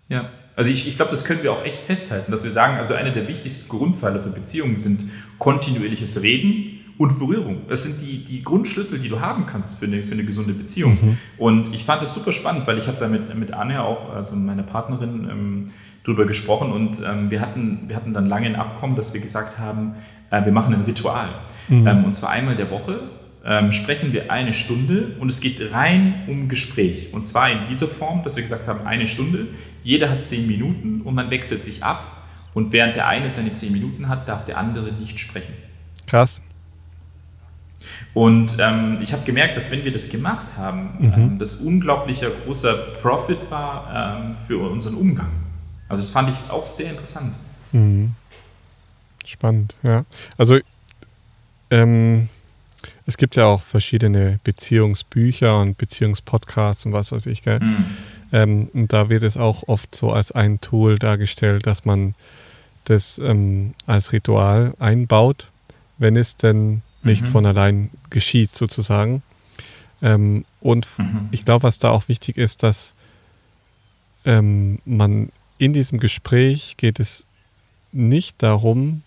C: Ja, also ich, ich glaube, das können wir auch echt festhalten, dass wir sagen, also eine der wichtigsten Grundpfeiler für Beziehungen sind kontinuierliches Reden, und Berührung. Das sind die, die Grundschlüssel, die du haben kannst für eine, für eine gesunde Beziehung. Mhm. Und ich fand das super spannend, weil ich habe da mit, mit Anne auch, also meiner Partnerin, ähm, drüber gesprochen und ähm, wir, hatten, wir hatten dann lange ein Abkommen, dass wir gesagt haben, äh, wir machen ein Ritual. Mhm. Ähm, und zwar einmal der Woche ähm, sprechen wir eine Stunde und es geht rein um Gespräch. Und zwar in dieser Form, dass wir gesagt haben, eine Stunde, jeder hat zehn Minuten und man wechselt sich ab. Und während der eine seine zehn Minuten hat, darf der andere nicht sprechen.
B: Krass.
C: Und ähm, ich habe gemerkt, dass wenn wir das gemacht haben, mhm. ähm, das unglaublicher großer Profit war ähm, für unseren Umgang. Also das fand ich auch sehr interessant.
B: Mhm. Spannend, ja. Also ähm, es gibt ja auch verschiedene Beziehungsbücher und Beziehungspodcasts und was weiß ich, gell? Mhm. Ähm, und da wird es auch oft so als ein Tool dargestellt, dass man das ähm, als Ritual einbaut, wenn es denn nicht mhm. von allein geschieht, sozusagen. Ähm, und mhm. ich glaube, was da auch wichtig ist, dass ähm, man in diesem Gespräch geht es nicht darum,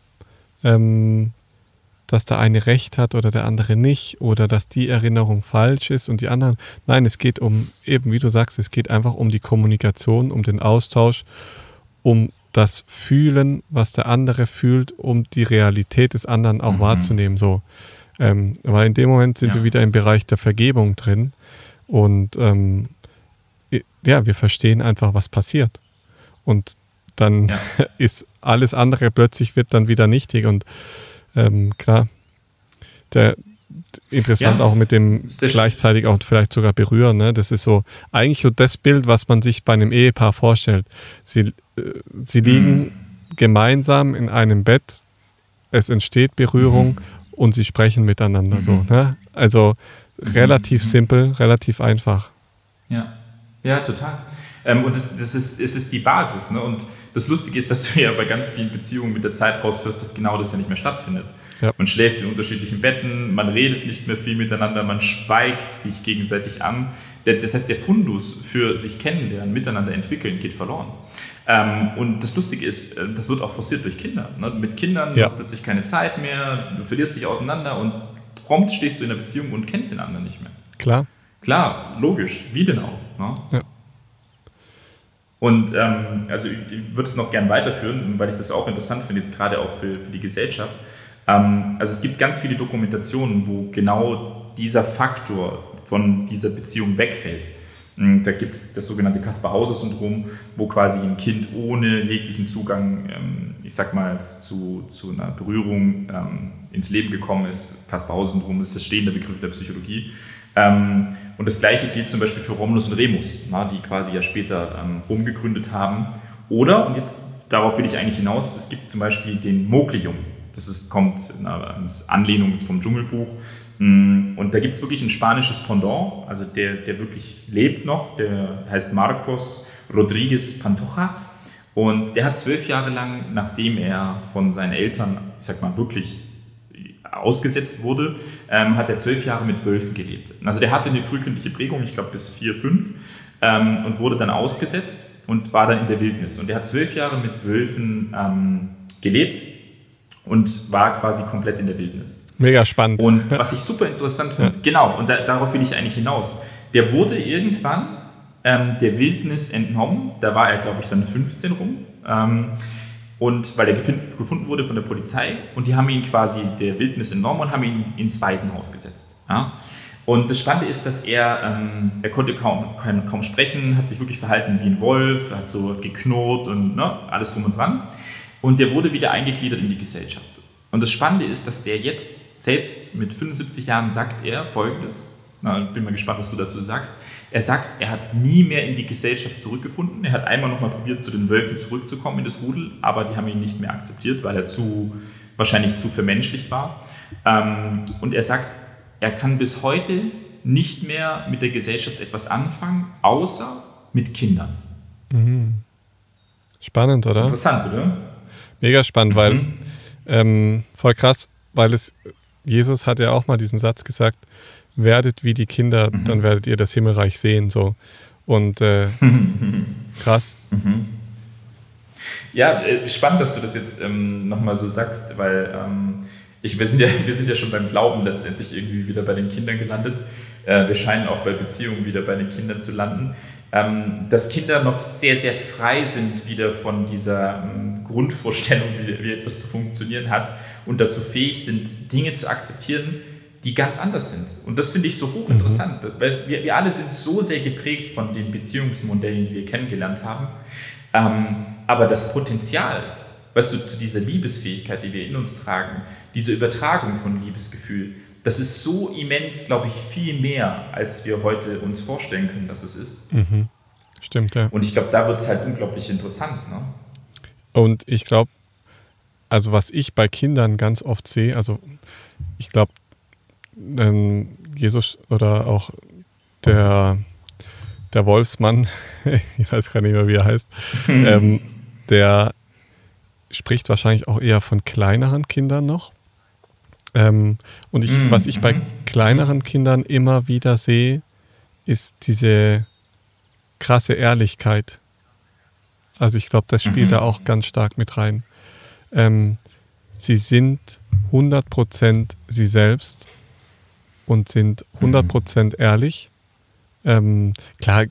B: ähm, dass der eine recht hat oder der andere nicht oder dass die Erinnerung falsch ist und die anderen. Nein, es geht um, eben wie du sagst, es geht einfach um die Kommunikation, um den Austausch, um das Fühlen, was der andere fühlt, um die Realität des anderen auch mhm. wahrzunehmen. So. Ähm, weil in dem Moment sind ja. wir wieder im Bereich der Vergebung drin und ähm, ja, wir verstehen einfach, was passiert. Und dann ja. ist alles andere plötzlich wird dann wieder nichtig und ähm, klar, der, interessant ja, auch mit dem gleichzeitig auch vielleicht sogar berühren. Ne? Das ist so eigentlich so das Bild, was man sich bei einem Ehepaar vorstellt. Sie, sie liegen mhm. gemeinsam in einem Bett, es entsteht Berührung mhm. und sie sprechen miteinander mhm. so. Ne? Also relativ mhm. simpel, relativ einfach.
C: Ja, ja, total. Ähm, und das, das, ist, das ist die Basis. Ne? Und das Lustige ist, dass du ja bei ganz vielen Beziehungen mit der Zeit rausführst, dass genau das ja nicht mehr stattfindet. Ja. Man schläft in unterschiedlichen Betten, man redet nicht mehr viel miteinander, man schweigt sich gegenseitig an. Das heißt, der Fundus für sich kennenlernen, miteinander entwickeln, geht verloren. Ähm, und das Lustige ist, äh, das wird auch forciert durch Kinder. Ne? Mit Kindern ja. du hast plötzlich keine Zeit mehr, du verlierst dich auseinander und prompt stehst du in der Beziehung und kennst den anderen nicht mehr.
B: Klar.
C: Klar, logisch, wie denn auch. Ne? Ja. Und ähm, also ich, ich würde es noch gern weiterführen, weil ich das auch interessant finde, jetzt gerade auch für, für die Gesellschaft. Ähm, also es gibt ganz viele Dokumentationen, wo genau dieser Faktor von dieser Beziehung wegfällt. Hm, da gibt es das sogenannte Kaspar-Hauser-Syndrom, wo quasi ein Kind ohne jeglichen Zugang, ähm, ich sag mal, zu, zu einer Berührung ähm, ins Leben gekommen ist. Kaspar-Hauser-Syndrom ist das stehende Begriff der Psychologie. und das gleiche gilt zum Beispiel für Romulus und Remus, die quasi ja später Rom gegründet haben. Oder, und jetzt darauf will ich eigentlich hinaus, es gibt zum Beispiel den Mowgli-Jungen. Das ist, kommt als Anlehnung vom Dschungelbuch. Mm, und da gibt es wirklich ein spanisches Pendant, also der, der wirklich lebt noch, der heißt Marcos Rodriguez Pantoja. Und der hat zwölf Jahre lang, nachdem er von seinen Eltern, ich sag mal, wirklich ausgesetzt wurde, ähm, hat er zwölf Jahre mit Wölfen gelebt. Also der hatte eine frühkindliche Prägung, ich glaube bis vier, fünf, ähm, und wurde dann ausgesetzt und war dann in der Wildnis. Und er hat zwölf Jahre mit Wölfen ähm, gelebt und war quasi komplett in der Wildnis.
B: Mega spannend.
C: Und was ich super interessant finde, ja. genau, und da, darauf will ich eigentlich hinaus. Der wurde irgendwann ähm, der Wildnis entnommen, da war er, glaube ich, dann 15 rum. Ähm, und weil er gefunden wurde von der Polizei und die haben ihn quasi der Wildnis entnommen und haben ihn ins Waisenhaus gesetzt. Ja? Und das Spannende ist, dass er, ähm, er konnte kaum, kaum, kaum sprechen, hat sich wirklich verhalten wie ein Wolf, hat so geknurrt und ne, alles drum und dran. Und der wurde wieder eingegliedert in die Gesellschaft. Und das Spannende ist, dass der jetzt selbst mit 75 Jahren sagt er folgendes, na, bin mal gespannt, was du dazu sagst. Er sagt, er hat nie mehr in die Gesellschaft zurückgefunden. Er hat einmal nochmal probiert, zu den Wölfen zurückzukommen in das Rudel, aber die haben ihn nicht mehr akzeptiert, weil er zu, wahrscheinlich zu vermenschlicht war. Ähm, und er sagt, er kann bis heute nicht mehr mit der Gesellschaft etwas anfangen, außer mit Kindern.
B: Mhm. Spannend, oder?
C: Interessant, oder?
B: Mega spannend, mhm. weil ähm, voll krass, weil es Jesus hat ja auch mal diesen Satz gesagt, werdet wie die Kinder, mhm. dann werdet ihr das Himmelreich sehen. So. Und äh, krass. Mhm.
C: Ja, äh, spannend, dass du das jetzt ähm, nochmal so sagst, weil ähm, ich, wir, sind ja, wir sind ja schon beim Glauben letztendlich irgendwie wieder bei den Kindern gelandet. Äh, wir scheinen auch bei Beziehungen wieder bei den Kindern zu landen. Ähm, dass Kinder noch sehr, sehr frei sind wieder von dieser ähm, Grundvorstellung, wie, wie etwas zu funktionieren hat und dazu fähig sind, Dinge zu akzeptieren, die ganz anders sind. Und das finde ich so hochinteressant, mhm. weil wir, wir alle sind so sehr geprägt von den Beziehungsmodellen, die wir kennengelernt haben. Ähm, aber das Potenzial, weißt du, zu dieser Liebesfähigkeit, die wir in uns tragen, diese Übertragung von Liebesgefühl, das ist so immens, glaube ich, viel mehr, als wir heute uns vorstellen können, dass es ist.
B: Mhm. Stimmt, ja.
C: Und ich glaube, da wird es halt unglaublich interessant. Ne?
B: Und ich glaube, also was ich bei Kindern ganz oft sehe, also ich glaube, ähm, Jesus oder auch der, der Wolfsmann, ich weiß gar nicht mehr, wie er heißt, ähm, der spricht wahrscheinlich auch eher von kleineren Kindern noch. Ähm, und ich, mm, was ich bei mhm. kleineren Kindern immer wieder sehe, ist diese krasse Ehrlichkeit. Also ich glaube, das spielt mhm. da auch ganz stark mit rein. Ähm, sie sind 100% sie selbst und sind 100% mhm. ehrlich. Ähm, klar,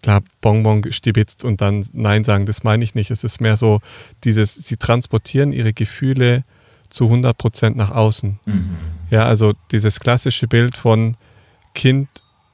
B: klar, Bonbon stibitzt und dann Nein sagen, das meine ich nicht. Es ist mehr so dieses, sie transportieren ihre Gefühle zu 100 Prozent nach außen. Mhm. Ja, also dieses klassische Bild von Kind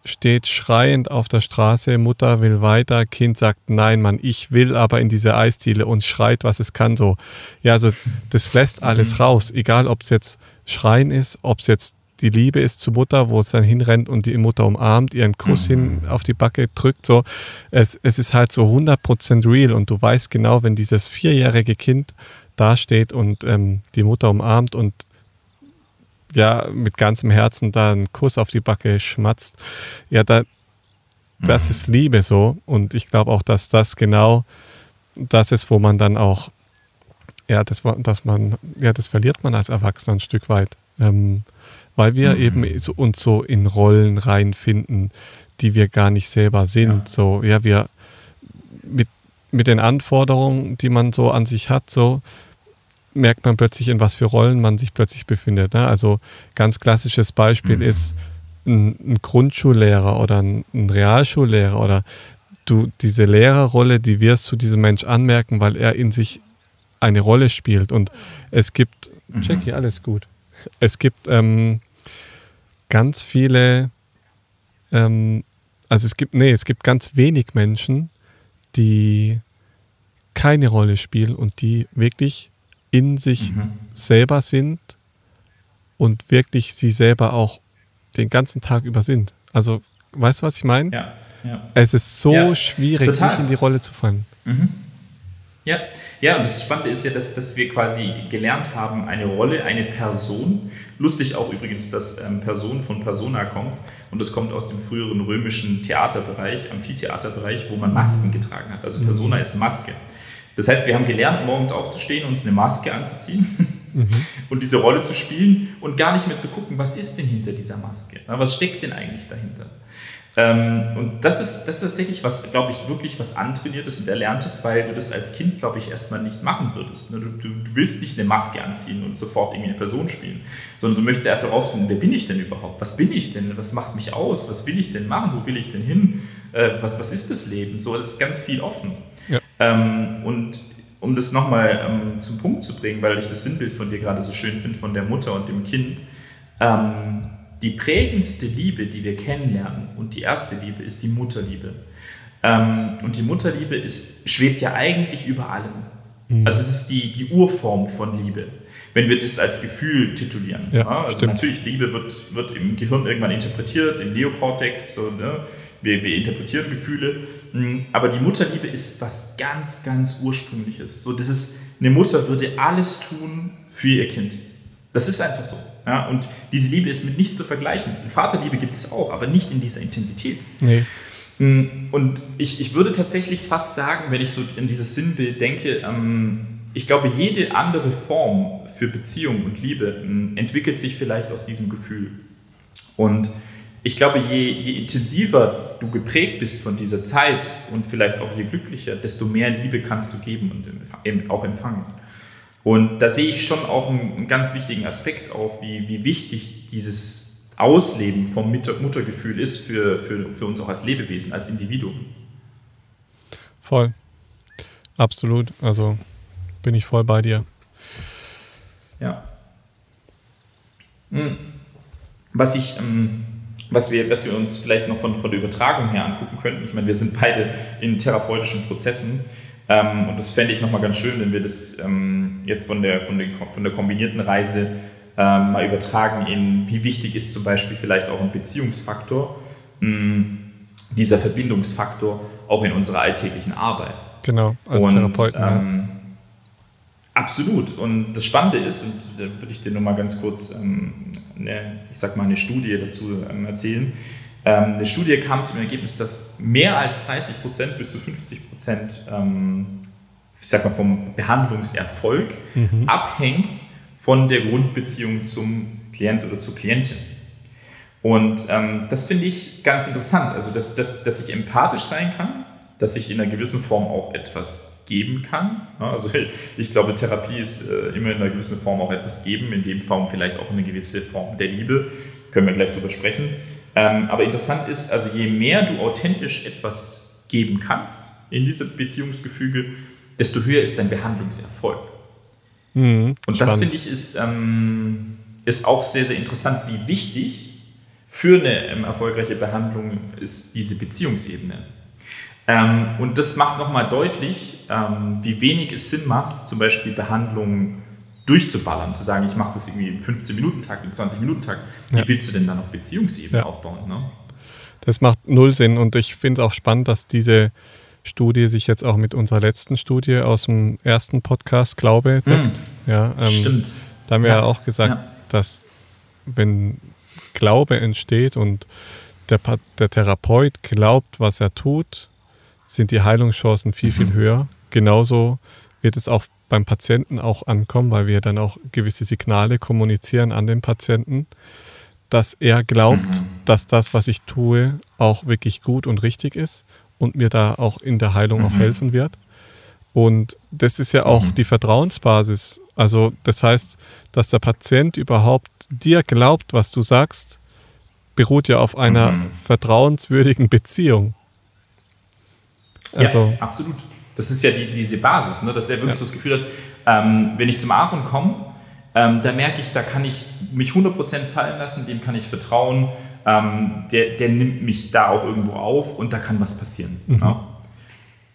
B: steht schreiend auf der Straße, Mutter will weiter, Kind sagt nein, Mann, ich will aber in diese Eisdiele und schreit, was es kann so. Ja, also das lässt alles mhm. raus, egal ob es jetzt Schreien ist, ob es jetzt die Liebe ist zur Mutter, wo es dann hinrennt und die Mutter umarmt, ihren Kuss mhm. hin auf die Backe drückt, so. Es, es ist halt so 100% real und du weißt genau, wenn dieses vierjährige Kind dasteht und ähm, die Mutter umarmt und ja, mit ganzem Herzen da einen Kuss auf die Backe schmatzt, ja, da, das mhm. ist Liebe so. Und ich glaube auch, dass das genau das ist, wo man dann auch, ja, das, dass man, ja, das verliert man als Erwachsener ein Stück weit. Ähm, weil wir mhm. eben so, uns so in Rollen reinfinden, die wir gar nicht selber sind. Ja. So, ja, wir mit, mit den Anforderungen, die man so an sich hat, so, merkt man plötzlich, in was für Rollen man sich plötzlich befindet. Ne? Also ganz klassisches Beispiel mhm. ist ein, ein, Grundschullehrer oder ein, ein, Realschullehrer oder du diese Lehrerrolle, die wirst du diesem Mensch anmerken, weil er in sich eine Rolle spielt. Und es gibt, mhm. Jackie, alles gut. Es gibt ähm, ganz viele, ähm, also es gibt, nee, es gibt ganz wenig Menschen, die keine Rolle spielen und die wirklich in sich mhm. selber sind und wirklich sie selber auch den ganzen Tag über sind. Also, weißt du, was ich meine?
C: Ja, ja.
B: Es ist so ja, schwierig, total. nicht in die Rolle zu fallen.
C: Mhm. Ja, ja, und das Spannende ist ja, dass, dass wir quasi gelernt haben, eine Rolle, eine Person. Lustig auch übrigens, dass ähm, Person von Persona kommt. Und das kommt aus dem früheren römischen Theaterbereich, Amphitheaterbereich, wo man Masken getragen hat. Also Persona mhm. ist Maske. Das heißt, wir haben gelernt, morgens aufzustehen, uns eine Maske anzuziehen mhm. und diese Rolle zu spielen und gar nicht mehr zu gucken, was ist denn hinter dieser Maske? Was steckt denn eigentlich dahinter? Ähm, und das ist, das ist tatsächlich was, glaube ich, wirklich was antrainiertes und erlerntes, weil du das als Kind, glaube ich, erstmal nicht machen würdest. Ne? Du, du, du, willst nicht eine Maske anziehen und sofort irgendwie eine Person spielen, sondern du möchtest erst herausfinden, wer bin ich denn überhaupt? Was bin ich denn? Was macht mich aus? Was will ich denn machen? Wo will ich denn hin? Äh, was, was ist das Leben? So, es ist ganz viel offen. Ja. Ähm, und um das nochmal ähm, zum Punkt zu bringen, weil ich das Sinnbild von dir gerade so schön finde, von der Mutter und dem Kind, ähm, die prägendste Liebe, die wir kennenlernen und die erste Liebe ist die Mutterliebe. Ähm, und die Mutterliebe ist, schwebt ja eigentlich über allem. Mhm. Also es ist die, die Urform von Liebe, wenn wir das als Gefühl titulieren. Ja, ja? Also stimmt. natürlich, Liebe wird, wird im Gehirn irgendwann interpretiert, im Neokortex, so, ne? wir, wir interpretieren Gefühle. Hm, aber die Mutterliebe ist was ganz, ganz Ursprüngliches. So, das ist, eine Mutter würde alles tun für ihr Kind. Das ist einfach so. Ja? Und diese Liebe ist mit nichts zu vergleichen. Vaterliebe gibt es auch, aber nicht in dieser Intensität. Nee. Hm, und ich, ich würde tatsächlich fast sagen, wenn ich so in dieses Sinnbild denke, ähm, ich glaube, jede andere Form für Beziehung und Liebe ähm, entwickelt sich vielleicht aus diesem Gefühl. Und ich glaube, je, je, intensiver du geprägt bist von dieser Zeit und vielleicht auch je glücklicher, desto mehr Liebe kannst du geben und auch empfangen. Und da sehe ich schon auch einen, ganz wichtigen Aspekt auch, wie, wie wichtig dieses Ausleben vom Muttergefühl ist für, für, für uns auch als Lebewesen, als Individuum.
B: Voll. Absolut. Also bin ich voll bei dir.
C: Ja. Hm. Was ich, ähm, was wir, was wir uns vielleicht noch von, von der Übertragung her angucken könnten, ich meine, wir sind beide in therapeutischen Prozessen ähm, und das fände ich nochmal ganz schön, wenn wir das ähm, jetzt von der, von, der, von der kombinierten Reise ähm, mal übertragen in, wie wichtig ist zum Beispiel vielleicht auch ein Beziehungsfaktor, mh, hm, dieser Verbindungsfaktor auch in unserer alltäglichen Arbeit.
B: Genau, als und, Therapeuten. Ähm,
C: ja. Absolut. Und das Spannende ist, und da würde ich dir nur mal ganz kurz ähm, eine, ich sag mal, eine Studie dazu ähm, erzählen. Ähm, eine Studie kam zum Ergebnis, dass mehr als 30 Prozent bis zu 50 Prozent, ähm, ich sag mal, vom Behandlungserfolg mhm. abhängt von der Grundbeziehung zum Klient oder zur Klientin. Und ähm, das finde ich ganz interessant, also dass, dass, dass ich empathisch sein kann, dass ich in einer gewissen Form auch etwas geben kann. Also ich glaube, Therapie ist äh, immer in einer gewissen Form auch etwas geben, in dem Form vielleicht auch eine gewisse Form der Liebe, können wir gleich darüber sprechen. Ähm, aber interessant ist, also je mehr du authentisch etwas geben kannst in diesem Beziehungsgefüge, desto höher ist dein Behandlungserfolg. Mhm, und das finde ich ist, ähm, ist auch sehr, sehr interessant, wie wichtig für eine ähm, erfolgreiche Behandlung ist diese Beziehungsebene. Ähm, und das macht nochmal deutlich, ähm, wie wenig es Sinn macht, zum Beispiel Behandlungen durchzuballern, zu sagen, ich mache das irgendwie im 15-Minuten-Takt, im 20-Minuten-Takt. Wie ja. willst du denn da noch Beziehungsebene ja. aufbauen? Ne?
B: Das macht null Sinn und ich finde es auch spannend, dass diese Studie sich jetzt auch mit unserer letzten Studie aus dem ersten Podcast Glaube hm. deckt.
C: Mm, ja, ähm, stimmt.
B: Da haben wir ja, auch gesagt, dass wenn Glaube entsteht und der, der, Therapeut glaubt, was er tut, sind die Heilungschancen viel, mhm. viel höher. Genauso wird es auch beim Patienten auch ankommen, weil wir dann auch gewisse Signale kommunizieren an den Patienten, dass er glaubt, mhm. dass das, was ich tue, auch wirklich gut und richtig ist und mir da auch in der Heilung mhm. auch helfen wird. Und das ist ja auch mhm. die Vertrauensbasis. Also das heißt, dass der Patient überhaupt dir glaubt, was du sagst, beruht ja auf einer mhm. vertrauenswürdigen Beziehung.
C: Also, ja, absolut. Das ist ja die, diese Basis, ne? dass er wirklich ja. so das Gefühl hat, ähm, wenn ich zum Aaron komme, ähm, da merke ich, da kann ich mich 100% fallen lassen, dem kann ich vertrauen, ähm, der, der nimmt mich da auch irgendwo auf und da kann was passieren. Mhm. Ja.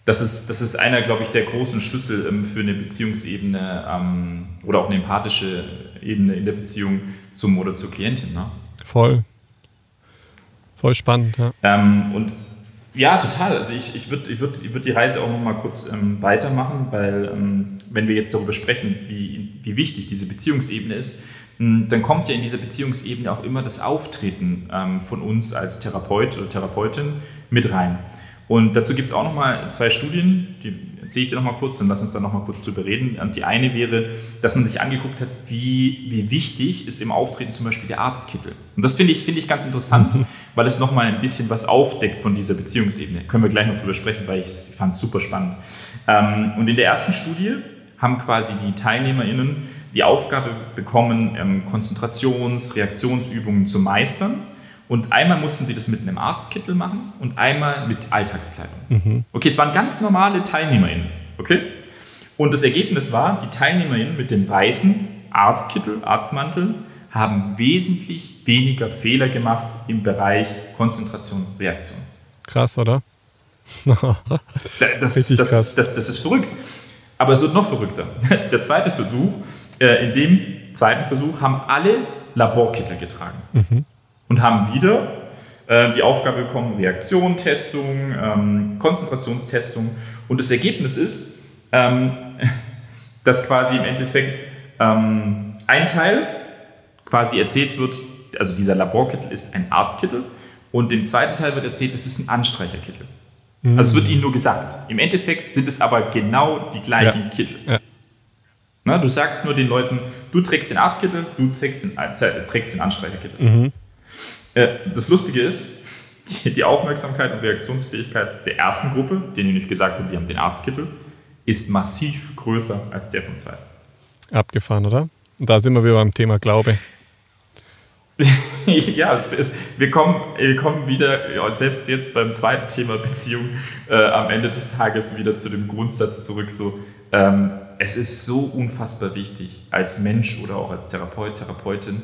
C: Das ist, das ist einer, glaube ich, der großen Schlüssel ähm, für eine Beziehungsebene ähm, oder auch eine empathische Ebene in der Beziehung zum oder zur Klientin. Ne?
B: Voll. Voll spannend, ja.
C: Ähm, und ja, total. Also ich, ich würde ich würd, ich würd die Reise auch noch mal kurz ähm, weitermachen, weil ähm, wenn wir jetzt darüber sprechen, wie, wie wichtig diese Beziehungsebene ist, hm, dann kommt ja in dieser Beziehungsebene auch immer das Auftreten ähm, von uns als Therapeut oder Therapeutin mit rein. Und dazu gibt es auch nochmal zwei Studien, die erzähle ich dir nochmal kurz und lass uns da nochmal kurz drüber reden. Die eine wäre, dass man sich angeguckt hat, wie, wie wichtig ist im Auftreten zum Beispiel der Arztkittel. Und das finde ich, find ich ganz interessant, mhm. weil es nochmal ein bisschen was aufdeckt von dieser Beziehungsebene. Können wir gleich noch drüber sprechen, weil ich fand es super spannend. Ähm, und in der ersten Studie haben quasi die TeilnehmerInnen die Aufgabe bekommen, ähm, Konzentrations-, Reaktionsübungen zu meistern. Und einmal mussten sie das mit einem Arztkittel machen und einmal mit Alltagskleidung. Mhm. Okay, es waren ganz normale TeilnehmerInnen. Okay? Und das Ergebnis war, die TeilnehmerInnen mit dem weißen Arztkittel, Arztmantel, haben wesentlich weniger Fehler gemacht im Bereich Konzentration, Reaktion.
B: Krass, oder?
C: das, das, das, das, ist verrückt. Aber es wird noch verrückter. Der zweite Versuch, äh, in dem zweiten Versuch haben alle Laborkittel getragen mhm. Und haben wieder äh, die Aufgabe bekommen, Reaktion, Testung, ähm, Konzentrationstestung. Und das Ergebnis ist, ähm, dass quasi im Endeffekt ähm, ein Teil quasi erzählt wird, also dieser Laborkittel ist ein Arztkittel und dem zweiten Teil wird erzählt, das ist ein Anstreicherkittel. Mhm. Also es wird ihnen nur gesagt. Im Endeffekt sind es aber genau die gleichen ja. Kittel. Ja. Na, du sagst nur den Leuten, du trägst den Arztkittel, du trägst den, äh, trägst den Anstreicherkittel. Mhm. Äh, das Lustige ist, die, die, Aufmerksamkeit und Reaktionsfähigkeit der ersten Gruppe, denen nicht gesagt wird, die haben den Arztkittel, ist massiv größer als der vom zweiten.
B: Abgefahren, oder? Und da sind wir wieder beim Thema Glaube.
C: ja, es ist, wir, kommen, wir kommen wieder, ja, selbst jetzt beim zweiten Thema Beziehung, äh, am Ende des Tages wieder zu dem Grundsatz zurück, so, ähm, es ist so unfassbar wichtig, als Mensch oder auch als Therapeut, Therapeutin,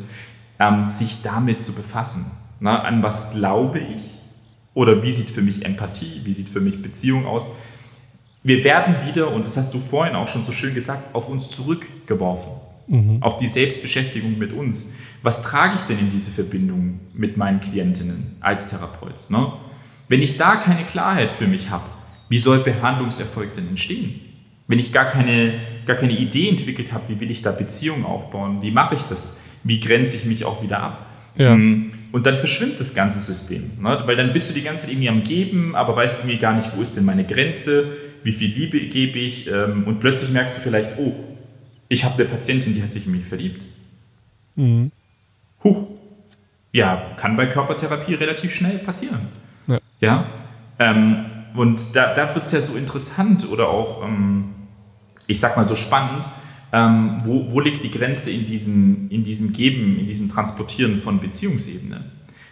C: ähm, sich damit zu befassen. Na, an was glaube ich? Oder wie sieht für mich Empathie? Wie sieht für mich Beziehung aus? Wir werden wieder, und das hast du vorhin auch schon so schön gesagt, auf uns zurückgeworfen. Mhm. Auf die Selbstbeschäftigung mit uns. Was trage ich denn in diese Verbindung mit meinen Klientinnen als Therapeut? Ne? Wenn ich da keine Klarheit für mich habe, wie soll Behandlungserfolg denn entstehen? Wenn ich gar keine, gar keine Idee entwickelt habe, wie will ich da Beziehungen aufbauen? Wie mache ich das? Wie grenze ich mich auch wieder ab? Ja. Hm, und dann verschwimmt das ganze System. Ne? Weil dann bist du die ganze Zeit irgendwie am Geben, aber weißt irgendwie gar nicht, wo ist denn meine Grenze? Wie viel Liebe gebe ich? Ähm, und plötzlich merkst du vielleicht, oh, ich habe eine Patientin, die hat sich in mich verliebt. Mhm. Huch. Ja, kann bei Körpertherapie relativ schnell passieren. Ja. ja? Ähm, und da, da wird es ja so interessant oder auch, ähm, ich sag mal so spannend, ähm, wo, wo liegt die Grenze in diesem, in diesem Geben, in diesem Transportieren von Beziehungsebene?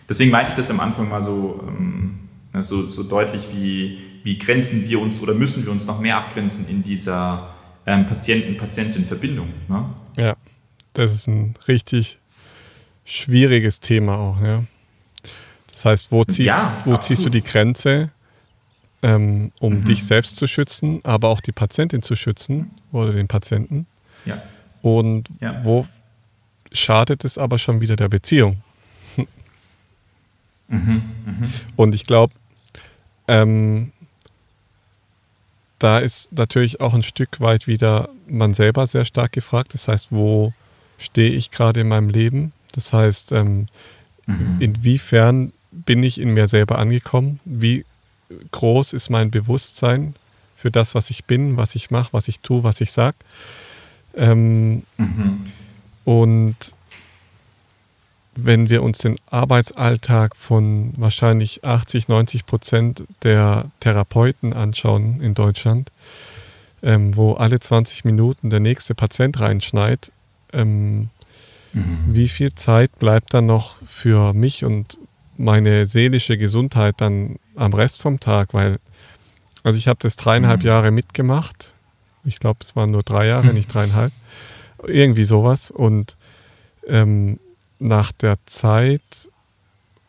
C: Deswegen meinte ich das am Anfang mal so, ähm, so, so deutlich, wie, wie grenzen wir uns oder müssen wir uns noch mehr abgrenzen in dieser ähm, Patienten-Patientin-Verbindung. Ne?
B: Ja, das ist ein richtig schwieriges Thema auch. Ja. Das heißt, wo ziehst, ja, wo ziehst du die Grenze, ähm, um mhm. dich selbst zu schützen, aber auch die Patientin zu schützen oder den Patienten? Ja. Und ja. wo schadet es aber schon wieder der Beziehung? Mhm, mh. Und ich glaube, ähm, da ist natürlich auch ein Stück weit wieder man selber sehr stark gefragt. Das heißt, wo stehe ich gerade in meinem Leben? Das heißt, ähm, mhm. inwiefern bin ich in mir selber angekommen? Wie groß ist mein Bewusstsein für das, was ich bin, was ich mache, was ich tue, was ich sage? Ähm, mhm. Und wenn wir uns den Arbeitsalltag von wahrscheinlich 80, 90 Prozent der Therapeuten anschauen in Deutschland, ähm, wo alle 20 Minuten der nächste Patient reinschneit, ähm, mhm. wie viel Zeit bleibt dann noch für mich und meine seelische Gesundheit dann am Rest vom Tag? Weil, also ich habe das dreieinhalb mhm. Jahre mitgemacht. Ich glaube, es waren nur drei Jahre, nicht dreieinhalb. Irgendwie sowas. Und ähm, nach der Zeit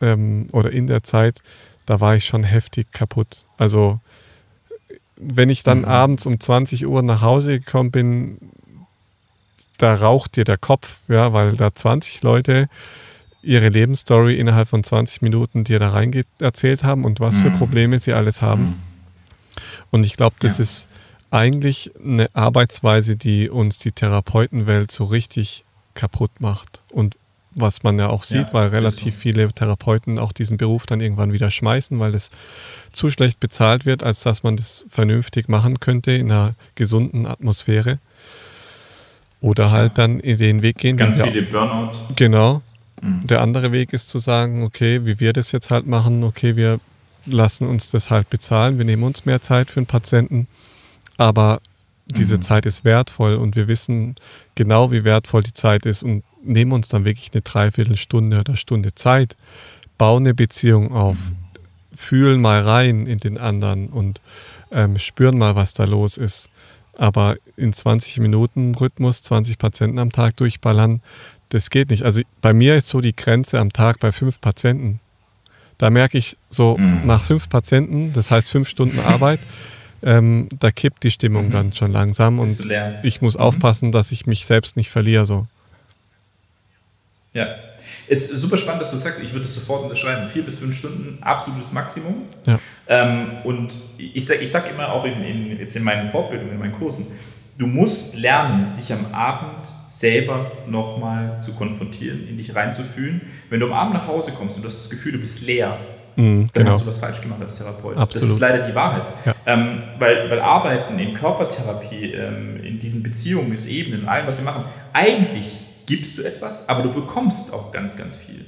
B: ähm, oder in der Zeit, da war ich schon heftig kaputt. Also wenn ich dann mhm. abends um 20 Uhr nach Hause gekommen bin, da raucht dir der Kopf, ja, weil da 20 Leute ihre Lebensstory innerhalb von 20 Minuten dir da rein erzählt haben und was mhm. für Probleme sie alles haben. Mhm. Und ich glaube, das ja. ist eigentlich eine Arbeitsweise, die uns die Therapeutenwelt so richtig kaputt macht. Und was man ja auch sieht, ja, weil relativ so. viele Therapeuten auch diesen Beruf dann irgendwann wieder schmeißen, weil das zu schlecht bezahlt wird, als dass man das vernünftig machen könnte in einer gesunden Atmosphäre. Oder halt ja. dann in den Weg gehen.
C: Ganz viele Burnout.
B: Genau. Mhm. Der andere Weg ist zu sagen, okay, wie wir das jetzt halt machen, okay, wir lassen uns das halt bezahlen, wir nehmen uns mehr Zeit für einen Patienten, aber diese mhm. Zeit ist wertvoll und wir wissen genau, wie wertvoll die Zeit ist und nehmen uns dann wirklich eine Dreiviertelstunde oder Stunde Zeit, bauen eine Beziehung auf, mhm. fühlen mal rein in den anderen und ähm, spüren mal, was da los ist. Aber in 20 Minuten Rhythmus 20 Patienten am Tag durchballern, das geht nicht. Also bei mir ist so die Grenze am Tag bei fünf Patienten. Da merke ich so mhm. nach fünf Patienten, das heißt fünf Stunden Arbeit, ähm, da kippt die Stimmung mhm. dann schon langsam und ich muss mhm. aufpassen, dass ich mich selbst nicht verliere. So.
C: Ja, ist super spannend, dass du sagst, ich würde es sofort unterschreiben. Vier bis fünf Stunden, absolutes Maximum. Ja. Ähm, und ich sage ich sag immer auch in, in, jetzt in meinen Fortbildungen, in meinen Kursen, du musst lernen, dich am Abend selber nochmal zu konfrontieren, in dich reinzufühlen. Wenn du am Abend nach Hause kommst und du hast das Gefühl, du bist leer, mm, dann genau. hast du was falsch gemacht als Therapeut. Absolut. Das ist leider die Wahrheit. Ja. Ähm, weil, weil Arbeiten in Körpertherapie, ähm, in diesen Beziehungen, Ebenen, in allem, was wir machen, eigentlich gibst du etwas, aber du bekommst auch ganz, ganz viel.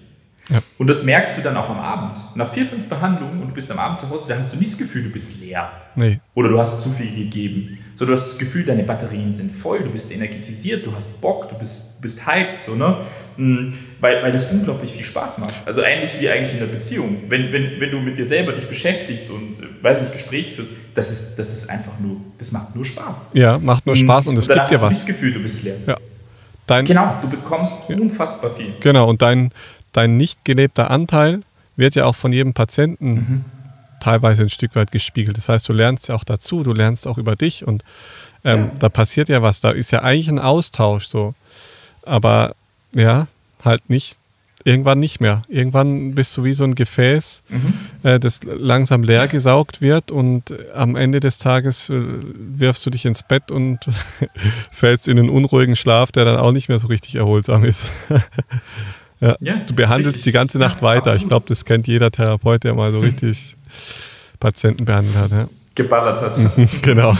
C: Ja. Und das merkst du dann auch am Abend. Nach vier, fünf Behandlungen und du bist am Abend zu Hause, da hast du nicht das Gefühl, du bist leer. Nee. Oder du hast zu viel gegeben. So, du hast das Gefühl, deine Batterien sind voll, du bist energetisiert, du hast Bock, du bist, bist hyped, so, ne? Hm, weil, weil das unglaublich viel Spaß macht. Also ähnlich wie eigentlich in der Beziehung. Wenn, wenn, wenn du mit dir selber dich beschäftigst und, äh, weiß nicht, Gespräche führst, das ist, das ist einfach nur, das macht nur Spaß.
B: Ja, macht nur Spaß und es gibt dir was. Du hast
C: nicht das Gefühl, du bist leer.
B: Ja.
C: Dein, genau, du bekommst unfassbar viel.
B: Genau, und dein, dein nicht gelebter Anteil wird ja auch von jedem Patienten mhm. teilweise ein Stück weit gespiegelt. Das heißt, du lernst ja auch dazu, du lernst auch über dich und ähm, ja. da passiert ja was. Da ist ja eigentlich ein Austausch so. Aber ja, halt nicht, irgendwann nicht mehr. Irgendwann bist du wie so ein Gefäß, mhm. äh, das langsam leer gesaugt wird und am Ende des Tages äh, wirfst du dich ins Bett und fällst in einen unruhigen Schlaf, der dann auch nicht mehr so richtig erholsam ist. ja. ja. du behandelst richtig. die ganze Nacht ja, weiter. Absolut. Ich glaube, das kennt jeder Therapeut, der mal so richtig Patienten behandelt hat. Ja.
C: Geballert hat.
B: genau.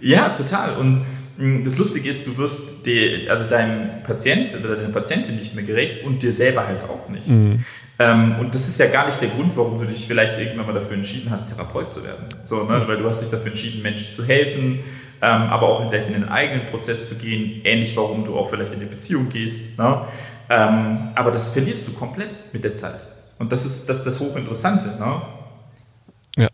C: Ja, total. Und hm, das Lustige ist, du wirst die, also deinem Patient oder deiner Patientin nicht mehr gerecht und dir selber halt auch nicht. Mhm. Ähm, und das ist ja gar nicht der Grund, warum du dich vielleicht irgendwann mal dafür entschieden hast, Therapeut zu werden. So, ne? Mhm. Weil du hast dich dafür entschieden, Menschen zu helfen, ähm, aber auch vielleicht in den eigenen Prozess zu gehen. Ähnlich, warum du auch vielleicht in eine Beziehung gehst. Ne? Ähm, aber das verlierst du komplett mit der Zeit. Und das ist das, ist das Hochinteressante. Ne?
B: Ja,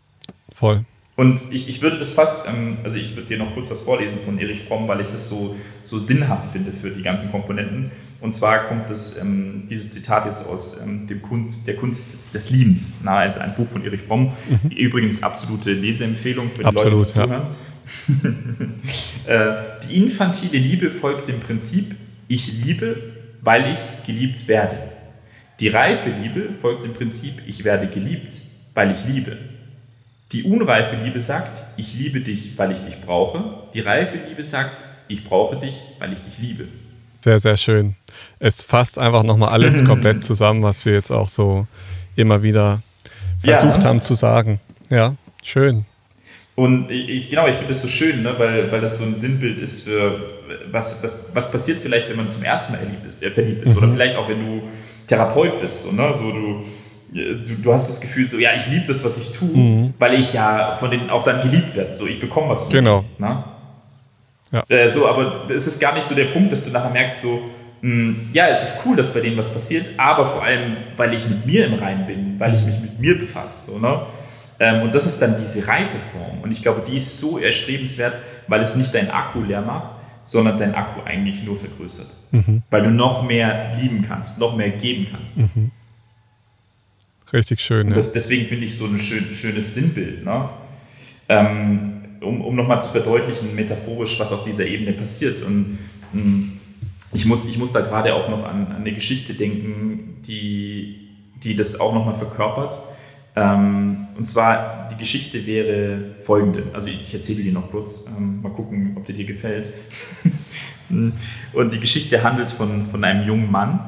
B: voll.
C: Und ich, ich würde das fast, ähm, also ich würde dir noch kurz was vorlesen von Erich Fromm, weil ich das so, so sinnhaft finde für die ganzen Komponenten. Und zwar kommt das, ähm, dieses Zitat jetzt aus ähm, dem Kunst, der Kunst des Liebens, na, also ein Buch von Erich Fromm. Mhm. Übrigens absolute Leseempfehlung für die Absolut, Leute, die zuhören. Ja. äh, die infantile Liebe folgt dem Prinzip, ich liebe, weil ich geliebt werde. Die reife Liebe folgt dem Prinzip, ich werde geliebt, weil ich liebe. Die unreife Liebe sagt, ich liebe dich, weil ich dich brauche. Die reife Liebe sagt, ich brauche dich, weil ich dich liebe.
B: Sehr, sehr schön. Es fasst einfach nochmal alles komplett zusammen, was wir jetzt auch so immer wieder versucht ja. haben zu sagen. Ja, schön.
C: Und ich, genau, ich finde es so schön, ne, weil, weil das so ein Sinnbild ist für, was, was, was passiert vielleicht, wenn man zum ersten Mal ist, äh, verliebt ist. Mhm. Oder vielleicht auch, wenn du Therapeut bist. So, ne, so du, du, du, hast das Gefühl so, ja, ich liebe das, was ich tue, mhm. weil ich ja von denen auch dann geliebt werde. So, ich bekomme was von
B: Genau.
C: Denen, ja. Äh, so, aber es ist gar nicht so der Punkt, dass du nachher merkst, so, hm, ja, es ist cool, dass bei denen was passiert, aber vor allem, weil ich mit mir im Rein bin, weil ich mich mit mir befasse. So, ne? Ähm, und das ist dann diese reife Form. Und ich glaube, die ist so erstrebenswert, weil es nicht dein Akku leer macht, sondern dein Akku eigentlich nur vergrößert. Mhm. Weil du noch mehr lieben kannst, noch mehr geben kannst. Mhm.
B: Richtig schön.
C: Das, deswegen finde ich so ein schön, schönes Sinnbild. Ne? Ähm, um, um nochmal zu verdeutlichen, metaphorisch, was auf dieser Ebene passiert. Und hm, ich, muss, ich muss da gerade auch noch an, an eine Geschichte denken, die, die das auch nochmal verkörpert. Ähm, und zwar, die Geschichte wäre folgende. Also ich erzähle die noch kurz, ähm, mal gucken, ob die dir gefällt. und die Geschichte handelt von, von einem jungen Mann,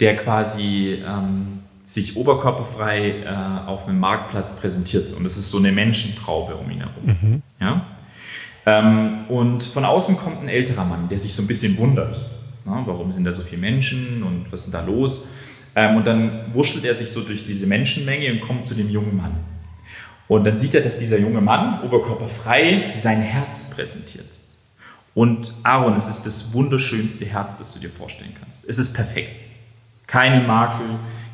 C: der quasi ähm, sich oberkörperfrei äh, auf einem Marktplatz präsentiert. Und es ist so eine Menschentraube um ihn herum. Mhm. Ja? Ähm, und von außen kommt ein älterer Mann, der sich so ein bisschen wundert. Na, warum sind da so viele Menschen und was ist denn da los? Ähm, und dann wurschtelt er sich so durch diese Menschenmenge und kommt zu dem jungen Mann. Und dann sieht er, dass dieser junge Mann, oberkörperfrei, sein Herz präsentiert. Und Aaron, es ist das wunderschönste Herz, das du dir vorstellen kannst. Es ist perfekt. Keine Makel,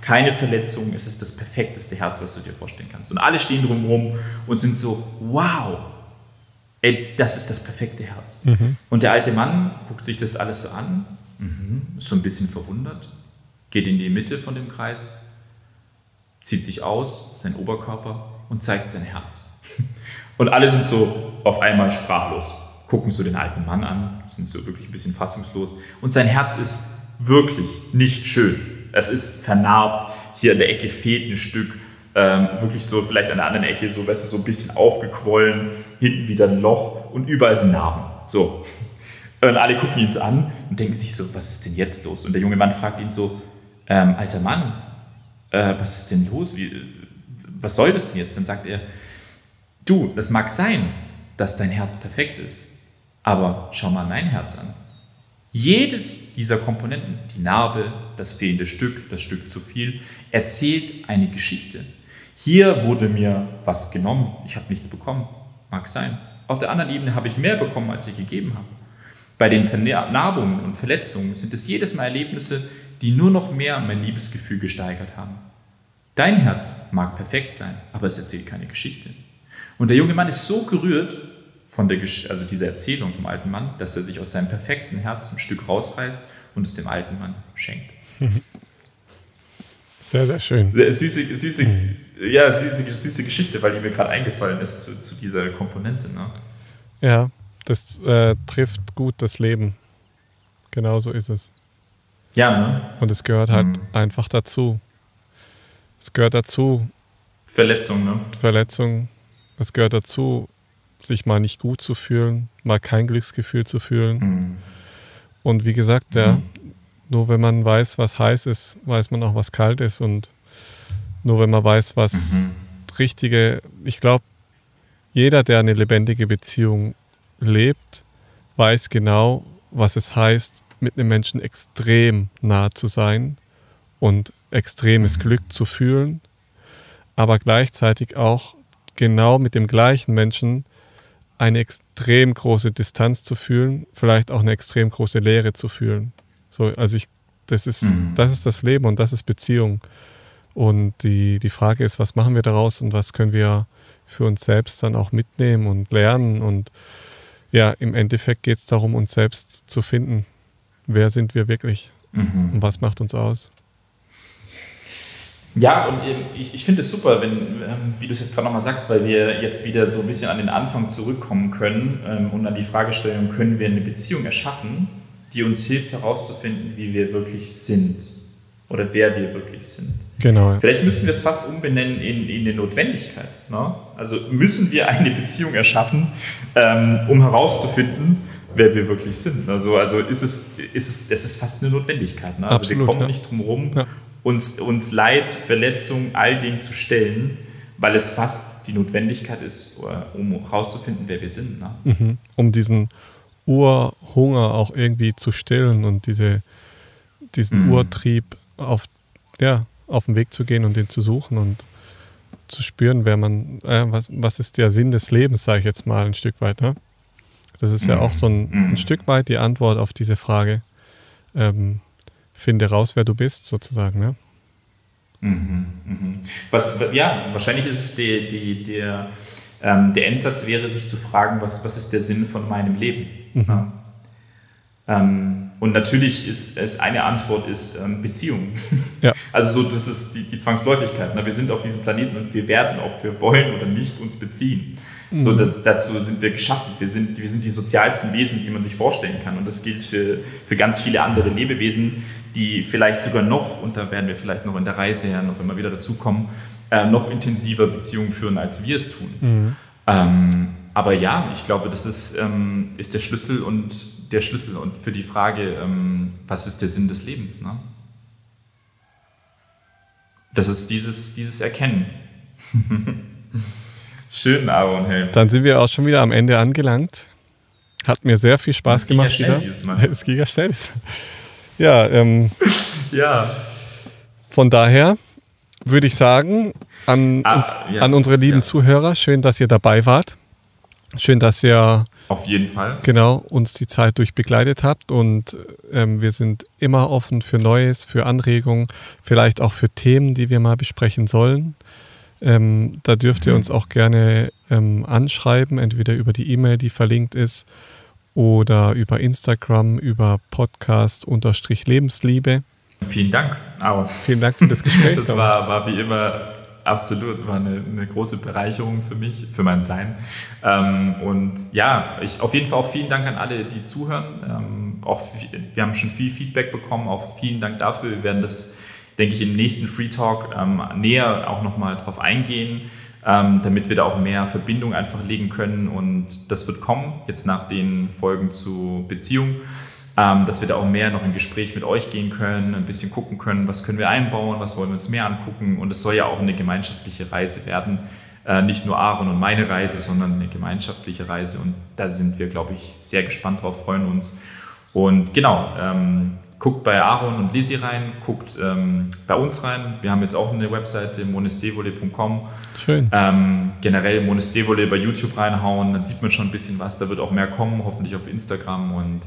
C: keine Verletzung, es ist das perfekteste Herz, das du dir vorstellen kannst. Und alle stehen drumherum und sind so, wow, ey, das ist das perfekte Herz. Mhm. Und der alte Mann guckt sich das alles so an Mhm. Ist so ein bisschen verwundert, geht in die Mitte von dem Kreis, zieht sich aus, sein Oberkörper und zeigt sein Herz. Und alle sind so auf einmal sprachlos, gucken so den alten Mann an, sind so wirklich ein bisschen fassungslos. Und sein Herz ist wirklich nicht schön. Es ist vernarbt, hier an der Ecke fehlt ein Stück, ähm, wirklich so vielleicht an der anderen Ecke so, weißt du, so ein bisschen aufgequollen, hinten wieder ein Loch und überall sind Narben. So. Und alle gucken ihn so an und denken sich so, was ist denn jetzt los? Und der junge Mann fragt ihn so, ähm, alter Mann, äh, was ist denn los? Wie, was soll das denn jetzt? Dann sagt er, du, es mag sein, dass dein Herz perfekt ist, aber schau mal mein Herz an. Jedes dieser Komponenten, die Narbe, das fehlende Stück, das Stück zu viel, erzählt eine Geschichte. Hier wurde mir was genommen, ich habe nichts bekommen, mag sein. Auf der anderen Ebene habe ich mehr bekommen, als ich gegeben habe. Bei den Vernarbungen und Verletzungen sind es jedes Mal Erlebnisse, die nur noch mehr mein Liebesgefühl gesteigert haben. Dein Herz mag perfekt sein, aber es erzählt keine Geschichte. Und der junge Mann ist so gerührt von der, also dieser Erzählung vom alten Mann, dass er sich aus seinem perfekten Herz ein Stück rausreißt und es dem alten Mann schenkt.
B: Sehr, sehr schön.
C: Sehr süße, süße, ja, süße, süße Geschichte, weil die mir gerade eingefallen ist zu, zu dieser Komponente. Ne?
B: Ja, das äh, trifft gut das Leben. Genau so ist es.
C: Ja, ne?
B: Und es gehört halt mhm. einfach dazu. Es gehört dazu.
C: Verletzung, ne?
B: Verletzung. Es gehört dazu, sich mal nicht gut zu fühlen, mal kein Glücksgefühl zu fühlen. Mhm. Und wie gesagt, ja, mhm. nur wenn man weiß, was heiß ist, weiß man auch, was kalt ist. Und nur wenn man weiß, was mhm. richtige, ich glaube, jeder, der eine lebendige Beziehung lebt, weiß genau, was es heißt, mit einem Menschen extrem nah zu sein und extremes mhm. Glück zu fühlen, aber gleichzeitig auch genau mit dem gleichen Menschen eine extrem große Distanz zu fühlen, vielleicht auch eine extrem große Leere zu fühlen. So, also ich, das ist, mhm. das ist das Leben und das ist Beziehung. Und die, die Frage ist, was machen wir daraus und was können wir für uns selbst dann auch mitnehmen und lernen. Und ja, im Endeffekt geht es darum, uns selbst zu finden. Wer sind wir wirklich mhm. und was macht uns aus?
C: Ja, und ich, ich finde es super, wenn, ähm, wie du es jetzt gerade nochmal sagst, weil wir jetzt wieder so ein bisschen an den Anfang zurückkommen können ähm, und an die Fragestellung, können wir eine Beziehung erschaffen, die uns hilft herauszufinden, wie wir wirklich sind oder wer wir wirklich sind.
B: Genau.
C: Vielleicht müssen wir es fast umbenennen in, in eine Notwendigkeit. Ne? Also müssen wir eine Beziehung erschaffen, ähm, um herauszufinden, wer wir wirklich sind. Also, also ist es, ist es, das ist fast eine Notwendigkeit. Ne? Also Absolut, wir kommen ja. nicht drum herum, ja uns, uns Leid, Verletzung, all dem zu stellen, weil es fast die Notwendigkeit ist, um herauszufinden, wer wir sind. Ne?
B: Mhm. Um diesen Urhunger auch irgendwie zu stillen und diese, diesen mhm. Urtrieb auf, ja, auf den Weg zu gehen und den zu suchen und zu spüren, wer man, äh, was, was ist der Sinn des Lebens, sage ich jetzt mal ein Stück weit. Ne? Das ist ja auch so ein, ein, mhm. Stück weit die Antwort auf diese Frage. Ähm, finde raus, wer du bist, sozusagen. Ne?
C: Mhm, mhm. Was, ja, wahrscheinlich ist es die, die, der, ähm, der Endsatz wäre, sich zu fragen, was, was ist der Sinn von meinem Leben? Mhm. Ja. Ähm, und natürlich ist es eine Antwort ist ähm, Beziehung. Ja. Also so, das ist die, die Zwangsläufigkeit. Ne? Wir sind auf diesem Planeten und wir werden, ob wir wollen oder nicht, uns beziehen. So, mhm. da, dazu sind wir geschaffen. Wir sind, wir sind die sozialsten Wesen, die man sich vorstellen kann. Und das gilt für, für ganz viele andere Lebewesen, die vielleicht sogar noch, und da werden wir vielleicht noch in der Reise ja noch immer wieder dazukommen, äh, noch intensiver Beziehungen führen, als wir es tun. Mhm. Ähm, aber ja, ich glaube, das ist, ähm, ist der Schlüssel und der Schlüssel und für die Frage, ähm, was ist der Sinn des Lebens? Ne? Das ist dieses, dieses Erkennen. Schön, Aaron. Hey.
B: Dann sind wir auch schon wieder am Ende angelangt. Hat mir sehr viel Spaß gemacht
C: wieder.
B: Es ging ja schnell. Ja, ähm,
C: ja.
B: Von daher würde ich sagen, an, ah, uns, ja. an unsere lieben ja. Zuhörer, schön, dass ihr dabei wart. Schön, dass ihr
C: auf jeden Fall
B: genau uns die Zeit durch begleitet habt und ähm, wir sind immer offen für Neues, für Anregungen, vielleicht auch für Themen, die wir mal besprechen sollen. Ähm, da dürft ihr mhm. uns auch gerne ähm, anschreiben, entweder über die E-Mail, die verlinkt ist, oder über Instagram, über Podcast-Lebensliebe.
C: Vielen Dank,
B: Aaron. Vielen Dank für das Gespräch.
C: das war, war wie immer absolut, war eine, eine, große Bereicherung für mich, für mein Sein. Ähm, und ja, ich, auf jeden Fall auch vielen Dank an alle, die zuhören. Ähm, auch, wir haben schon viel Feedback bekommen, auch vielen Dank dafür. Wir werden das, denke ich, im nächsten Free Talk ähm, näher auch nochmal drauf eingehen, ähm, damit wir da auch mehr Verbindung einfach legen können. Und das wird kommen, jetzt nach den Folgen zu Beziehungen ähm, dass wir da auch mehr noch in Gespräch mit euch gehen können, ein bisschen gucken können, was können wir einbauen, was wollen wir uns mehr angucken. Und es soll ja auch eine gemeinschaftliche Reise werden. Äh, nicht nur Aaron und meine Reise, sondern eine gemeinschaftliche Reise. Und da sind wir, glaube ich, sehr gespannt drauf, freuen uns. Und genau, ähm, guckt bei Aaron und Lizzie rein, guckt ähm, bei uns rein. Wir haben jetzt auch eine Webseite, monestevole.com.
B: Schön.
C: Ähm, generell Monestevole bei YouTube reinhauen, dann sieht man schon ein bisschen was. Da wird auch mehr kommen, hoffentlich auf Instagram und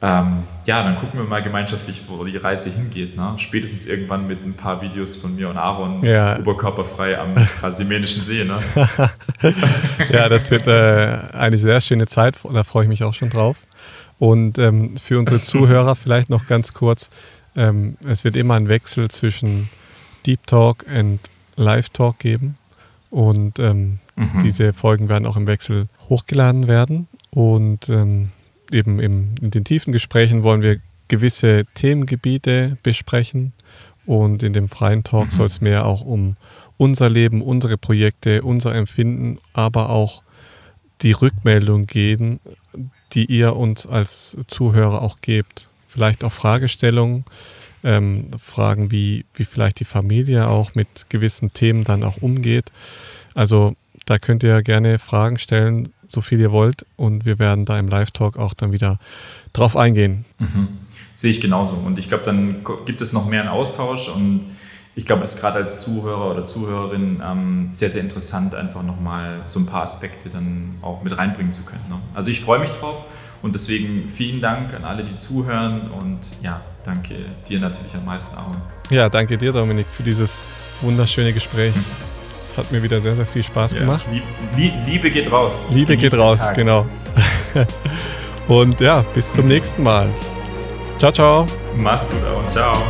C: ähm, ja, dann gucken wir mal gemeinschaftlich, wo die Reise hingeht. Ne? Spätestens irgendwann mit ein paar Videos von mir und Aaron,
B: ja.
C: oberkörperfrei am Krasimenischen See. Ne?
B: ja, das wird äh, eine sehr schöne Zeit, da freue ich mich auch schon drauf. Und ähm, für unsere Zuhörer vielleicht noch ganz kurz, ähm, es wird immer einen Wechsel zwischen Deep Talk und Live Talk geben. Und ähm, mhm. diese Folgen werden auch im Wechsel hochgeladen werden. Und ähm, eben im, in den tiefen Gesprächen wollen wir gewisse Themengebiete besprechen und in dem freien Talk mhm. soll es mehr auch um unser Leben, unsere Projekte, unser Empfinden, aber auch die Rückmeldung geben, die ihr uns als Zuhörer auch gebt. Vielleicht auch Fragestellungen, ähm, Fragen, wie, wie vielleicht die Familie auch mit gewissen Themen dann auch umgeht. Also da könnt ihr gerne Fragen stellen, so viel ihr wollt. Und wir werden da im Live-Talk auch dann wieder drauf eingehen.
C: Mhm. Sehe ich genauso. Und ich glaube, dann gibt es noch mehr einen Austausch. Und ich glaube, das ist gerade als Zuhörer oder Zuhörerin ähm, sehr, sehr interessant, einfach nochmal so ein paar Aspekte dann auch mit reinbringen zu können. Ne? Also ich freue mich drauf. Und deswegen vielen Dank an alle, die zuhören. Und ja, danke dir natürlich am meisten, Aaron.
B: Ja, danke dir, Dominik, für dieses wunderschöne Gespräch. Es hat mir wieder sehr, sehr viel Spaß ja. gemacht.
C: Liebe, Liebe geht raus.
B: Liebe geht raus, Tag. genau. Und ja, bis zum nächsten Mal. Ciao, ciao.
C: Mach's gut, auch. Ciao.